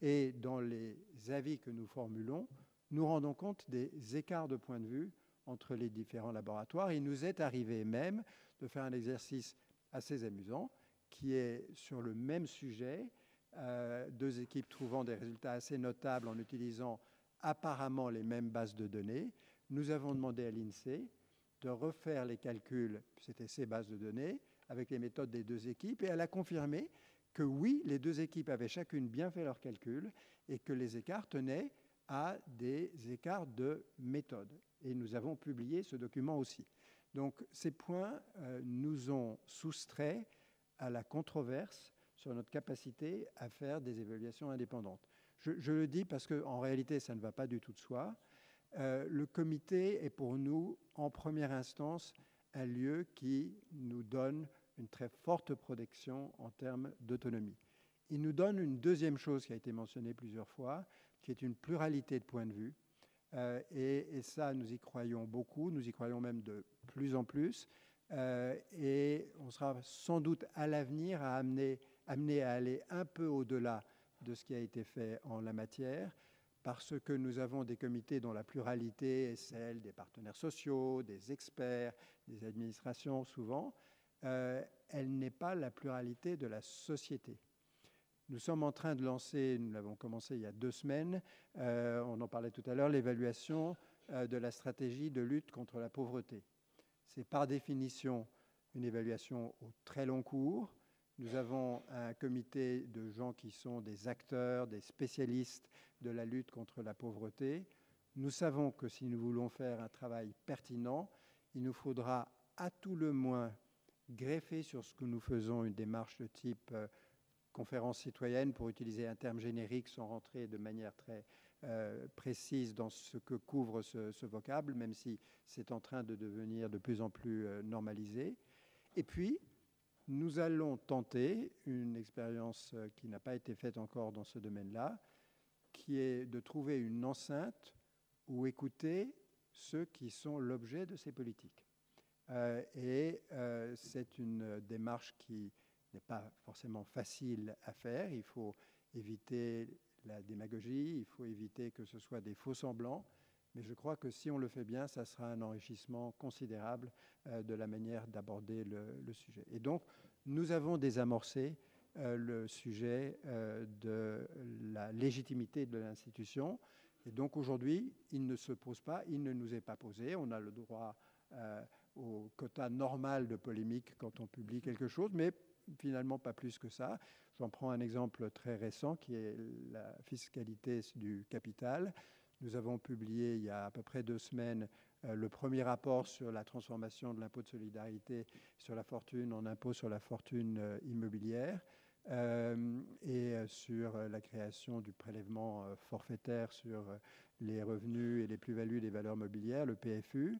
Et dans les avis que nous formulons, nous rendons compte des écarts de point de vue entre les différents laboratoires. Il nous est arrivé même de faire un exercice assez amusant qui est sur le même sujet, euh, deux équipes trouvant des résultats assez notables en utilisant apparemment les mêmes bases de données. Nous avons demandé à l'INSEE de refaire les calculs, c'était ces bases de données, avec les méthodes des deux équipes, et elle a confirmé que oui, les deux équipes avaient chacune bien fait leurs calculs et que les écarts tenaient à des écarts de méthode. Et nous avons publié ce document aussi. Donc ces points euh, nous ont soustrait à la controverse sur notre capacité à faire des évaluations indépendantes. Je, je le dis parce qu'en réalité, ça ne va pas du tout de soi. Euh, le comité est pour nous, en première instance, un lieu qui nous donne une très forte protection en termes d'autonomie. Il nous donne une deuxième chose qui a été mentionnée plusieurs fois, qui est une pluralité de points de vue. Euh, et, ça, nous y croyons beaucoup, nous y croyons même de plus en plus. Euh, et on sera sans doute à l'avenir à amener, à aller un peu au-delà de ce qui a été fait en la matière parce que nous avons des comités dont la pluralité est celle des partenaires sociaux, des experts, des administrations souvent, euh, elle n'est pas la pluralité de la société. Nous sommes en train de lancer, nous l'avons commencé il y a deux semaines, euh, on en parlait tout à l'heure, l'évaluation euh, de la stratégie de lutte contre la pauvreté. C'est par définition une évaluation au très long cours. Nous avons un comité de gens qui sont des acteurs, des spécialistes de la lutte contre la pauvreté. Nous savons que si nous voulons faire un travail pertinent, il nous faudra à tout le moins greffer sur ce que nous faisons une démarche de type euh, conférence citoyenne, pour utiliser un terme générique sans rentrer de manière très précise dans ce que couvre ce, ce vocable, même si c'est en train de devenir de plus en plus normalisé. Et puis, nous allons tenter une expérience qui n'a pas été faite encore dans ce domaine-là, qui est de trouver une enceinte où écouter ceux qui sont l'objet de ces politiques. Euh, et euh, c'est une démarche qui n'est pas forcément facile à faire. Il faut éviter la démagogie, il faut éviter que ce soit des faux semblants. Mais je crois que si on le fait bien, ça sera un enrichissement considérable euh, de la manière d'aborder le, le, sujet. Et donc, nous avons désamorcé le sujet de la légitimité de l'institution. Et donc aujourd'hui, il ne se pose pas, il ne nous est pas posé. On a le droit au quota normal de polémique quand on publie quelque chose, mais finalement pas plus que ça. J'en prends un exemple très récent qui est la fiscalité du capital. Nous avons publié il y a à peu près deux semaines euh, le premier rapport sur la transformation de l'impôt de solidarité sur la fortune en impôt sur la fortune euh, immobilière euh, et sur la création du prélèvement forfaitaire sur les revenus et les plus-values des valeurs mobilières, le PFU.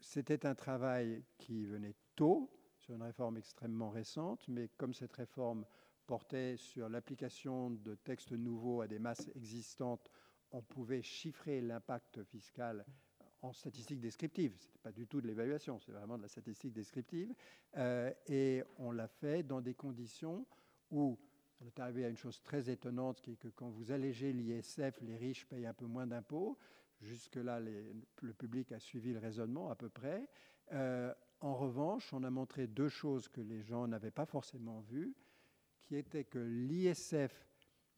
C'était un travail qui venait tôt, sur une réforme extrêmement récente, mais comme cette réforme portait sur l'application de textes nouveaux à des masses existantes, on pouvait chiffrer l'impact fiscal en statistique descriptive. Ce n'était pas du tout de l'évaluation, c'est vraiment de la statistique descriptive. Euh, et on l'a fait dans des conditions où on est arrivé à une chose très étonnante, qui est que quand vous allégez l'ISF, les riches payent un peu moins d'impôts. Jusque-là, le public a suivi le raisonnement à peu près. Euh, en revanche, on a montré deux choses que les gens n'avaient pas forcément vues, qui étaient que l'ISF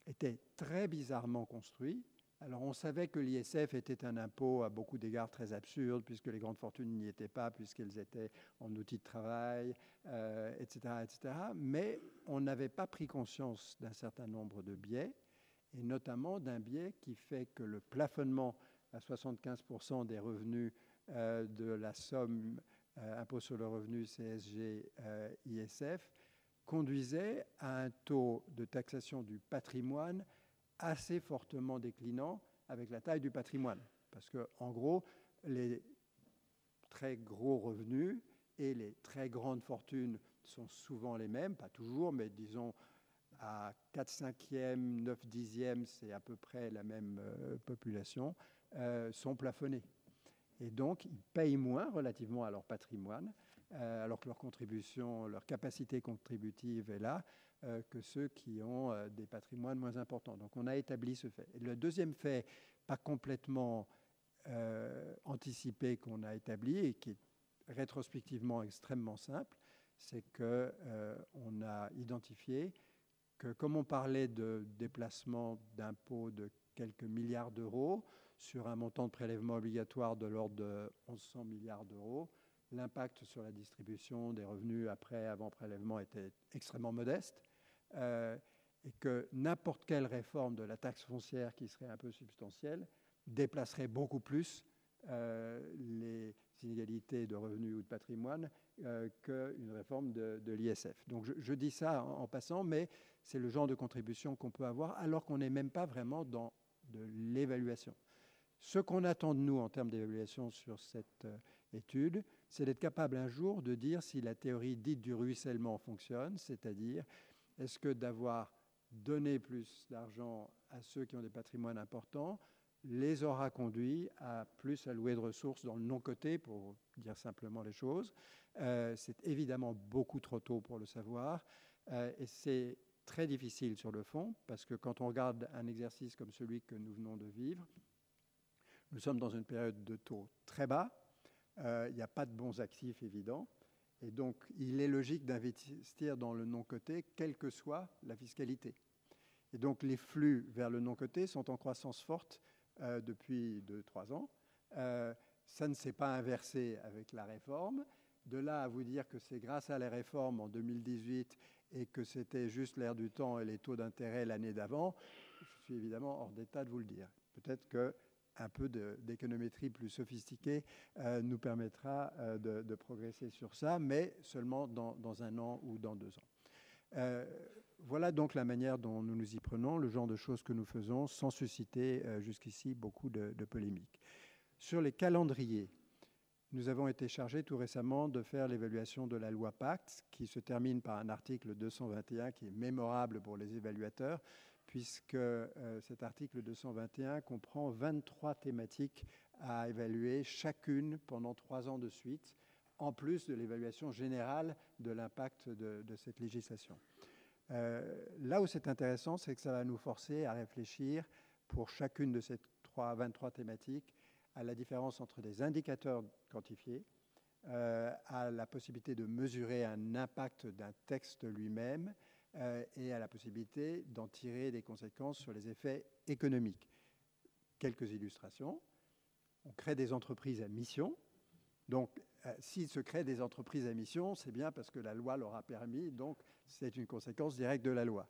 était très bizarrement construit. Alors on savait que l'ISF était un impôt à beaucoup d'égards très absurde, puisque les grandes fortunes n'y étaient pas, puisqu'elles étaient en outil de travail, etc., euh, etc. Mais on n'avait pas pris conscience d'un certain nombre de biais, et notamment d'un biais qui fait que le plafonnement à 75% des revenus euh, de la somme euh, impôt sur le revenu CSG euh, conduisait à un taux de taxation du patrimoine assez fortement déclinant avec la taille du patrimoine. Parce que, en gros, les très gros revenus et les très grandes fortunes sont souvent les mêmes, pas toujours, mais disons à 4 cinquièmes, 9 dixièmes, c'est à peu près la même population. Euh, sont plafonnés. Et donc, ils payent moins relativement à leur patrimoine, euh, alors que leur contribution, leur capacité contributive est là, euh, que ceux qui ont des patrimoines moins importants. Donc, on a établi ce fait. Le deuxième fait, pas complètement anticipé qu'on a établi et qui est rétrospectivement extrêmement simple, c'est qu'on on a identifié que comme on parlait de déplacement d'impôts de quelques milliards d'euros, sur un montant de prélèvement obligatoire de l'ordre de 1100 milliards d'euros. L'impact sur la distribution des revenus après avant prélèvement était extrêmement modeste euh, et que n'importe quelle réforme de la taxe foncière qui serait un peu substantielle déplacerait beaucoup plus euh, les inégalités de revenus ou de patrimoine euh, qu'une réforme de, l'ISF. Donc je, dis ça en, en passant, mais c'est le genre de contribution qu'on peut avoir alors qu'on n'est même pas vraiment dans de l'évaluation. Ce qu'on attend de nous en termes d'évaluation sur cette euh, étude, c'est d'être capable un jour de dire si la théorie dite du ruissellement fonctionne, c'est-à-dire est-ce que d'avoir donné plus d'argent à ceux qui ont des patrimoines importants les aura conduits à plus allouer de ressources dans le non-côté, pour dire simplement les choses? Euh, c'est évidemment beaucoup trop tôt pour le savoir, euh, et c'est très difficile sur le fond, parce que quand on regarde un exercice comme celui que nous venons de vivre, nous sommes dans une période de taux très bas. Euh, il n'y a pas de bons actifs évidents. Et donc, il est logique d'investir dans le non-coté, quelle que soit la fiscalité. Et donc, les flux vers le non-coté sont en croissance forte euh, depuis 2-3 ans. Euh, ça ne s'est pas inversé avec la réforme. De là à vous dire que c'est grâce à la réforme en 2018 et que c'était juste l'air du temps et les taux d'intérêt l'année d'avant, je suis évidemment hors d'état de vous le dire. Peut-être que un peu d'économétrie plus sophistiquée euh, nous permettra euh, de, progresser sur ça, mais seulement dans, un an ou dans deux ans. voilà donc la manière dont nous nous y prenons, le genre de choses que nous faisons sans susciter jusqu'ici beaucoup de, de polémiques. Sur les calendriers, nous avons été chargés tout récemment de faire l'évaluation de la loi Pacte, qui se termine par un article 221 qui est mémorable pour les évaluateurs, puisque euh, cet article 221 comprend 23 thématiques à évaluer, chacune pendant trois ans de suite, en plus de l'évaluation générale de l'impact de, cette législation. Euh, là où c'est intéressant, c'est que ça va nous forcer à réfléchir pour chacune de ces 3, 23 thématiques à la différence entre des indicateurs quantifiés, euh, à la possibilité de mesurer un impact d'un texte lui-même euh, et à la possibilité d'en tirer des conséquences sur les effets économiques. Quelques illustrations. On crée des entreprises à mission. Donc, euh, s'il se crée des entreprises à mission, c'est bien parce que la loi leur a permis, donc c'est une conséquence directe de la loi.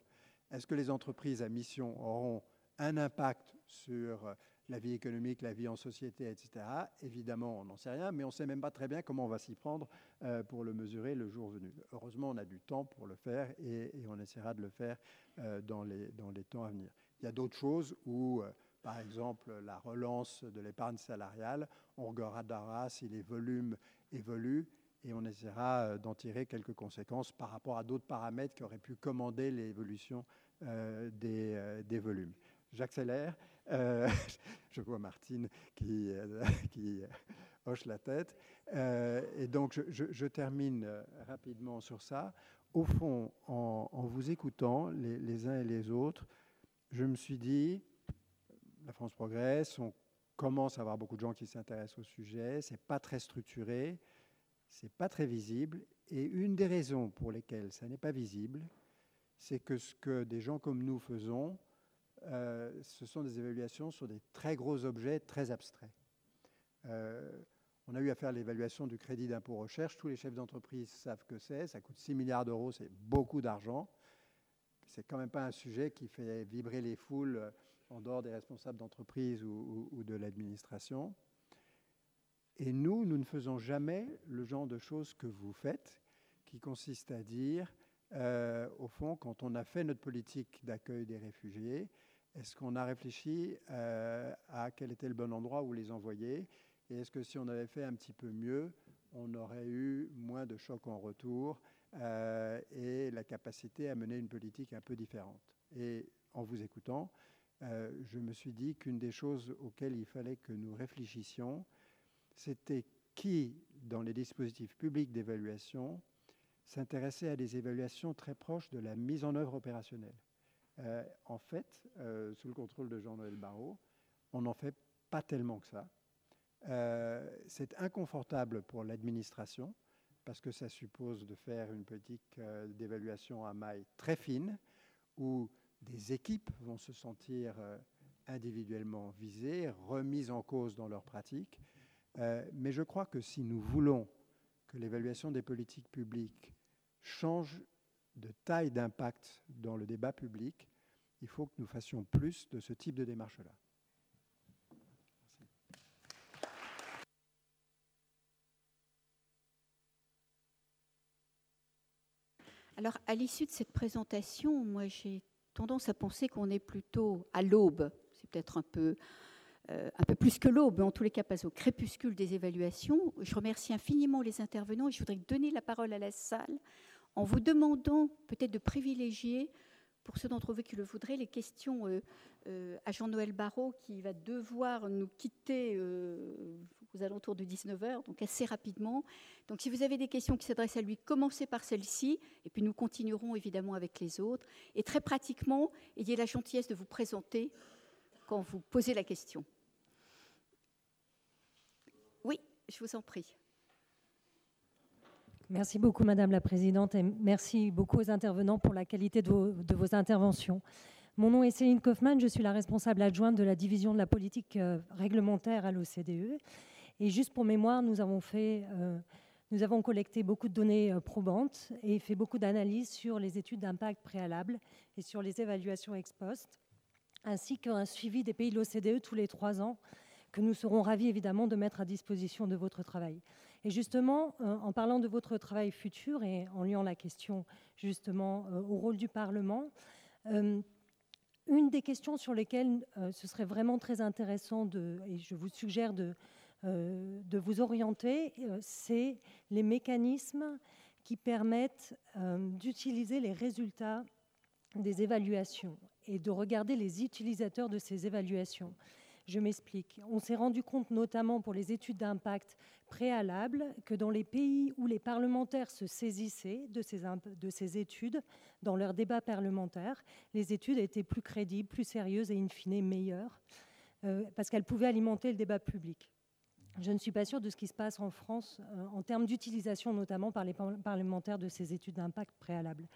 Est-ce que les entreprises à mission auront un impact sur la vie économique, la vie en société, etc. Évidemment, on n'en sait rien, mais on ne sait même pas très bien comment on va s'y prendre euh, pour le mesurer le jour venu. Heureusement, on a du temps pour le faire et, on essaiera de le faire euh, dans, les, dans les temps à venir. Il y a d'autres choses où, euh, par exemple, la relance de l'épargne salariale, on regardera si les volumes évoluent et on essaiera d'en tirer quelques conséquences par rapport à d'autres paramètres qui auraient pu commander l'évolution des, des volumes. J'accélère. Euh, (laughs) je vois Martine qui, euh, (laughs) qui hoche la tête. Euh, et donc, je, termine rapidement sur ça. Au fond, en, vous écoutant les, uns et les autres, je me suis dit, la France progresse, on commence à avoir beaucoup de gens qui s'intéressent au sujet, c'est pas très structuré, c'est pas très visible, et une des raisons pour lesquelles ça n'est pas visible, c'est que ce que des gens comme nous faisons, euh, ce sont des évaluations sur des très gros objets très abstraits. Euh, on a eu à faire l'évaluation du crédit d'impôt recherche. Tous les chefs d'entreprise savent que c'est. Ça coûte 6 milliards d'euros, c'est beaucoup d'argent. C'est quand même pas un sujet qui fait vibrer les foules euh, en dehors des responsables d'entreprise ou, de l'administration. Et nous, nous ne faisons jamais le genre de choses que vous faites, qui consiste à dire, au fond, quand on a fait notre politique d'accueil des réfugiés, est-ce qu'on a réfléchi euh, à quel était le bon endroit où les envoyer? Et est-ce que si on avait fait un petit peu mieux, on aurait eu moins de chocs en retour euh, et la capacité à mener une politique un peu différente? Et en vous écoutant, euh, je me suis dit qu'une des choses auxquelles il fallait que nous réfléchissions, c'était qui, dans les dispositifs publics d'évaluation, s'intéressait à des évaluations très proches de la mise en œuvre opérationnelle. Euh, en fait, euh, sous le contrôle de Jean-Noël Barrot, on n'en fait pas tellement que ça. Euh, c'est inconfortable pour l'administration parce que ça suppose de faire une politique d'évaluation à maille très fine où des équipes vont se sentir individuellement visées, remises en cause dans leur pratique. mais je crois que si nous voulons que l'évaluation des politiques publiques change de taille d'impact dans le débat public, il faut que nous fassions plus de ce type de démarche-là. Alors, à l'issue de cette présentation, moi, j'ai tendance à penser qu'on est plutôt à l'aube. C'est peut-être un peu, euh, un peu plus que l'aube, en tous les cas, pas au crépuscule des évaluations. Je remercie infiniment les intervenants et je voudrais donner la parole à la salle en vous demandant peut-être de privilégier, pour ceux d'entre vous qui le voudraient, les questions euh, euh, à Jean-Noël Barrot, qui va devoir nous quitter euh, aux alentours de 19h, donc assez rapidement. Donc si vous avez des questions qui s'adressent à lui, commencez par celle-ci, et puis nous continuerons évidemment avec les autres. Et très pratiquement, ayez la gentillesse de vous présenter quand vous posez la question. Oui, je vous en prie. Merci beaucoup, Madame la Présidente, et merci beaucoup aux intervenants pour la qualité de vos, interventions. Mon nom est Céline Kaufmann, je suis la responsable adjointe de la division de la politique euh, réglementaire à l'OCDE. Et juste pour mémoire, nous avons, euh, collecté beaucoup de données euh, probantes et fait beaucoup d'analyses sur les études d'impact préalables et sur les évaluations ex post, ainsi qu'un suivi des pays de l'OCDE tous les trois ans que nous serons ravis évidemment de mettre à disposition de votre travail. Et justement, en parlant de votre travail futur et en liant la question justement au rôle du Parlement, une des questions sur lesquelles ce serait vraiment très intéressant, de, et je vous suggère de, de vous orienter, c'est les mécanismes qui permettent d'utiliser les résultats des évaluations et de regarder les utilisateurs de ces évaluations. Je m'explique. On s'est rendu compte, notamment pour les études d'impact préalables, que dans les pays où les parlementaires se saisissaient de ces, de ces études, dans leurs débats parlementaires, les études étaient plus crédibles, plus sérieuses et in fine meilleures, euh, parce qu'elles pouvaient alimenter le débat public. Je ne suis pas sûre de ce qui se passe en France euh, en termes d'utilisation, notamment par les parlementaires, de ces études d'impact préalables.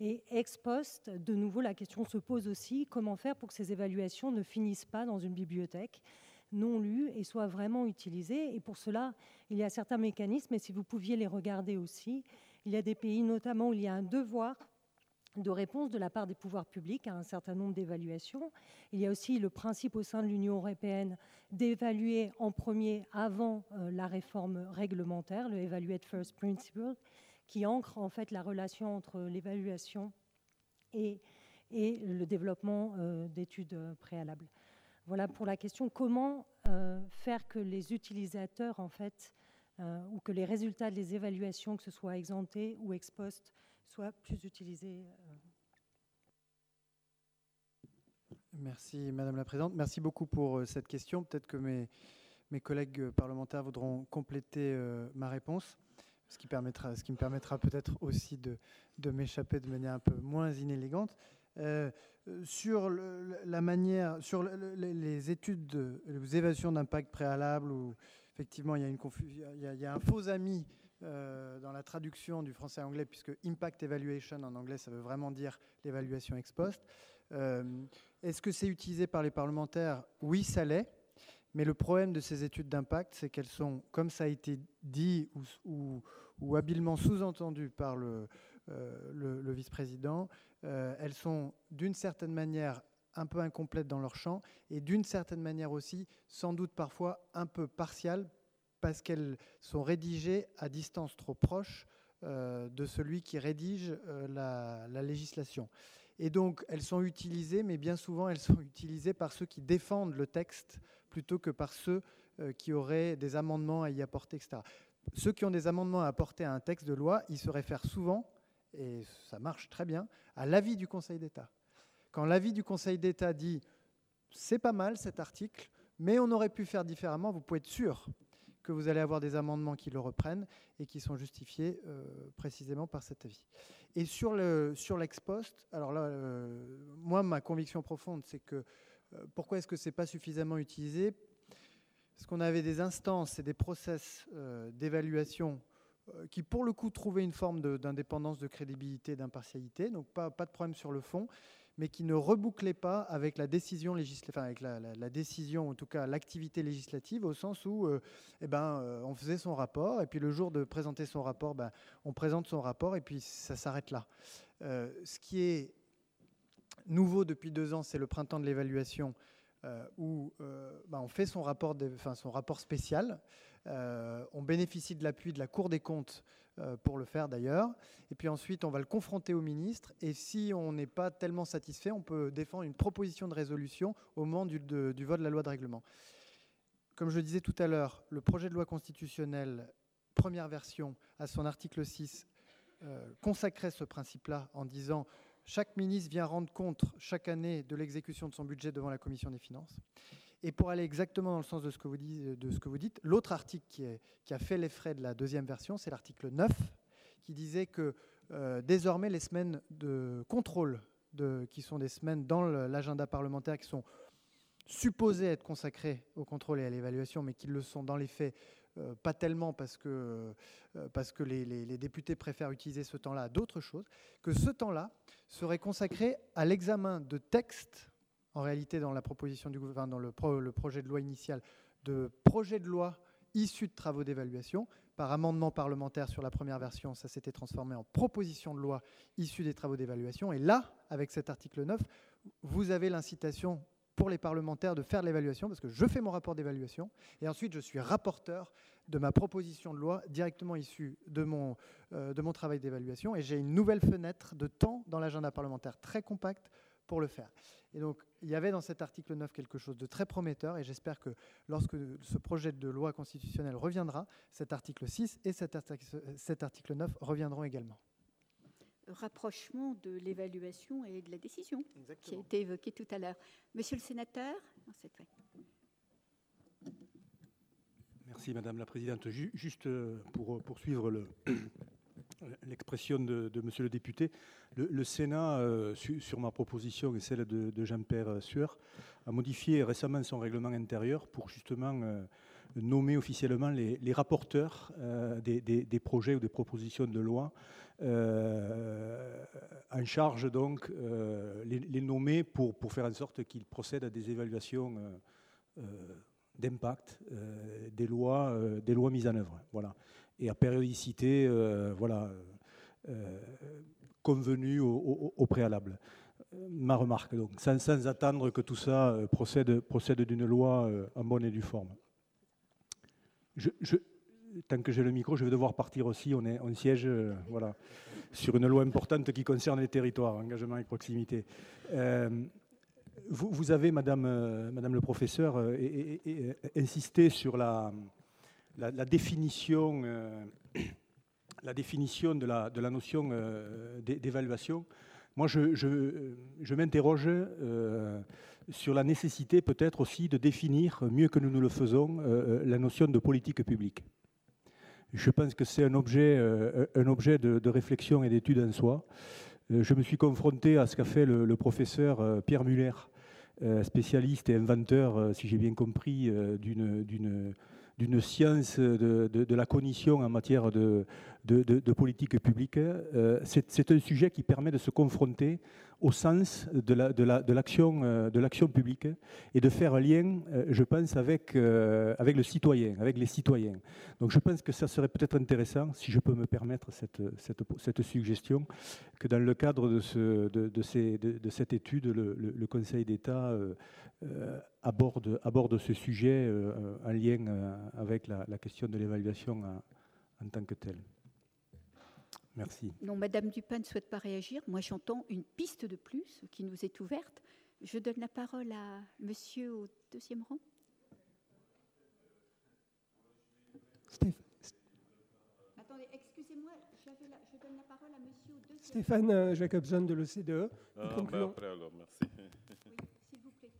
Et ex post, de nouveau, la question se pose aussi comment faire pour que ces évaluations ne finissent pas dans une bibliothèque non lues et soient vraiment utilisées. Et pour cela, il y a certains mécanismes, et si vous pouviez les regarder aussi, il y a des pays notamment où il y a un devoir de réponse de la part des pouvoirs publics à un certain nombre d'évaluations. Il y a aussi le principe au sein de l'Union européenne d'évaluer en premier avant euh, la réforme réglementaire, le Evaluate First Principle, qui ancre en fait la relation entre l'évaluation et, le développement euh, d'études préalables. Voilà pour la question comment euh, faire que les utilisateurs en fait euh, ou que les résultats des évaluations, que ce soit exemptés ou ex post, soient plus utilisés. Merci Madame la Présidente. Merci beaucoup pour cette question. Peut-être que mes collègues parlementaires voudront compléter ma réponse ce qui, permettra, ce qui me permettra peut-être aussi de, de m'échapper de manière un peu moins inélégante. Euh, sur la manière, sur les études, les évaluations d'impact préalable, où effectivement il y a, une il y a, un faux ami euh, dans la traduction du français à anglais, puisque impact evaluation en anglais, ça veut vraiment dire l'évaluation ex post. Euh, est-ce que c'est utilisé par les parlementaires? Oui, ça l'est. Mais le problème de ces études d'impact, c'est qu'elles sont, comme ça a été dit ou, habilement sous-entendu par le, euh, vice-président, euh, elles sont d'une certaine manière un peu incomplètes dans leur champ et d'une certaine manière aussi, sans doute parfois un peu partiales, parce qu'elles sont rédigées à distance trop proche euh, de celui qui rédige la législation. Et donc, elles sont utilisées, mais bien souvent, elles sont (laughs) utilisées par ceux qui défendent le texte plutôt que par ceux euh, qui auraient des amendements à y apporter, etc. Ceux qui ont des amendements à apporter à un texte de loi, ils se réfèrent souvent, et ça marche très bien, à l'avis du Conseil d'État. Quand l'avis du Conseil d'État dit c'est pas mal cet article, mais on aurait pu faire différemment, vous pouvez être sûr que vous allez avoir des amendements qui le reprennent et qui sont justifiés euh, précisément par cet avis. Et sur l'ex sur alors là, euh, moi, ma conviction profonde, c'est que pourquoi est-ce que ce n'est pas suffisamment utilisé? Parce qu'on avait des instances et des process euh, d'évaluation euh, qui, pour le coup, trouvaient une forme d'indépendance, de, crédibilité, d'impartialité, donc pas, pas, de problème sur le fond, mais qui ne rebouclaient pas avec la décision législative, enfin avec la, décision, en tout cas l'activité législative, au sens où eh ben, on faisait son rapport, et puis le jour de présenter son rapport, ben, on présente son rapport, et puis ça s'arrête là. ce qui est nouveau depuis deux ans, c'est le printemps de l'évaluation, euh, où euh, bah, on fait son rapport, son rapport spécial. Euh, on bénéficie de l'appui de la Cour des comptes pour le faire d'ailleurs. Et puis ensuite, on va le confronter au ministre. Et si on n'est pas tellement satisfait, on peut défendre une proposition de résolution au moment du, vote de la loi de règlement. Comme je disais tout à l'heure, le projet de loi constitutionnelle, première version, à son article 6, consacrait ce principe-là en disant chaque ministre vient rendre compte chaque année de l'exécution de son budget devant la Commission des finances. Et pour aller exactement dans le sens de ce que vous dites, l'autre article qui, a fait les frais de la deuxième version, c'est l'article 9, qui disait que euh, désormais les semaines de contrôle, qui sont des semaines dans l'agenda parlementaire, qui sont supposées être consacrées au contrôle et à l'évaluation, mais qui le sont dans les faits euh, pas tellement parce que, euh, parce que les, députés préfèrent utiliser ce temps-là à d'autres choses, que ce temps-là serait consacré à l'examen de textes, en réalité dans la proposition du gouvernement, dans le, le projet de loi initial, de projets de loi issus de travaux d'évaluation. Par amendement parlementaire sur la première version, ça s'était transformé en proposition de loi issue des travaux d'évaluation. Et là, avec cet article 9, vous avez l'incitation pour les parlementaires de faire l'évaluation, parce que je fais mon rapport d'évaluation, et ensuite je suis rapporteur de ma proposition de loi directement issue de mon, euh, de mon travail d'évaluation, et j'ai une nouvelle fenêtre de temps dans l'agenda parlementaire très compacte pour le faire. Et donc, il y avait dans cet article 9 quelque chose de très prometteur, et j'espère que lorsque ce projet de loi constitutionnelle reviendra, cet article 6 et cet article, cet article 9 reviendront également rapprochement de l'évaluation et de la décision qui a été évoqué tout à l'heure. Monsieur le sénateur, Merci Madame la Présidente. Juste euh, pour euh, poursuivre (coughs) l'expression de, Monsieur le député, le, Sénat, euh, sur ma proposition et celle de, Jean-Pierre Sueur, a modifié récemment son règlement intérieur pour justement nommer officiellement les, rapporteurs des, des, projets ou des propositions de loi euh, en charge donc euh, les, nommer pour, faire en sorte qu'ils procèdent à des évaluations euh, d'impact des lois des lois mises en œuvre. Et à périodicité voilà convenue au, préalable. Ma remarque donc. Sans, sans, attendre que tout ça procède procède d'une loi en bonne et due forme tant que j'ai le micro, je vais devoir partir aussi. On, siège euh, sur une loi importante qui concerne les territoires, engagement et proximité. Euh, vous, avez, Madame, euh, le professeur, insisté sur (coughs) la, définition, de la notion d'évaluation. Moi, je, m'interroge sur la nécessité peut-être aussi de définir, mieux que nous nous le faisons, la notion de politique publique. Je pense que c'est un objet, euh, un objet de, réflexion et d'étude en soi. Euh, je me suis confronté à ce qu'a fait le, professeur euh, Pierre Muller, spécialiste et inventeur, si j'ai bien compris, d'une d'une science de, la cognition en matière de, de politique publique. C'est un sujet qui permet de se confronter au sens de l'action la, de euh, l'action publique et de faire un lien, euh, je pense, avec, euh, avec le citoyen, avec les citoyens. Donc je pense que ça serait peut-être intéressant, si je peux me permettre cette, suggestion, que dans le cadre de, cette étude, le, Conseil d'État aborde, aborde ce sujet en lien avec la, la question de l'évaluation en tant que telle. Merci. Non, Madame Dupin ne souhaite pas réagir. Moi, j'entends une piste de plus qui nous est ouverte. Je donne la parole à Monsieur au deuxième rang. Attendez, excusez-moi, je donne la parole à Monsieur au deuxième Stéphane Jacobson de l'OCDE. Ah, après alors, merci. s'il vous plaît.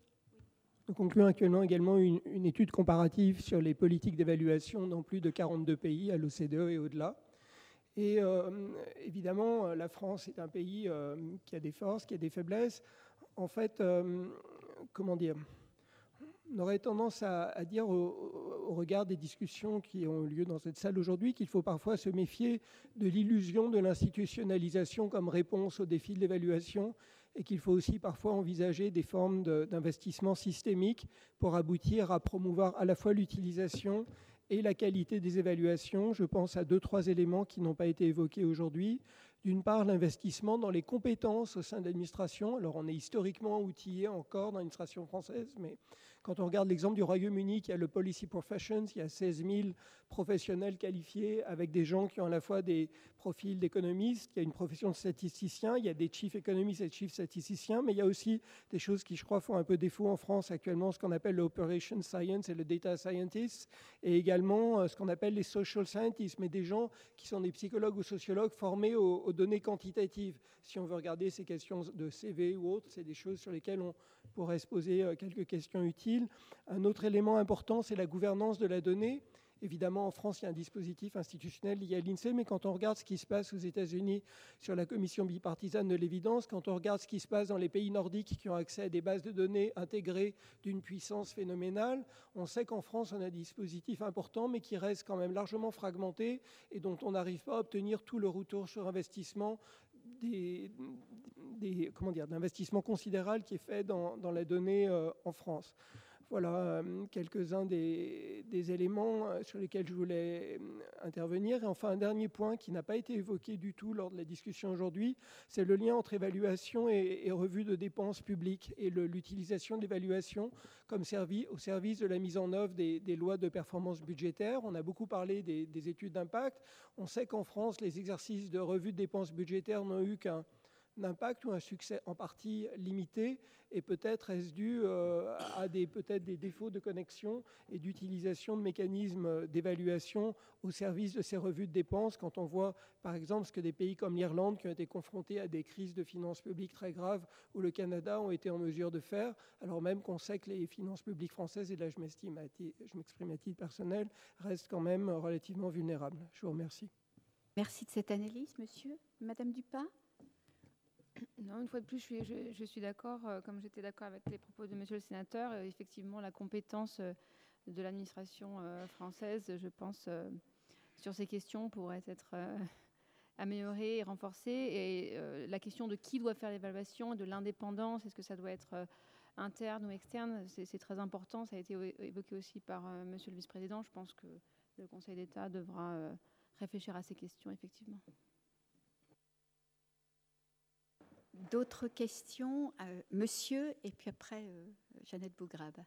Nous concluons actuellement également une, une étude comparative sur les politiques d'évaluation dans plus de 42 pays à l'OCDE et au-delà. Et euh, évidemment, la France est un pays euh, qui a des forces, qui a des faiblesses. En fait, euh, comment dire on aurait tendance à, dire au, regard des discussions qui ont lieu dans cette salle aujourd'hui qu'il faut parfois se méfier de l'illusion de l'institutionnalisation comme réponse aux défis de l'évaluation et qu'il faut aussi parfois envisager des formes d'investissement systémique pour aboutir à promouvoir à la fois l'utilisation et la qualité des évaluations. Je pense à deux, trois éléments qui n'ont pas été évoqués aujourd'hui. D'une part, l'investissement dans les compétences au sein de l'administration. Alors, on est historiquement outillé encore dans l'administration française, mais quand on regarde l'exemple du Royaume-Uni, qui a le Policy Professions, il y a 16 000 professionnels qualifiés avec des gens qui ont à la fois des profils d'économistes, il y a une profession de statisticien, il y a des chief economists et chief statisticiens, mais il y a aussi des choses qui, je crois, font un peu défaut en France actuellement, ce qu'on appelle l'operation science et le data scientist, et également euh, ce qu'on appelle les social scientists, mais des gens qui sont des psychologues ou sociologues formés aux données quantitatives. Si on veut regarder ces questions de CV ou autres, c'est des choses sur lesquelles on pourrait se poser euh, quelques questions utiles. Un autre élément important, c'est la gouvernance de la donnée. Évidemment, en France, il y a un dispositif institutionnel lié à l'INSEE, mais quand on regarde ce qui se passe aux États-Unis sur la commission bipartisane de l'évidence, quand on regarde ce qui se passe dans les pays nordiques qui ont accès à des bases de données intégrées d'une puissance phénoménale, on sait qu'en France, on a un dispositif important, mais qui reste quand même largement fragmenté et dont on n'arrive pas à obtenir tout le retour sur investissement des, comment dire, d'investissement considérable qui est fait dans, la donnée euh, en France. Voilà euh, quelques-uns des, éléments euh, sur lesquels je voulais euh, intervenir. Et enfin, un dernier point qui n'a pas été évoqué du tout lors de la discussion aujourd'hui, c'est le lien entre évaluation et, revue de dépenses publiques et l'utilisation de l'évaluation comme servi, au service de la mise en œuvre des, lois de performance budgétaire. On a beaucoup parlé des, des études d'impact. On sait qu'en France, les exercices de revue de dépenses budgétaires n'ont eu qu'un d'impact ou un succès en partie limité et peut-être est-ce dû euh, à des peut-être des défauts de connexion et d'utilisation de mécanismes d'évaluation au service de ces revues de dépenses quand on voit par exemple ce que des pays comme l'Irlande qui ont été confrontés à des crises de finances publiques très graves ou le Canada ont été en mesure de faire alors même qu'on sait que les finances publiques françaises et là je je m'exprime à titre personnel restent quand même relativement vulnérables. Je vous remercie. Merci de cette analyse, monsieur. Madame Dupin? Non, une fois de plus, je suis, d'accord, euh, comme j'étais d'accord avec les propos de monsieur le sénateur, euh, effectivement, la compétence euh, de l'administration française, je pense, sur ces questions pourrait être améliorée et renforcée. Et la question de qui doit faire l'évaluation, de l'indépendance, est-ce que ça doit être interne ou externe, c'est très important. Ça a été évoqué aussi par monsieur le vice-président. Je pense que le Conseil d'État devra réfléchir à ces questions, effectivement. D'autres questions euh, Monsieur, et puis après, euh, Jeannette Bougrabe.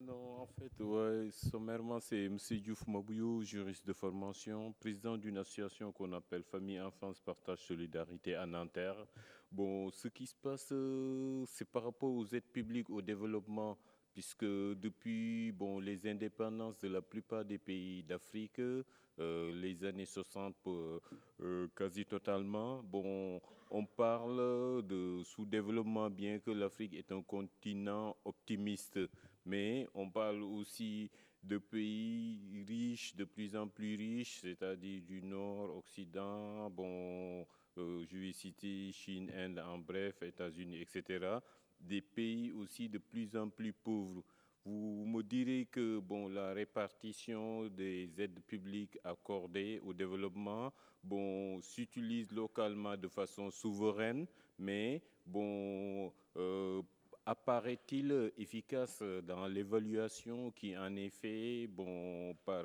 Non, en fait, ouais, sommairement, c'est M. Diouf Mabouyou, juriste de formation, président d'une association qu'on appelle Famille, Enfance, Partage, Solidarité à Nanterre. Bon, ce qui se passe, euh, c'est par rapport aux aides publiques au développement puisque depuis bon, les indépendances de la plupart des pays d'Afrique, euh, les années 60 euh, quasi totalement, bon, on parle de sous-développement, bien que l'Afrique est un continent optimiste, mais on parle aussi de pays riches, de plus en plus riches, c'est-à-dire du Nord, Occident, bon, euh, je vais citer Chine, Inde, en bref, États-Unis, etc des pays aussi de plus en plus pauvres. Vous me direz que bon, la répartition des aides publiques accordées au développement bon, s'utilise localement de façon souveraine, mais bon, euh, apparaît-il efficace dans l'évaluation qui en est faite bon, par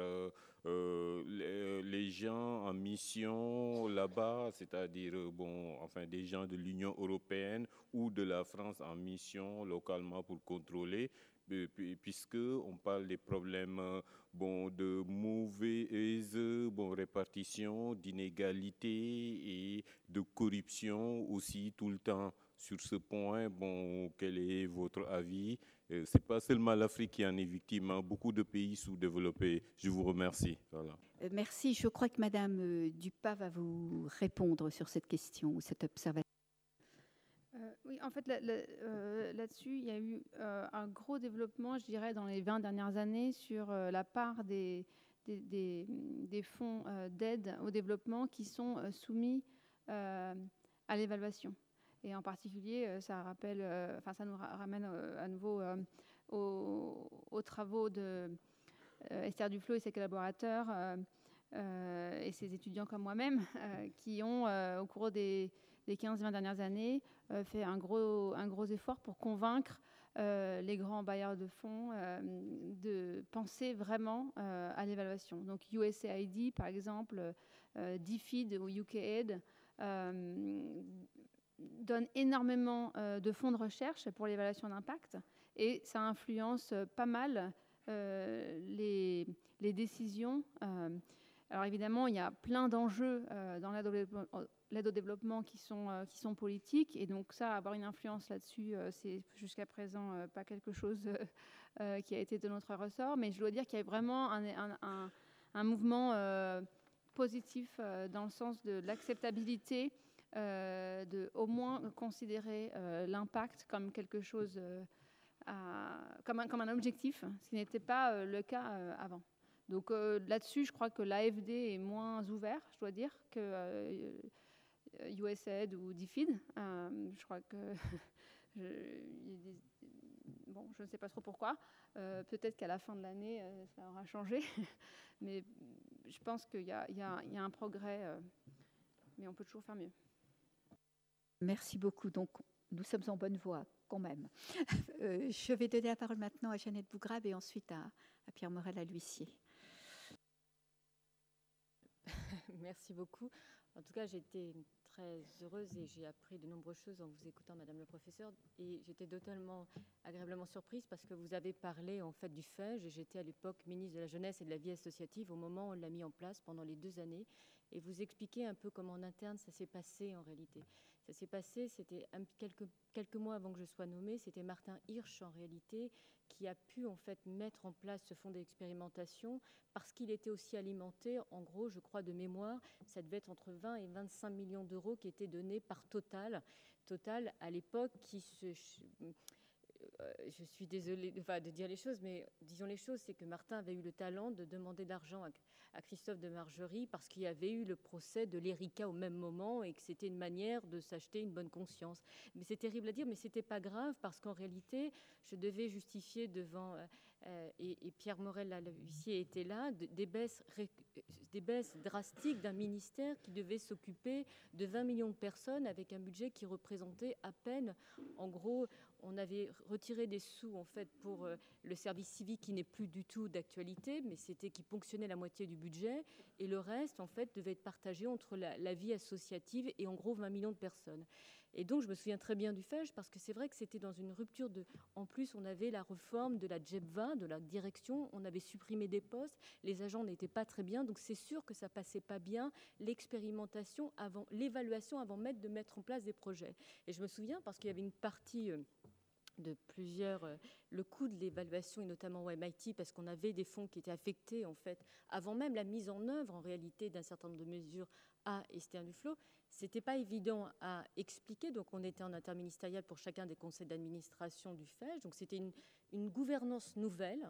euh, les, gens en mission là-bas, c'est-à-dire bon, enfin des gens de l'Union européenne ou de la France en mission localement pour contrôler, euh, puisque on parle des problèmes bon, de mauvaise bon, répartition, d'inégalité et de corruption aussi tout le temps sur ce point, bon, quel est votre avis? Euh, Ce n'est pas seulement l'Afrique qui en est victime, hein. beaucoup de pays sous-développés. Je vous remercie. Voilà. Euh, merci. Je crois que Madame euh, Dupas va vous répondre sur cette question ou cette observation. oui, en fait, là-dessus, il y a eu un gros développement, je dirais, dans les 20 dernières années sur la part des, des, des fonds d'aide au développement qui sont soumis à l'évaluation. Et en particulier, euh, ça rappelle, euh, enfin, ça nous ramène euh, à nouveau aux, travaux de Esther Duflo et ses collaborateurs et ses étudiants comme moi-même, qui ont, au cours des, 15-20 dernières années, fait un gros, gros effort pour convaincre les grands bailleurs de fonds de penser vraiment à l'évaluation. Donc USAID, par exemple, DFID ou UKAID, donne énormément euh, de fonds de recherche pour l'évaluation d'impact et ça influence euh, pas mal euh, les, décisions. alors évidemment, il y a plein d'enjeux dans l'aide au développement qui sont, politiques et donc ça, avoir une influence là-dessus, c'est jusqu'à présent pas quelque chose qui a été de notre ressort, mais je dois dire qu'il y a vraiment un, mouvement positif dans le sens de l'acceptabilité de au moins considérer euh, l'impact comme quelque chose, euh, comme, un, objectif, ce qui n'était pas le cas avant. Donc là-dessus, je crois que l'AFD est moins ouvert, je dois dire, que USAID ou DFID. je crois que (laughs) bon, je ne sais pas trop pourquoi. Peut-être qu'à la fin de l'année, ça aura changé. (laughs) mais je pense qu'il y, a un progrès, mais on peut toujours faire mieux. Merci beaucoup. Donc, nous sommes en bonne voie quand même. (laughs) je vais donner la parole maintenant à Jeannette Bougrabe et ensuite à, Pierre Morel à l'huissier. (laughs) Merci beaucoup. En tout cas, j'étais très heureuse et j'ai appris de nombreuses choses en vous écoutant, Madame le professeur. Et j'étais totalement agréablement surprise parce que vous avez parlé en fait du FEJ j'étais à l'époque ministre de la Jeunesse et de la Vie associative au moment où on l'a mis en place pendant les deux années. Et vous expliquez un peu comment en interne ça s'est passé en réalité. Ça s'est passé, c'était quelques, mois avant que je sois nommée, c'était Martin Hirsch en réalité qui a pu en fait mettre en place ce fonds d'expérimentation parce qu'il était aussi alimenté, en gros, je crois de mémoire, ça devait être entre 20 et 25 millions d'euros qui étaient donnés par Total. Total à l'époque qui se je suis désolée de dire les choses, mais disons les choses, c'est que Martin avait eu le talent de demander d'argent à, Christophe de Margerie parce qu'il y avait eu le procès de l'Erika au même moment et que c'était une manière de s'acheter une bonne conscience. Mais c'est terrible à dire, mais c'était pas grave parce qu'en réalité, je devais justifier devant euh, euh, et, Pierre Morel, l'huissier, était là, des baisses, des baisses drastiques d'un ministère qui devait s'occuper de 20 millions de personnes avec un budget qui représentait à peine, en gros, on avait retiré des sous en fait pour euh, le service civique qui n'est plus du tout d'actualité, mais c'était qui ponctionnait la moitié du budget et le reste en fait devait être partagé entre la, la vie associative et en gros 20 millions de personnes. Et donc, je me souviens très bien du FEJ parce que c'est vrai que c'était dans une rupture de. En plus, on avait la réforme de la JEBVA, de la direction, on avait supprimé des postes, les agents n'étaient pas très bien, donc c'est sûr que ça passait pas bien l'expérimentation avant, l'évaluation avant même de mettre en place des projets. Et je me souviens parce qu'il y avait une partie. Euh, de plusieurs, euh, le coût de l'évaluation et notamment au MIT parce qu'on avait des fonds qui étaient affectés en fait avant même la mise en œuvre en réalité d'un certain nombre de mesures à Esther Duflo, c'était pas évident à expliquer. Donc on était en interministériel pour chacun des conseils d'administration du FEJ. Donc c'était une, une gouvernance nouvelle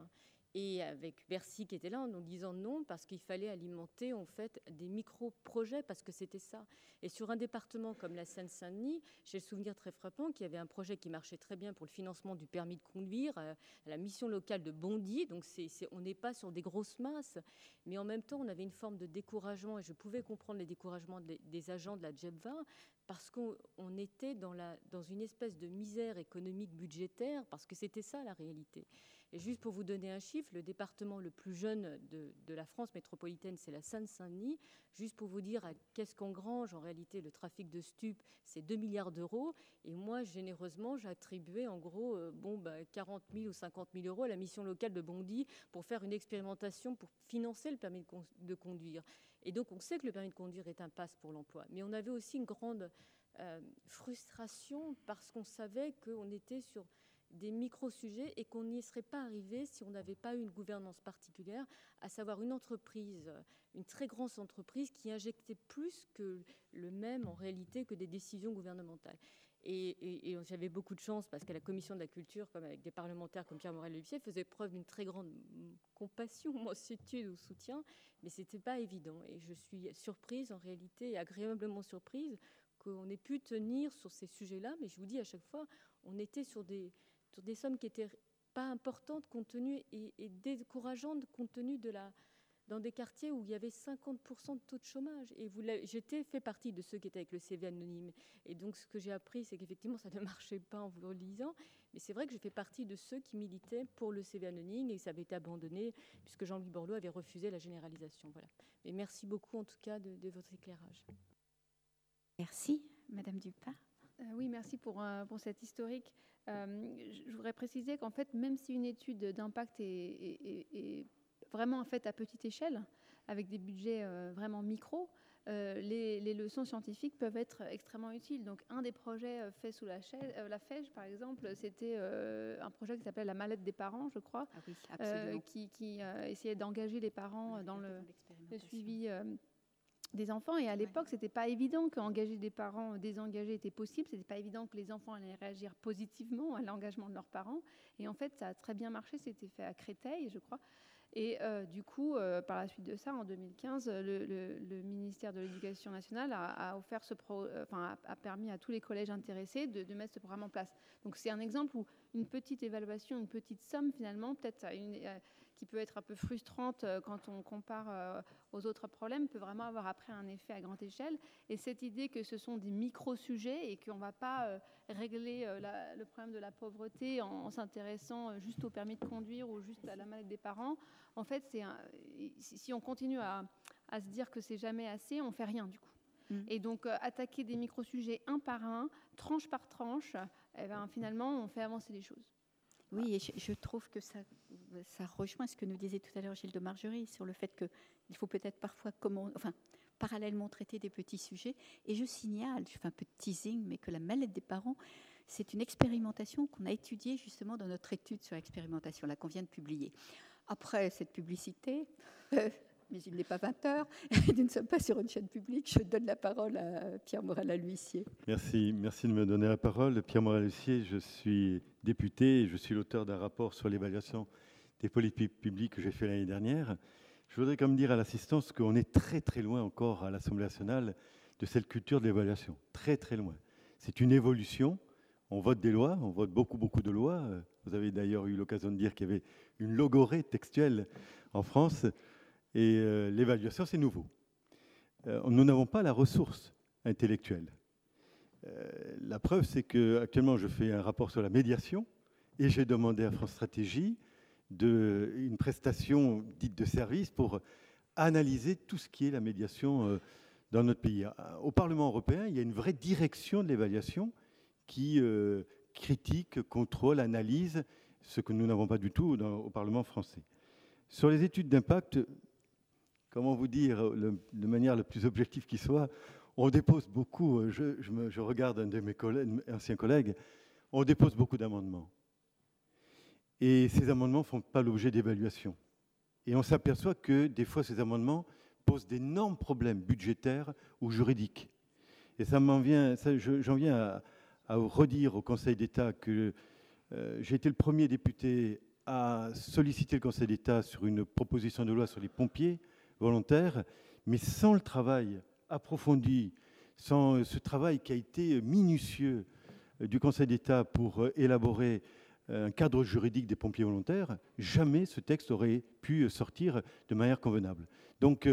et avec Bercy qui était là en nous disant non parce qu'il fallait alimenter en fait des micro-projets parce que c'était ça. Et sur un département comme la Seine-Saint-Denis, j'ai le souvenir très frappant qu'il y avait un projet qui marchait très bien pour le financement du permis de conduire euh, la mission locale de Bondy. Donc c'est, on n'est pas sur des grosses masses, mais en même temps on avait une forme de découragement et je pouvais comprendre les découragements des, agents de la JEBVA parce qu'on était dans, la, dans une espèce de misère économique budgétaire parce que c'était ça la réalité. Et juste pour vous donner un chiffre, le département le plus jeune de, la France métropolitaine, c'est la Seine-Saint-Denis. Juste pour vous dire qu'est-ce qu'engrange en réalité le trafic de stupes, c'est 2 milliards d'euros. Et moi, généreusement, j'ai attribué en gros euh, bon, 40 bah, 000 ou 50 000 euros à la mission locale de Bondy pour faire une expérimentation pour financer le permis de, conduire. Et donc, on sait que le permis de conduire est un passe pour l'emploi. Mais on avait aussi une grande euh, frustration parce qu'on savait qu'on était sur des micro-sujets et qu'on n'y serait pas arrivé si on n'avait pas eu une gouvernance particulière, à savoir une entreprise, une très grande entreprise qui injectait plus que le même en réalité que des décisions gouvernementales. Et, j'avais beaucoup de chance parce que la commission de la culture, comme avec des parlementaires comme Pierre Morel Levier, faisait preuve d'une très grande compassion, (laughs) mansuétude ou soutien, mais ce n'était pas évident. Et je suis surprise en réalité, agréablement surprise, qu'on ait pu tenir sur ces sujets-là, mais je vous dis à chaque fois, on était sur des, sur des sommes qui étaient pas importantes compte tenu et, décourageantes compte tenu de la dans des quartiers où il y avait 50% de taux de chômage. Et j'étais fait partie de ceux qui étaient avec le CV anonyme. Et donc, ce que j'ai appris, c'est qu'effectivement, ça ne (laughs) marchait pas en vous le lisant. Mais c'est vrai que j'ai fait partie de ceux qui militaient pour le CV anonyme et ça avait été abandonné puisque Jean-Louis Borloo avait refusé la généralisation. Voilà. Mais merci beaucoup, en tout cas, de, de votre éclairage. Merci, Madame Dupin. Euh, oui, merci pour, euh, pour cette historique. Euh, je voudrais préciser qu'en fait, même si une étude d'impact est, vraiment faite à petite échelle, avec des budgets vraiment micro, les, leçons scientifiques peuvent être extrêmement utiles. Donc, un des projets faits sous la, la FEJ, par exemple, c'était un projet qui s'appelait La mallette des parents, je crois, ah qui, qui essayait d'engager les parents dans le, le suivi des enfants. Et à l'époque, c'était pas évident qu'engager des parents désengagés était possible. C'était pas évident que les enfants allaient réagir positivement à l'engagement de leurs parents. Et en fait, ça a très bien marché. C'était fait à Créteil, je crois. Et euh, du coup, euh, par la suite de ça, en 2015, le, ministère de l'Éducation nationale a, offert ce euh, enfin, a, permis à tous les collèges intéressés de, mettre ce programme en place. Donc c'est un exemple où une petite évaluation, une petite somme finalement, peut-être une, qui peut être un peu frustrante euh, quand on compare euh, aux autres problèmes, peut vraiment avoir après un effet à grande échelle. Et cette idée que ce sont des micro-sujets et qu'on ne va pas euh, régler le problème de la pauvreté en, s'intéressant juste au permis de conduire ou juste à la maladie des parents, en fait, c'est si on continue à, à se dire que c'est jamais assez, on fait rien du coup. Mm. Et donc, attaquer des micro-sujets un par un, tranche par tranche, eh ben, finalement, on fait avancer les choses. Oui, et je, trouve que ça, rejoint ce que nous disait tout à l'heure Gilles de Margerie sur le fait qu'il faut peut-être parfois enfin, parallèlement traiter des petits sujets. Et je signale, je fais un peu de teasing, mais que la mallette des parents, c'est une expérimentation qu'on a étudiée justement dans notre étude sur l'expérimentation, là qu'on vient de publier. Après cette publicité, euh, mais il n'est pas 20 heures, (laughs) nous ne sommes pas sur une chaîne publique. Je donne la parole à Pierre Morel-Huissier. Merci, merci de me donner la parole. Pierre Morel-Huissier, je suis député et je suis l'auteur d'un rapport sur l'évaluation des politiques publiques que j'ai fait l'année dernière. Je voudrais comme dire à l'assistance qu'on est très très loin encore à l'Assemblée nationale de cette culture de l'évaluation. Très très loin. C'est une évolution. On vote des lois, on vote beaucoup beaucoup de lois. Vous avez d'ailleurs eu l'occasion de dire qu'il y avait une logorée textuelle en France. Et euh, l'évaluation, c'est nouveau. Euh, nous n'avons pas la ressource intellectuelle. Euh, la preuve, c'est que actuellement, je fais un rapport sur la médiation et j'ai demandé à France Stratégie une prestation dite de service pour analyser tout ce qui est la médiation dans notre pays. Au Parlement européen, il y a une vraie direction de l'évaluation qui critique, contrôle, analyse ce que nous n'avons pas du tout au Parlement français. Sur les études d'impact, comment vous dire, de manière la plus objective qui soit, on dépose beaucoup, euh, je, regarde un de mes anciens collègues, on dépose beaucoup d'amendements. Et ces amendements ne font pas l'objet d'évaluation. Et on s'aperçoit que des fois, ces amendements posent d'énormes problèmes budgétaires ou juridiques. Et ça m'en vient, j'en viens à, redire au Conseil d'État que euh, j'ai été le premier député à solliciter le Conseil d'État sur une proposition de loi sur les pompiers volontaire, mais sans le travail approfondi, sans ce travail qui a été minutieux euh, du Conseil d'État pour euh, élaborer euh, un cadre juridique des pompiers volontaires, jamais ce texte aurait pu sortir de manière convenable. Donc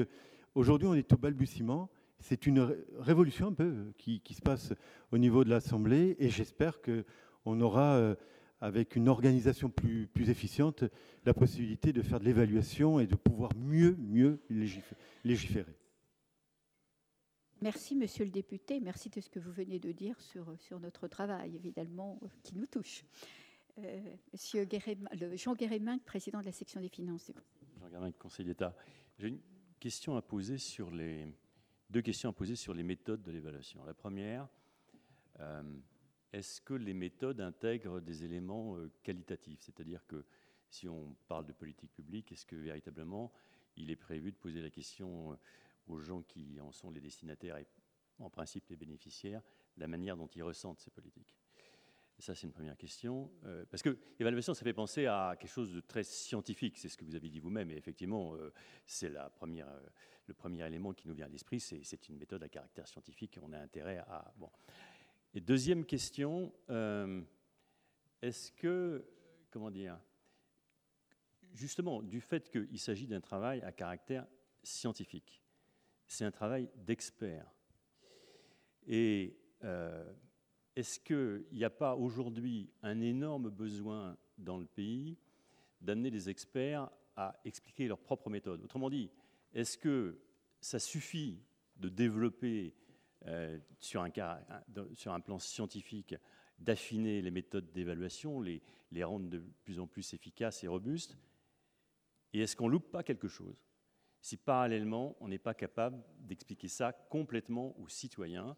aujourd'hui, on est au balbutiement. C'est une révolution un peu qui, qui, se passe au niveau de l'Assemblée et j'espère qu'on aura avec une organisation plus, plus efficiente, la possibilité de faire de l'évaluation et de pouvoir mieux, mieux légiférer. Merci, monsieur le député. Merci de ce que vous venez de dire sur, sur notre travail, évidemment, qui nous touche. Euh, monsieur Jean Guérémin, président de la section des finances. Jean Guérémin, conseiller d'État. J'ai une question à poser sur les, deux questions à poser sur les méthodes de l'évaluation. La première, euh, est-ce que les méthodes intègrent des éléments euh, qualitatifs? C'est-à-dire que si on parle de politique publique, est-ce que véritablement il est prévu de poser la question euh, aux gens qui en sont les destinataires et en principe les bénéficiaires, la manière dont ils ressentent ces politiques? Ça, c'est une première question. Euh, parce que l'évaluation, ça fait penser à quelque chose de très scientifique. C'est ce que vous avez dit vous-même. Et effectivement, c'est le premier élément qui nous vient à l'esprit. C'est une méthode à caractère scientifique. On a intérêt à. Bon. Et deuxième question, euh, est-ce que, comment dire, justement, du fait qu'il s'agit d'un travail à caractère scientifique, c'est un travail d'expert. Et euh, est-ce qu'il n'y a pas aujourd'hui un énorme besoin dans le pays d'amener les experts à expliquer leur propre méthode Autrement dit, est-ce que ça suffit de développer sur, un cas, sur un plan scientifique, d'affiner les méthodes d'évaluation, les, rendre de plus en plus efficaces et robustes. Et est-ce qu'on loupe pas quelque chose si parallèlement, on n'est pas capable d'expliquer ça complètement aux citoyens?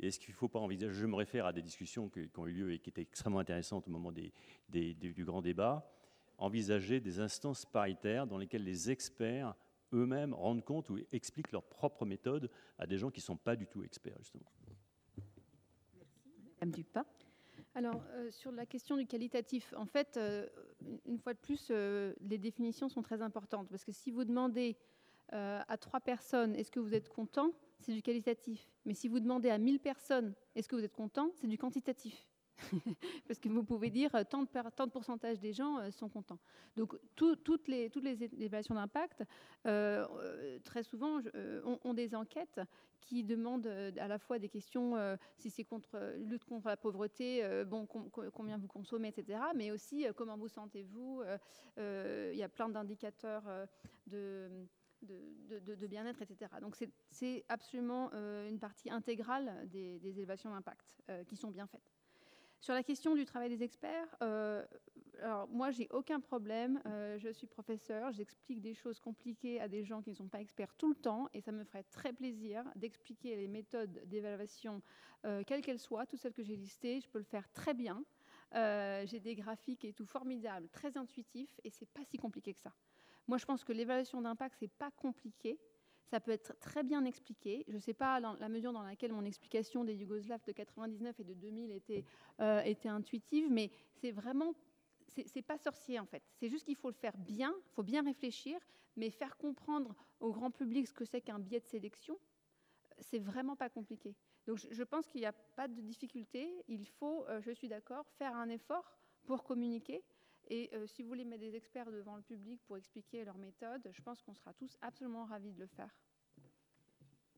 Et est-ce qu'il ne faut pas envisager, je me réfère à des discussions qui ont eu lieu et qui étaient extrêmement intéressantes au moment du grand débat, envisager des instances paritaires dans lesquelles les experts eux-mêmes rendent compte ou expliquent leur propre méthode à des gens qui ne sont pas du tout experts, justement. Madame Dupin. Alors, euh, sur la question du qualitatif, en fait, euh, une fois de plus, euh, les définitions sont très importantes. Parce que si vous demandez à trois personnes, est-ce que vous êtes content C'est du qualitatif. Mais si vous demandez à 1000 personnes, est-ce que vous êtes content C'est du quantitatif. (laughs) Parce que vous pouvez dire tant de, tant de pourcentage des gens sont contents. Donc toutes, les, évaluations d'impact, très souvent, ont, des enquêtes qui demandent à la fois des questions, si c'est contre lutte contre la pauvreté, combien vous consommez, etc., mais aussi comment vous sentez-vous. Il y a plein d'indicateurs de bien-être, etc. Donc c'est absolument euh, une partie intégrale des, évaluations d'impact euh, qui sont bien faites. Sur la question du travail des experts, euh, alors moi j'ai aucun problème, je suis professeur, j'explique des choses compliquées à des gens qui ne sont pas experts tout le temps et ça me ferait très plaisir d'expliquer les méthodes d'évaluation, quelles qu'elles soient, toutes celles que j'ai listées, je peux le faire très bien. j'ai des graphiques et tout formidables, très intuitifs et c'est pas si compliqué que ça. Moi, je pense que l'évaluation d'impact, c'est pas compliqué. Ça peut être très bien expliqué. Je ne sais pas la mesure dans laquelle mon explication des Yougoslaves de 99 et de 2000 était, euh, était intuitive, mais c'est vraiment c'est pas sorcier en fait. C'est juste qu'il faut le faire bien, il faut bien réfléchir, mais faire comprendre au grand public ce que c'est qu'un biais de sélection, c'est vraiment pas compliqué. Donc je, pense qu'il n'y a pas de difficulté. Il faut, euh, je suis d'accord, faire un effort pour communiquer. Et euh, si vous voulez mettre des experts devant le public pour expliquer leur méthode, je pense qu'on sera tous absolument ravis de le faire.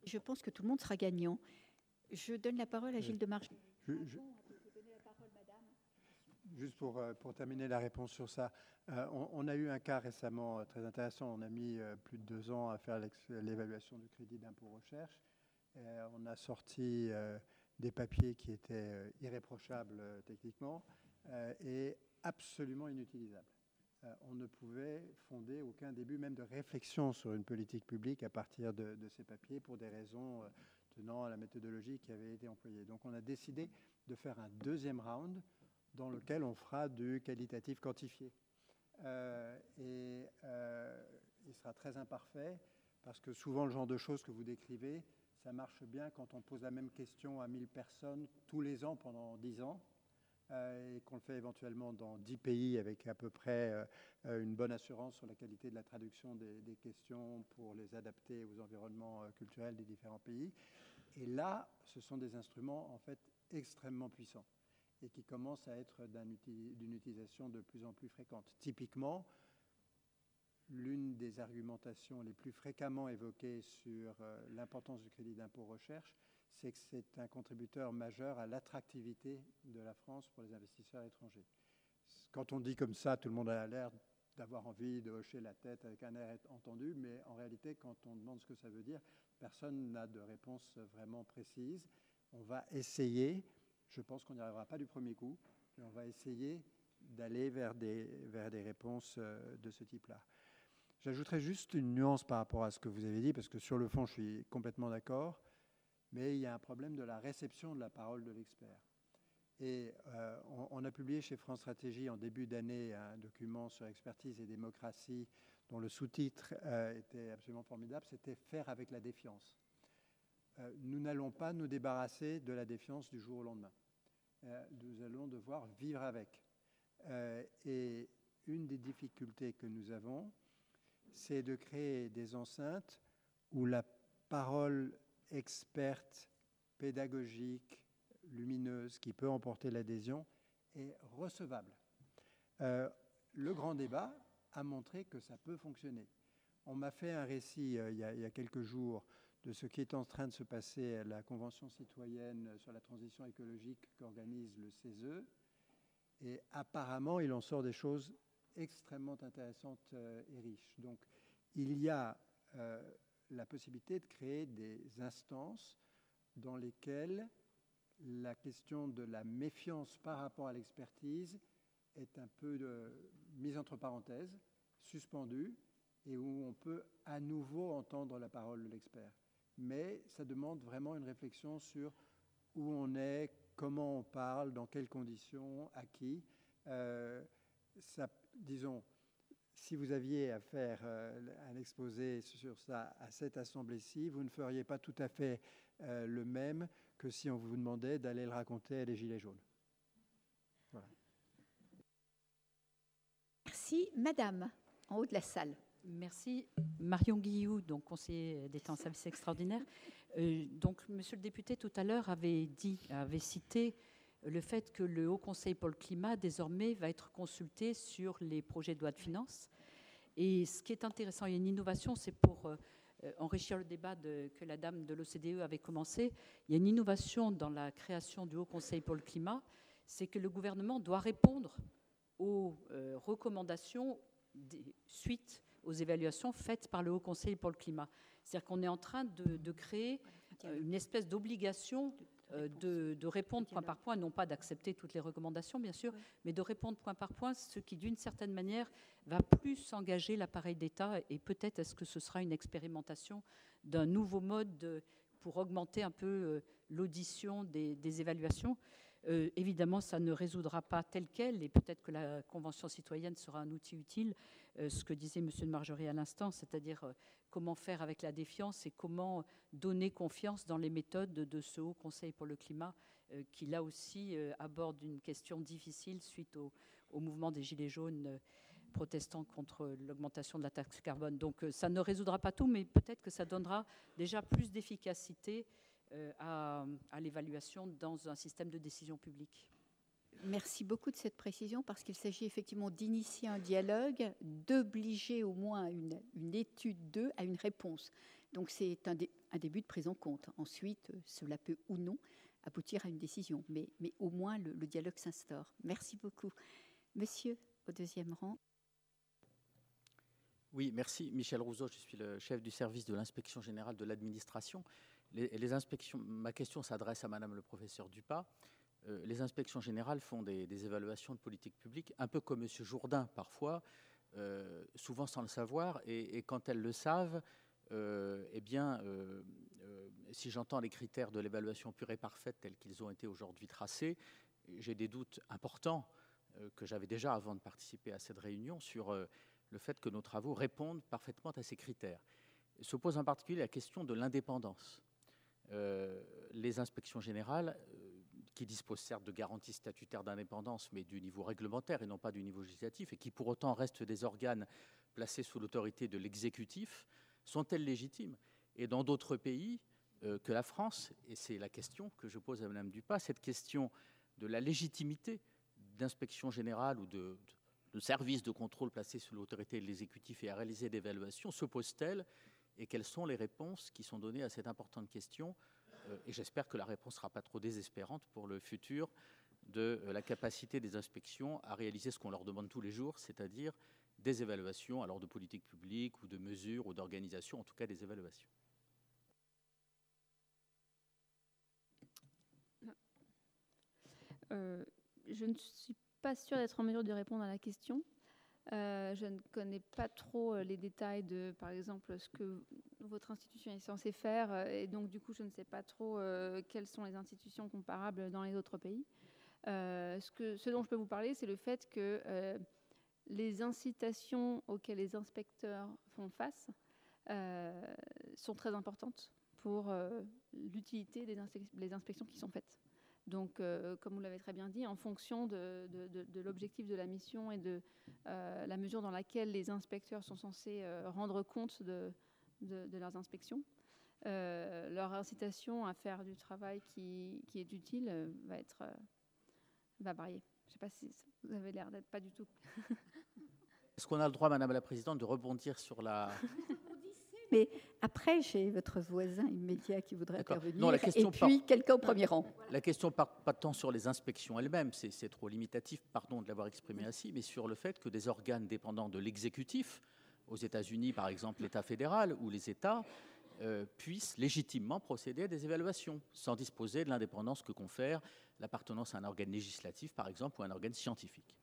Je pense que tout le monde sera gagnant. Je donne la parole à Gilles de Marge. Juste pour, euh, pour, terminer la réponse sur ça, euh, on, a eu un cas récemment très intéressant. On a mis plus de deux ans à faire l'évaluation du crédit d'impôt recherche. on a sorti des papiers qui étaient irréprochables techniquement et absolument inutilisable. Euh, on ne pouvait fonder aucun début même de réflexion sur une politique publique à partir de, ces papiers pour des raisons euh, tenant à la méthodologie qui avait été employée. Donc on a décidé de faire un deuxième round dans lequel on fera du qualitatif quantifié. Euh, et il sera très imparfait parce que souvent le genre de choses que vous décrivez, ça marche bien quand on pose la même question à 1000 personnes tous les ans pendant 10 ans. Euh, et qu'on le fait éventuellement dans 10 pays avec à peu près euh, euh, une bonne assurance sur la qualité de la traduction des, questions pour les adapter aux environnements culturels des différents pays. Et là, ce sont des instruments en fait extrêmement puissants et qui commencent à être d'une utilisation de plus en plus fréquente. Typiquement, l'une des argumentations les plus fréquemment évoquées sur l'importance du crédit d'impôt recherche, c'est que c'est un contributeur majeur à l'attractivité de la France pour les investisseurs étrangers. Quand on dit comme ça, tout le monde a l'air d'avoir envie de hocher la tête avec un air entendu, mais en réalité, quand on demande ce que ça veut dire, personne n'a de réponse vraiment précise. On va essayer, je pense qu'on n'y arrivera pas du premier coup, mais on va essayer d'aller vers des, vers des réponses euh, de ce type-là. J'ajouterai juste une nuance par rapport à ce que vous avez dit, parce que sur le fond, je suis complètement d'accord mais il y a un problème de la réception de la parole de l'expert. Et euh, on, a publié chez France Stratégie en début d'année un document sur expertise et démocratie dont le sous-titre euh, était absolument formidable, c'était Faire avec la défiance. Euh, nous n'allons pas nous débarrasser de la défiance du jour au lendemain. nous allons devoir vivre avec. et une des difficultés que nous avons, c'est de créer des enceintes où la parole experte, pédagogique, lumineuse, qui peut emporter l'adhésion, est recevable. Euh, le grand débat a montré que ça peut fonctionner. On m'a fait un récit euh, il, y a, quelques jours de ce qui est en train de se passer à la Convention citoyenne sur la transition écologique qu'organise le CESE. Et apparemment, il en sort des choses extrêmement intéressantes euh, et riches. Donc, il y a la possibilité de créer des instances dans lesquelles la question de la méfiance par rapport à l'expertise est un peu de, mise entre parenthèses, suspendue, et où on peut à nouveau entendre la parole de l'expert. Mais ça demande vraiment une réflexion sur où on est, comment on parle, dans quelles conditions, à qui. Euh, disons, si vous aviez à faire euh, un exposé sur ça à cette assemblée-ci, vous ne feriez pas tout à fait euh, le même que si on vous demandait d'aller le raconter à des Gilets jaunes. Merci. Madame, en haut de la salle. Merci. Marion Guillou, donc conseiller d'État en service extraordinaire. Euh, donc, monsieur le député, tout à l'heure, avait dit, avait cité le fait que le Haut Conseil pour le climat, désormais, va être consulté sur les projets de loi de finances. Et ce qui est intéressant, il y a une innovation, c'est pour euh, enrichir le débat que la dame de l'OCDE avait commencé. Il y a une innovation dans la création du Haut Conseil pour le climat, c'est que le gouvernement doit répondre aux euh, recommandations suite aux évaluations faites par le Haut Conseil pour le climat. C'est-à-dire qu'on est en train de créer euh, une espèce d'obligation euh, de, répondre point par point, non pas d'accepter toutes les recommandations, bien sûr, mais de répondre point par point, ce qui, d'une certaine manière, va plus engager l'appareil d'État. Et peut-être est-ce que ce sera une expérimentation d'un nouveau mode pour augmenter un peu euh, l'audition des, évaluations. Euh, évidemment, ça ne résoudra pas tel quel, et peut-être que la Convention citoyenne sera un outil utile, ce que disait M. de Margerie à l'instant, c'est-à-dire comment faire avec la défiance et comment donner confiance dans les méthodes de ce Haut Conseil pour le climat, euh, qui là aussi euh, aborde une question difficile suite au, mouvement des Gilets jaunes euh, protestant contre l'augmentation de la taxe carbone. Donc ça ne résoudra pas tout, mais peut-être que ça donnera déjà plus d'efficacité à l'évaluation dans un système de décision publique. Merci beaucoup de cette précision parce qu'il s'agit effectivement d'initier un dialogue, d'obliger au moins une, étude d'eux à une réponse. Donc c'est un, début de prise en compte. Ensuite, cela peut ou non aboutir à une décision, mais, au moins le, dialogue s'instaure. Merci beaucoup. Monsieur, au deuxième rang. Oui, merci. Michel Rousseau, je suis le chef du service de l'inspection générale de l'administration. Les, inspections, ma question s'adresse à Madame le professeur Dupas. Euh, les inspections générales font des, évaluations de politique publique, un peu comme M. Jourdain parfois, euh, souvent sans le savoir, et, quand elles le savent, euh, eh bien, si j'entends les critères de l'évaluation pure et parfaite tels qu'ils ont été aujourd'hui tracés, j'ai des doutes importants que j'avais déjà avant de participer à cette réunion sur le fait que nos travaux répondent parfaitement à ces critères. Se pose en particulier la question de l'indépendance. les inspections générales qui dispose certes de garanties statutaires d'indépendance, mais du niveau réglementaire et non pas du niveau législatif, et qui pour autant restent des organes placés sous l'autorité de l'exécutif, sont-elles légitimes? Et dans d'autres pays euh, que la France, et c'est la question que je pose à Mme Dupas, cette question de la légitimité d'inspection générale ou de, services de contrôle placés sous l'autorité de l'exécutif et à réaliser des évaluations se pose-t-elle Et quelles sont les réponses qui sont données à cette importante question et j'espère que la réponse ne sera pas trop désespérante pour le futur de euh, la capacité des inspections à réaliser ce qu'on leur demande tous les jours, c'est-à-dire des évaluations, alors de politique publique ou de mesures ou d'organisation, en tout cas des évaluations. Euh, je ne suis pas sûre d'être en mesure de répondre à la question. Euh, je ne connais pas trop euh, les détails de, par exemple, ce que votre institution est censée faire, euh, et donc du coup, je ne sais pas trop quelles sont les institutions comparables dans les autres pays. ce dont je peux vous parler, c'est le fait que les incitations auxquelles les inspecteurs font face sont très importantes pour l'utilité des inspections qui sont faites. Donc, euh, comme vous l'avez très bien dit, en fonction de, l'objectif de la mission et de euh, la mesure dans laquelle les inspecteurs sont censés euh, rendre compte de, leurs inspections, leur incitation à faire du travail qui, est utile va être va varier. Je ne sais pas si vous avez l'air d'être pas du tout. Est-ce qu'on a le droit, Madame la Présidente, de rebondir sur la (laughs) mais après, j'ai votre voisin immédiat qui voudrait intervenir, et puis quelqu'un au premier rang. La question pas, pas tant sur les inspections elles-mêmes, c'est trop limitatif, pardon de l'avoir exprimé ainsi, mais sur le fait que des organes dépendants de l'exécutif, aux États-Unis par exemple l'État fédéral ou les États, euh, puissent légitimement procéder à des évaluations, sans disposer de l'indépendance que confère l'appartenance à un organe législatif par exemple ou à un organe scientifique.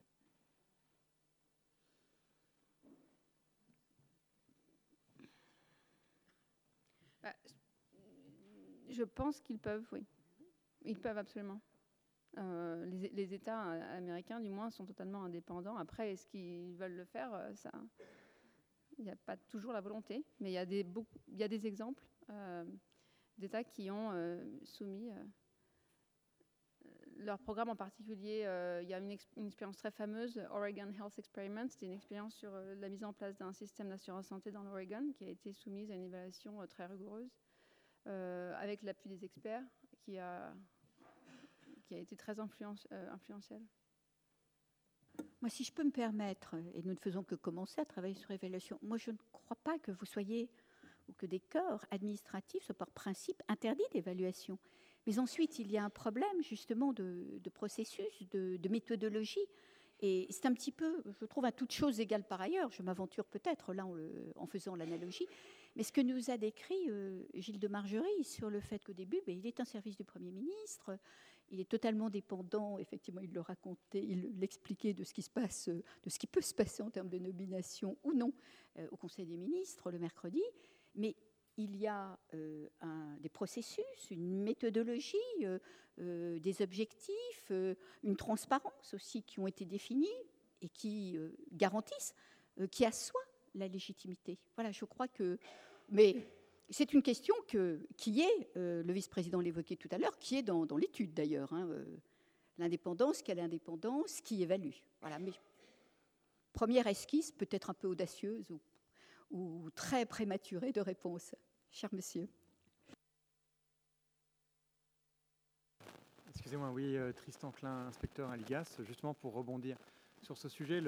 Bah, je pense qu'ils peuvent, oui. Ils peuvent absolument. Euh, les, États euh, américains, du moins, sont totalement indépendants. Après, est-ce qu'ils veulent le faire euh, ça, Il n'y a pas toujours la volonté, mais il y a des, il y a des exemples d'États qui ont soumis leur programme en particulier. il y a une, expérience très fameuse, Oregon Health Experiment. C'était une expérience sur la mise en place d'un système d'assurance santé dans l'Oregon qui a été soumise à une évaluation très rigoureuse. Avec l'appui des experts, qui a qui a été très influence, influentiel. Moi, si je peux me permettre, et nous ne faisons que commencer à travailler sur l'évaluation, moi, je ne crois pas que vous soyez, ou que des corps administratifs soient par principe interdits d'évaluation. Mais ensuite, il y a un problème justement de, processus, de, méthodologie. Et c'est un petit peu, je trouve, à toute chose égale par ailleurs, je m'aventure peut-être là en, faisant l'analogie, mais ce que nous a décrit euh, Gilles de Margerie sur le fait qu'au début, ben, il est un service du Premier ministre, il est totalement dépendant, effectivement, il le racontait, il l'expliquait de ce qui se passe, de ce qui peut se passer en termes de nomination ou non euh, au Conseil des ministres le mercredi, mais il y a euh, des processus, une méthodologie, des objectifs, une transparence aussi qui ont été définis et qui garantissent, qui assoient la légitimité. Voilà, je crois que. Mais c'est une question qui est, euh, le vice-président l'évoquait tout à l'heure, qui est dans, l'étude d'ailleurs. Hein, euh, l'indépendance, quelle indépendance, qui évalue. Voilà, mais première esquisse, peut-être un peu audacieuse ou, très prématurée de réponse. Cher monsieur. Excusez-moi, oui, euh, Tristan Klein, inspecteur à l'IGAS, justement pour rebondir sur ce sujet.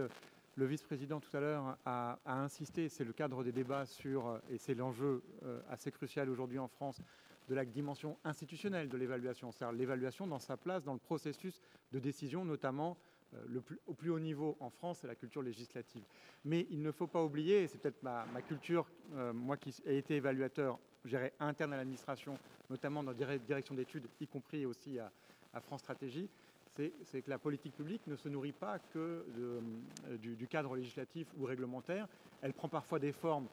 Le vice-président tout à l'heure a, insisté, c'est le cadre des débats sur, et c'est l'enjeu euh, assez crucial aujourd'hui en France, de la dimension institutionnelle de l'évaluation, c'est-à-dire l'évaluation dans sa place dans le processus de décision, notamment euh, au plus haut niveau en France, c'est la culture législative. Mais il ne faut pas oublier, et c'est peut-être ma, culture, euh, moi qui ai été évaluateur, géré interne à l'administration, notamment dans la direction d'études, y compris aussi à France Stratégie, c'est que la politique publique ne se nourrit pas que euh, du, cadre législatif ou réglementaire. Elle prend parfois des formes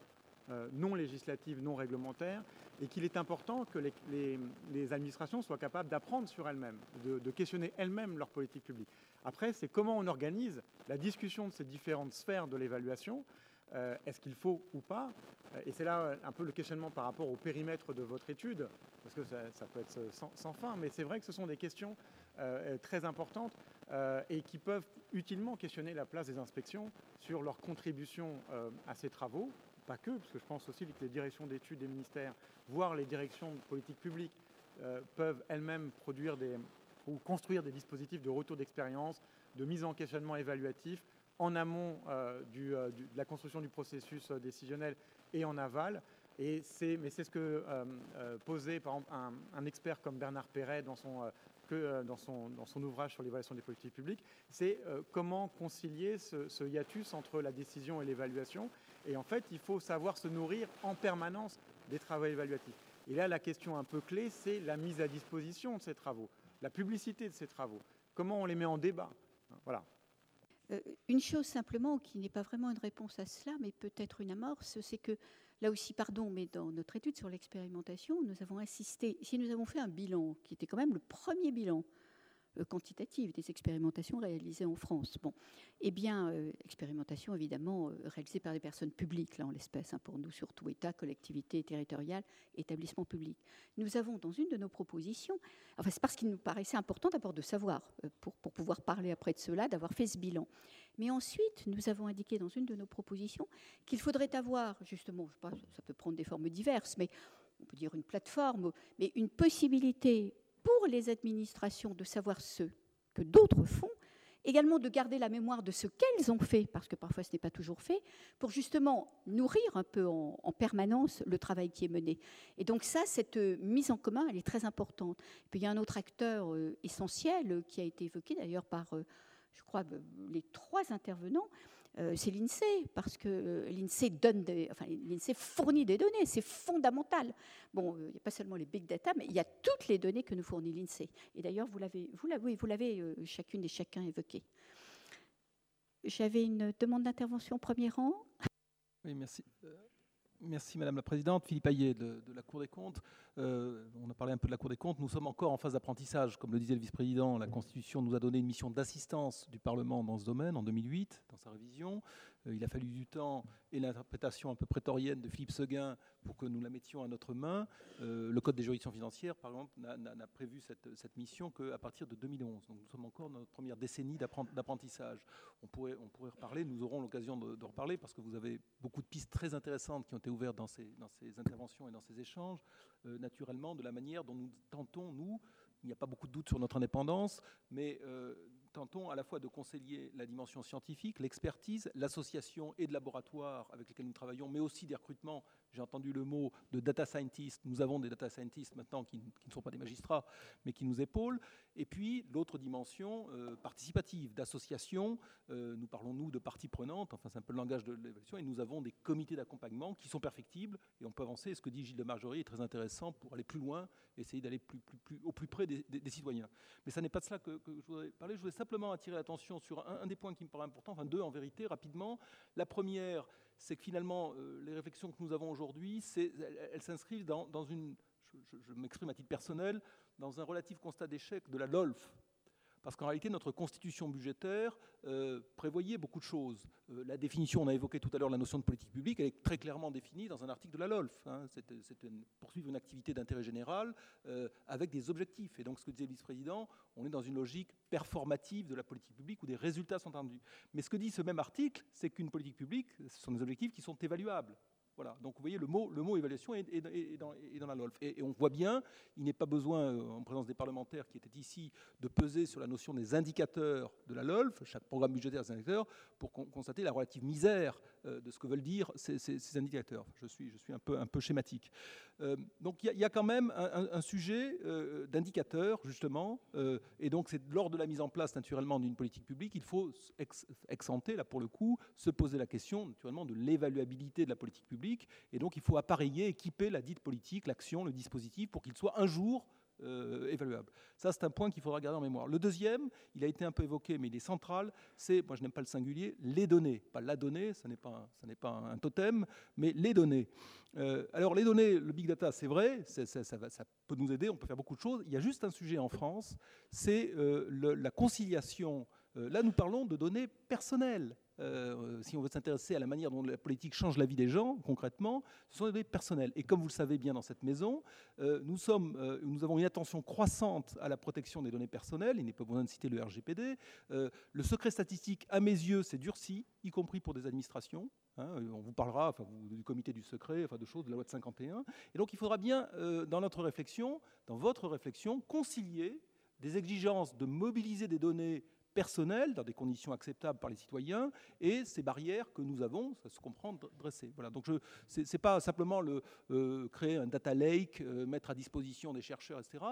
euh, non législatives, non réglementaires, et qu'il est important que les, administrations soient capables d'apprendre sur elles-mêmes, de, questionner elles-mêmes leur politique publique. Après, c'est comment on organise la discussion de ces différentes sphères de l'évaluation. Euh, est-ce qu'il faut ou pas? Et c'est là un peu le questionnement par rapport au périmètre de votre étude, parce que ça, peut être sans fin, mais c'est vrai que ce sont des questions très importantes euh, et qui peuvent utilement questionner la place des inspections sur leur contribution euh, à ces travaux. Pas que, parce que je pense aussi que les directions d'études des ministères, voire les directions de politique publique, peuvent elles-mêmes produire ou construire des dispositifs de retour d'expérience, de mise en questionnement évaluatif en amont de la construction du processus décisionnel et en aval. Et mais c'est ce que posait par exemple un, expert comme Bernard Perret dans son euh, dans, son, dans son ouvrage sur l'évaluation des politiques publiques, c'est euh, comment concilier ce, hiatus entre la décision et l'évaluation. Et en fait, il faut savoir se nourrir en permanence des travaux évaluatifs. Et là, la question un peu clé, c'est la mise à disposition de ces travaux, la publicité de ces travaux. Comment on les met en débat Voilà. Euh, une chose simplement qui n'est pas vraiment une réponse à cela, mais peut-être une amorce, c'est que Là aussi, pardon, mais dans notre étude sur l'expérimentation, nous avons insisté, si nous avons fait un bilan, qui était quand même le premier bilan quantitative des expérimentations réalisées en France. Bon, eh bien, euh, expérimentation évidemment euh, réalisée par des personnes publiques, là en l'espèce, hein, pour nous surtout État, collectivité territoriale, établissement public. Nous avons dans une de nos propositions, enfin c'est parce qu'il nous paraissait important d'abord de savoir, pour, pouvoir parler après de cela, d'avoir fait ce bilan. Mais ensuite, nous avons indiqué dans une de nos propositions qu'il faudrait avoir, justement, pas, ça peut prendre des formes diverses, mais on peut dire une plateforme, mais une possibilité pour les administrations de savoir ce que d'autres font, également de garder la mémoire de ce qu'elles ont fait, parce que parfois ce n'est pas toujours fait, pour justement nourrir un peu en, permanence le travail qui est mené. Et donc ça, cette mise en commun, elle est très importante. puis il y a un autre acteur euh, essentiel qui a été évoqué d'ailleurs par, euh, je crois, les trois intervenants, euh, c'est l'INSEE, parce que euh, l'INSEE l'INSEE fournit des données, c'est fondamental. Bon, euh, il n'y a pas seulement les big data, mais il y a toutes les données que nous fournit l'INSEE. Et d'ailleurs, vous l'avez, vous l'avez, vous l'avez chacune et chacun évoqué. J'avais une demande d'intervention au premier rang. Oui, merci. Merci Madame la Présidente. Philippe Ayet de, la Cour des comptes. Euh, on a parlé un peu de la Cour des comptes. Nous sommes encore en phase d'apprentissage. Comme le disait le vice-président, la Constitution nous a donné une mission d'assistance du Parlement dans ce domaine en 2008, dans sa révision. Euh, il a fallu du temps et l'interprétation un peu prétorienne de Philippe Seguin pour que nous la mettions à notre main. Euh, le Code des juridictions financières, par exemple, n'a prévu cette, mission qu'à partir de 2011. Donc nous sommes encore dans notre première décennie d'apprentissage. On pourrait, on pourrait reparler, nous aurons l'occasion de, reparler parce que vous avez beaucoup de pistes très intéressantes qui ont été ouvertes dans ces, interventions et dans ces échanges, euh, naturellement, de la manière dont nous tentons, nous, il n'y a pas beaucoup de doute sur notre indépendance, mais tentons à la fois de conseiller la dimension scientifique, l'expertise, l'association et de laboratoires avec lesquels nous travaillons, mais aussi des recrutements. J'ai entendu le mot de data scientist. Nous avons des data scientists maintenant qui, ne sont pas des magistrats, mais qui nous épaulent. Et puis l'autre dimension euh, participative, d'association. Euh, nous parlons, nous, de parties prenantes, enfin c'est un peu le langage de l'évaluation, et nous avons des comités d'accompagnement qui sont perfectibles, et on peut avancer. Ce que dit Gilles de Margerie est très intéressant pour aller plus loin, essayer d'aller au plus près des, citoyens. Mais ça n'est pas de cela que, je voudrais parler. Je voudrais simplement attirer l'attention sur un, des points qui me paraît important, enfin deux en vérité, rapidement. La première, c'est que finalement, euh, les réflexions que nous avons aujourd'hui, elles, s'inscrivent dans, une, je m'exprime à titre personnel, dans un relatif constat d'échec de la LOLF, parce qu'en réalité, notre constitution budgétaire euh, prévoyait beaucoup de choses. Euh, la définition, on a évoqué tout à l'heure la notion de politique publique, elle est très clairement définie dans un article de la LOLF. Hein. C'est une, poursuivre une activité d'intérêt général euh, avec des objectifs. Et donc, ce que disait le vice-président, on est dans une logique performative de la politique publique où des résultats sont attendus. Mais ce que dit ce même article, c'est qu'une politique publique, ce sont des objectifs qui sont évaluables. Voilà, donc vous voyez, le mot, évaluation est, dans, la LOLF. Et, on voit bien, il n'est pas besoin, euh, en présence des parlementaires qui étaient ici, de peser sur la notion des indicateurs de la LOLF, chaque programme budgétaire des indicateurs, pour constater la relative misère de ce que veulent dire ces, indicateurs. Je suis, je suis un, peu, un peu schématique. Euh, donc il y, a quand même un, sujet d'indicateurs, justement, et donc c'est lors de la mise en place, naturellement, d'une politique publique, il faut ex là pour le coup, se poser la question, naturellement, de l'évaluabilité de la politique publique et donc il faut appareiller, équiper la dite politique, l'action, le dispositif, pour qu'il soit un jour euh, évaluable. Ça, c'est un point qu'il faudra garder en mémoire. Le deuxième, il a été un peu évoqué, mais il est central, c'est, moi je n'aime pas le singulier, les données. Pas la donnée, ce n'est pas, ça n'est pas un totem, mais les données. Euh, alors les données, le big data, c'est vrai, ça, peut nous aider, on peut faire beaucoup de choses. Il y a juste un sujet en France, c'est euh, la conciliation. là, nous parlons de données personnelles. Euh, si on veut s'intéresser à la manière dont la politique change la vie des gens, concrètement, ce sont des données personnelles. Et comme vous le savez bien dans cette maison, euh, euh, nous avons une attention croissante à la protection des données personnelles. Il n'est pas besoin de citer le RGPD. le secret statistique, à mes yeux, c'est durci, y compris pour des administrations. Hein. on vous parlera du comité du secret, de choses de la loi de 51. Et donc il faudra bien, dans notre réflexion, dans votre réflexion, concilier des exigences de mobiliser des données personnel, dans des conditions acceptables par les citoyens, et ces barrières que nous avons, ça se comprend, dressées. Voilà. Donc ce n'est pas simplement le, euh, créer un data lake, euh, mettre à disposition des chercheurs, etc.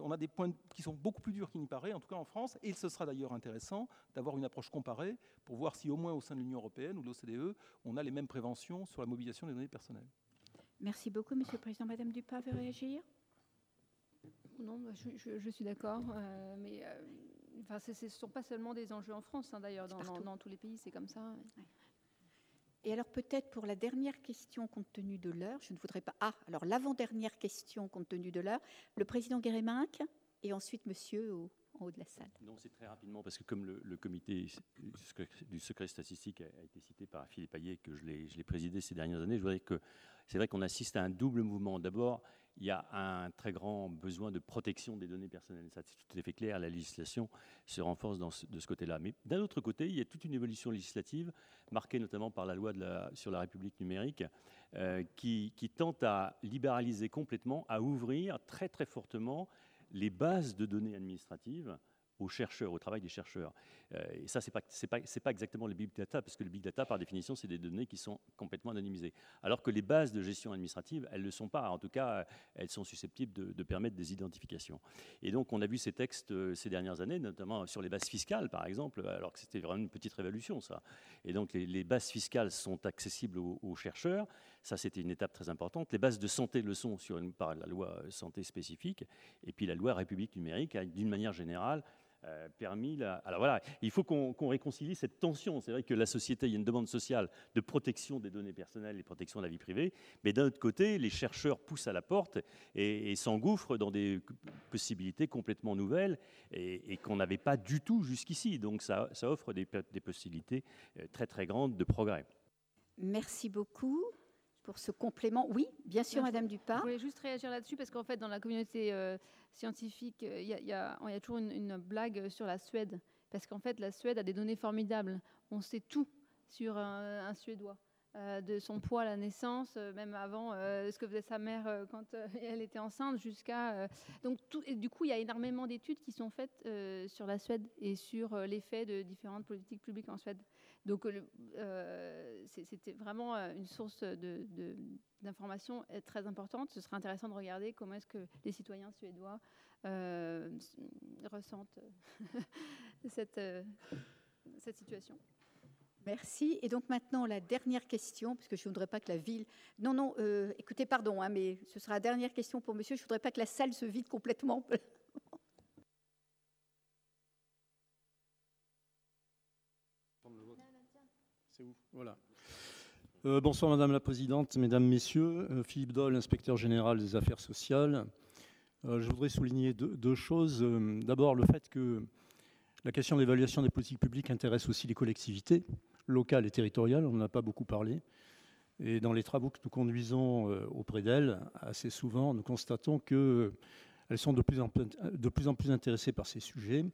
On a des points qui sont beaucoup plus durs qu'il n'y paraît, en tout cas en France, et ce sera d'ailleurs intéressant d'avoir une approche comparée pour voir si au moins au sein de l'Union européenne ou de l'OCDE, on a les mêmes préventions sur la mobilisation des données personnelles. Merci beaucoup, Monsieur le Président. Madame Dupas veut réagir? Non, bah, je, suis d'accord, euh, mais Enfin, ce ne sont pas seulement des enjeux en France, hein, d'ailleurs, dans, tous les pays, c'est comme ça. Et alors peut-être pour la dernière question, compte tenu de l'heure, je ne voudrais pas... Ah, alors l'avant-dernière question, compte tenu de l'heure, le président Guéréminck et ensuite monsieur au, en haut de la salle. Non, c'est très rapidement, parce que comme le, comité du secret statistique a, été cité par Philippe Ayet, que je l'ai présidé ces dernières années, je voudrais que c'est vrai qu'on assiste à un double mouvement. D'abord, il y a un très grand besoin de protection des données personnelles. Ça, c'est tout à fait clair. La législation se renforce de ce côté-là. Mais d'un autre côté, il y a toute une évolution législative, marquée notamment par la loi sur la République numérique, euh, qui, qui tente à libéraliser complètement, à ouvrir très très fortement les bases de données administratives aux chercheurs, au travail des chercheurs. Euh, et ça, ce n'est pas, exactement le big data, parce que le big data, par définition, c'est des données qui sont complètement anonymisées. Alors que les bases de gestion administrative, elles ne le sont pas. En tout cas, elles sont susceptibles de, permettre des identifications. Et donc, on a vu ces textes euh, ces dernières années, notamment sur les bases fiscales, par exemple, alors que c'était vraiment une petite révolution, ça. Et donc, les, bases fiscales sont accessibles aux chercheurs. Ça, c'était une étape très importante. Les bases de santé le sont sur une, par la loi santé spécifique. Et puis, la loi République numérique, d'une manière générale, euh, permis. La... Alors voilà, il faut qu'on réconcilie cette tension. C'est vrai que la société, il y a une demande sociale de protection des données personnelles et protection de la vie privée, mais d'un autre côté, les chercheurs poussent à la porte et, s'engouffrent dans des possibilités complètement nouvelles et, qu'on n'avait pas du tout jusqu'ici. Donc ça, ça offre des, des possibilités euh, très très grandes de progrès. Merci beaucoup pour ce complément. Oui, bien sûr, Madame Dupin. Je voulais juste réagir là-dessus parce qu'en fait, dans la communauté euh, scientifique, euh, il y, a toujours une, blague sur la Suède. Parce qu'en fait, la Suède a des données formidables. On sait tout sur un, Suédois. euh, de son poids à la naissance, même avant ce que faisait sa mère quand elle était enceinte, jusqu'à... donc tout, et du coup, il y a énormément d'études qui sont faites sur la Suède et sur l'effet de différentes politiques publiques en Suède. Donc c'était vraiment une source d'information de, très importante. Ce serait intéressant de regarder comment est-ce que les citoyens suédois ressentent (laughs) cette, situation. Merci. Et donc maintenant, la dernière question, parce que je ne voudrais pas que la ville... Non, non, euh, écoutez, pardon, hein, mais ce sera la dernière question pour monsieur. Je ne voudrais pas que la salle se vide complètement. Euh, bonsoir Madame la Présidente, Mesdames, Messieurs. Euh, Philippe Doll, inspecteur général des affaires sociales. je voudrais souligner deux choses. D'abord, le fait que la question de l'évaluation des politiques publiques intéresse aussi les collectivités locales et territoriales, on n'en a pas beaucoup parlé. Et dans les travaux que nous conduisons euh, auprès d'elles, assez souvent, nous constatons qu'elles sont de plus en plus intéressées par ces sujets,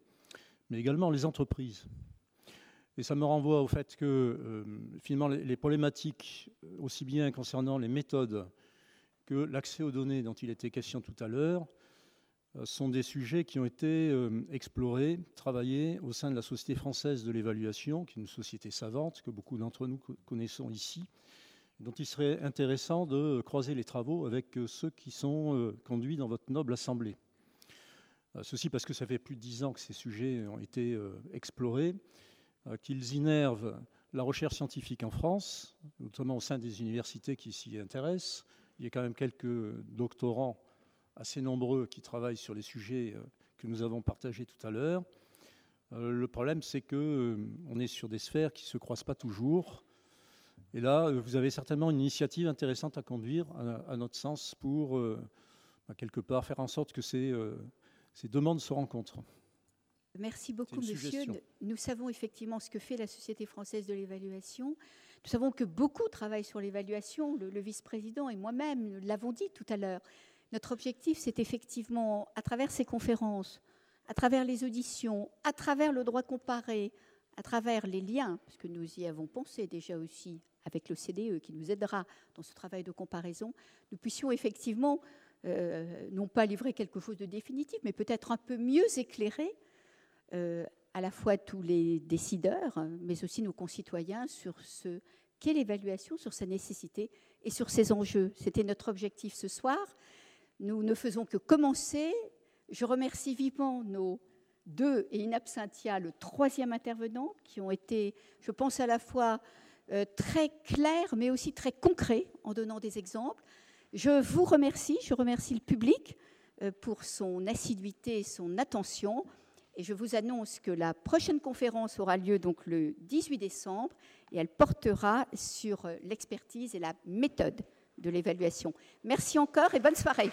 mais également les entreprises. Et ça me renvoie au fait que euh, finalement les, problématiques, aussi bien concernant les méthodes que l'accès aux données dont il était question tout à l'heure, euh, sont des sujets qui ont été euh, explorés, travaillés au sein de la Société française de l'évaluation, qui est une société savante que beaucoup d'entre nous connaissons ici, dont il serait intéressant de croiser les travaux avec euh, ceux qui sont conduits dans votre noble assemblée. Ceci parce que ça fait plus de dix ans que ces sujets ont été explorés, qu'ils innervent la recherche scientifique en France, notamment au sein des universités qui s'y intéressent. Il y a quand même quelques doctorants assez nombreux qui travaillent sur les sujets euh, que nous avons partagés tout à l'heure. Euh, le problème, c'est qu'on euh, est sur des sphères qui ne se croisent pas toujours. Et là, vous avez certainement une initiative intéressante à conduire, à, notre sens, pour bah, quelque part faire en sorte que ces demandes se rencontrent. Merci beaucoup, monsieur. Nous savons effectivement ce que fait la Société française de l'évaluation. Nous savons que beaucoup travaillent sur l'évaluation. Le, le vice-président et moi-même l'avons dit tout à l'heure. Notre objectif, c'est effectivement, à travers ces conférences, à travers les auditions, à travers le droit comparé, à travers les liens, parce que nous y avons pensé déjà aussi avec l'OCDE qui nous aidera dans ce travail de comparaison, nous puissions effectivement euh, non pas livrer quelque chose de définitif, mais peut-être un peu mieux éclairer à la fois tous les décideurs, mais aussi nos concitoyens sur ce qu'est l'évaluation, sur sa nécessité et sur ses enjeux. C'était notre objectif ce soir. Nous ne faisons que commencer. Je remercie vivement nos deux et in absentia le troisième intervenant qui ont été, je pense, à la fois euh, très clairs mais aussi très concrets en donnant des exemples. Je vous remercie, je remercie le public euh, pour son assiduité et son attention. Et je vous annonce que la prochaine conférence aura lieu donc le 18 décembre et elle portera sur euh, l'expertise et la méthode de l'évaluation. Merci encore et bonne soirée.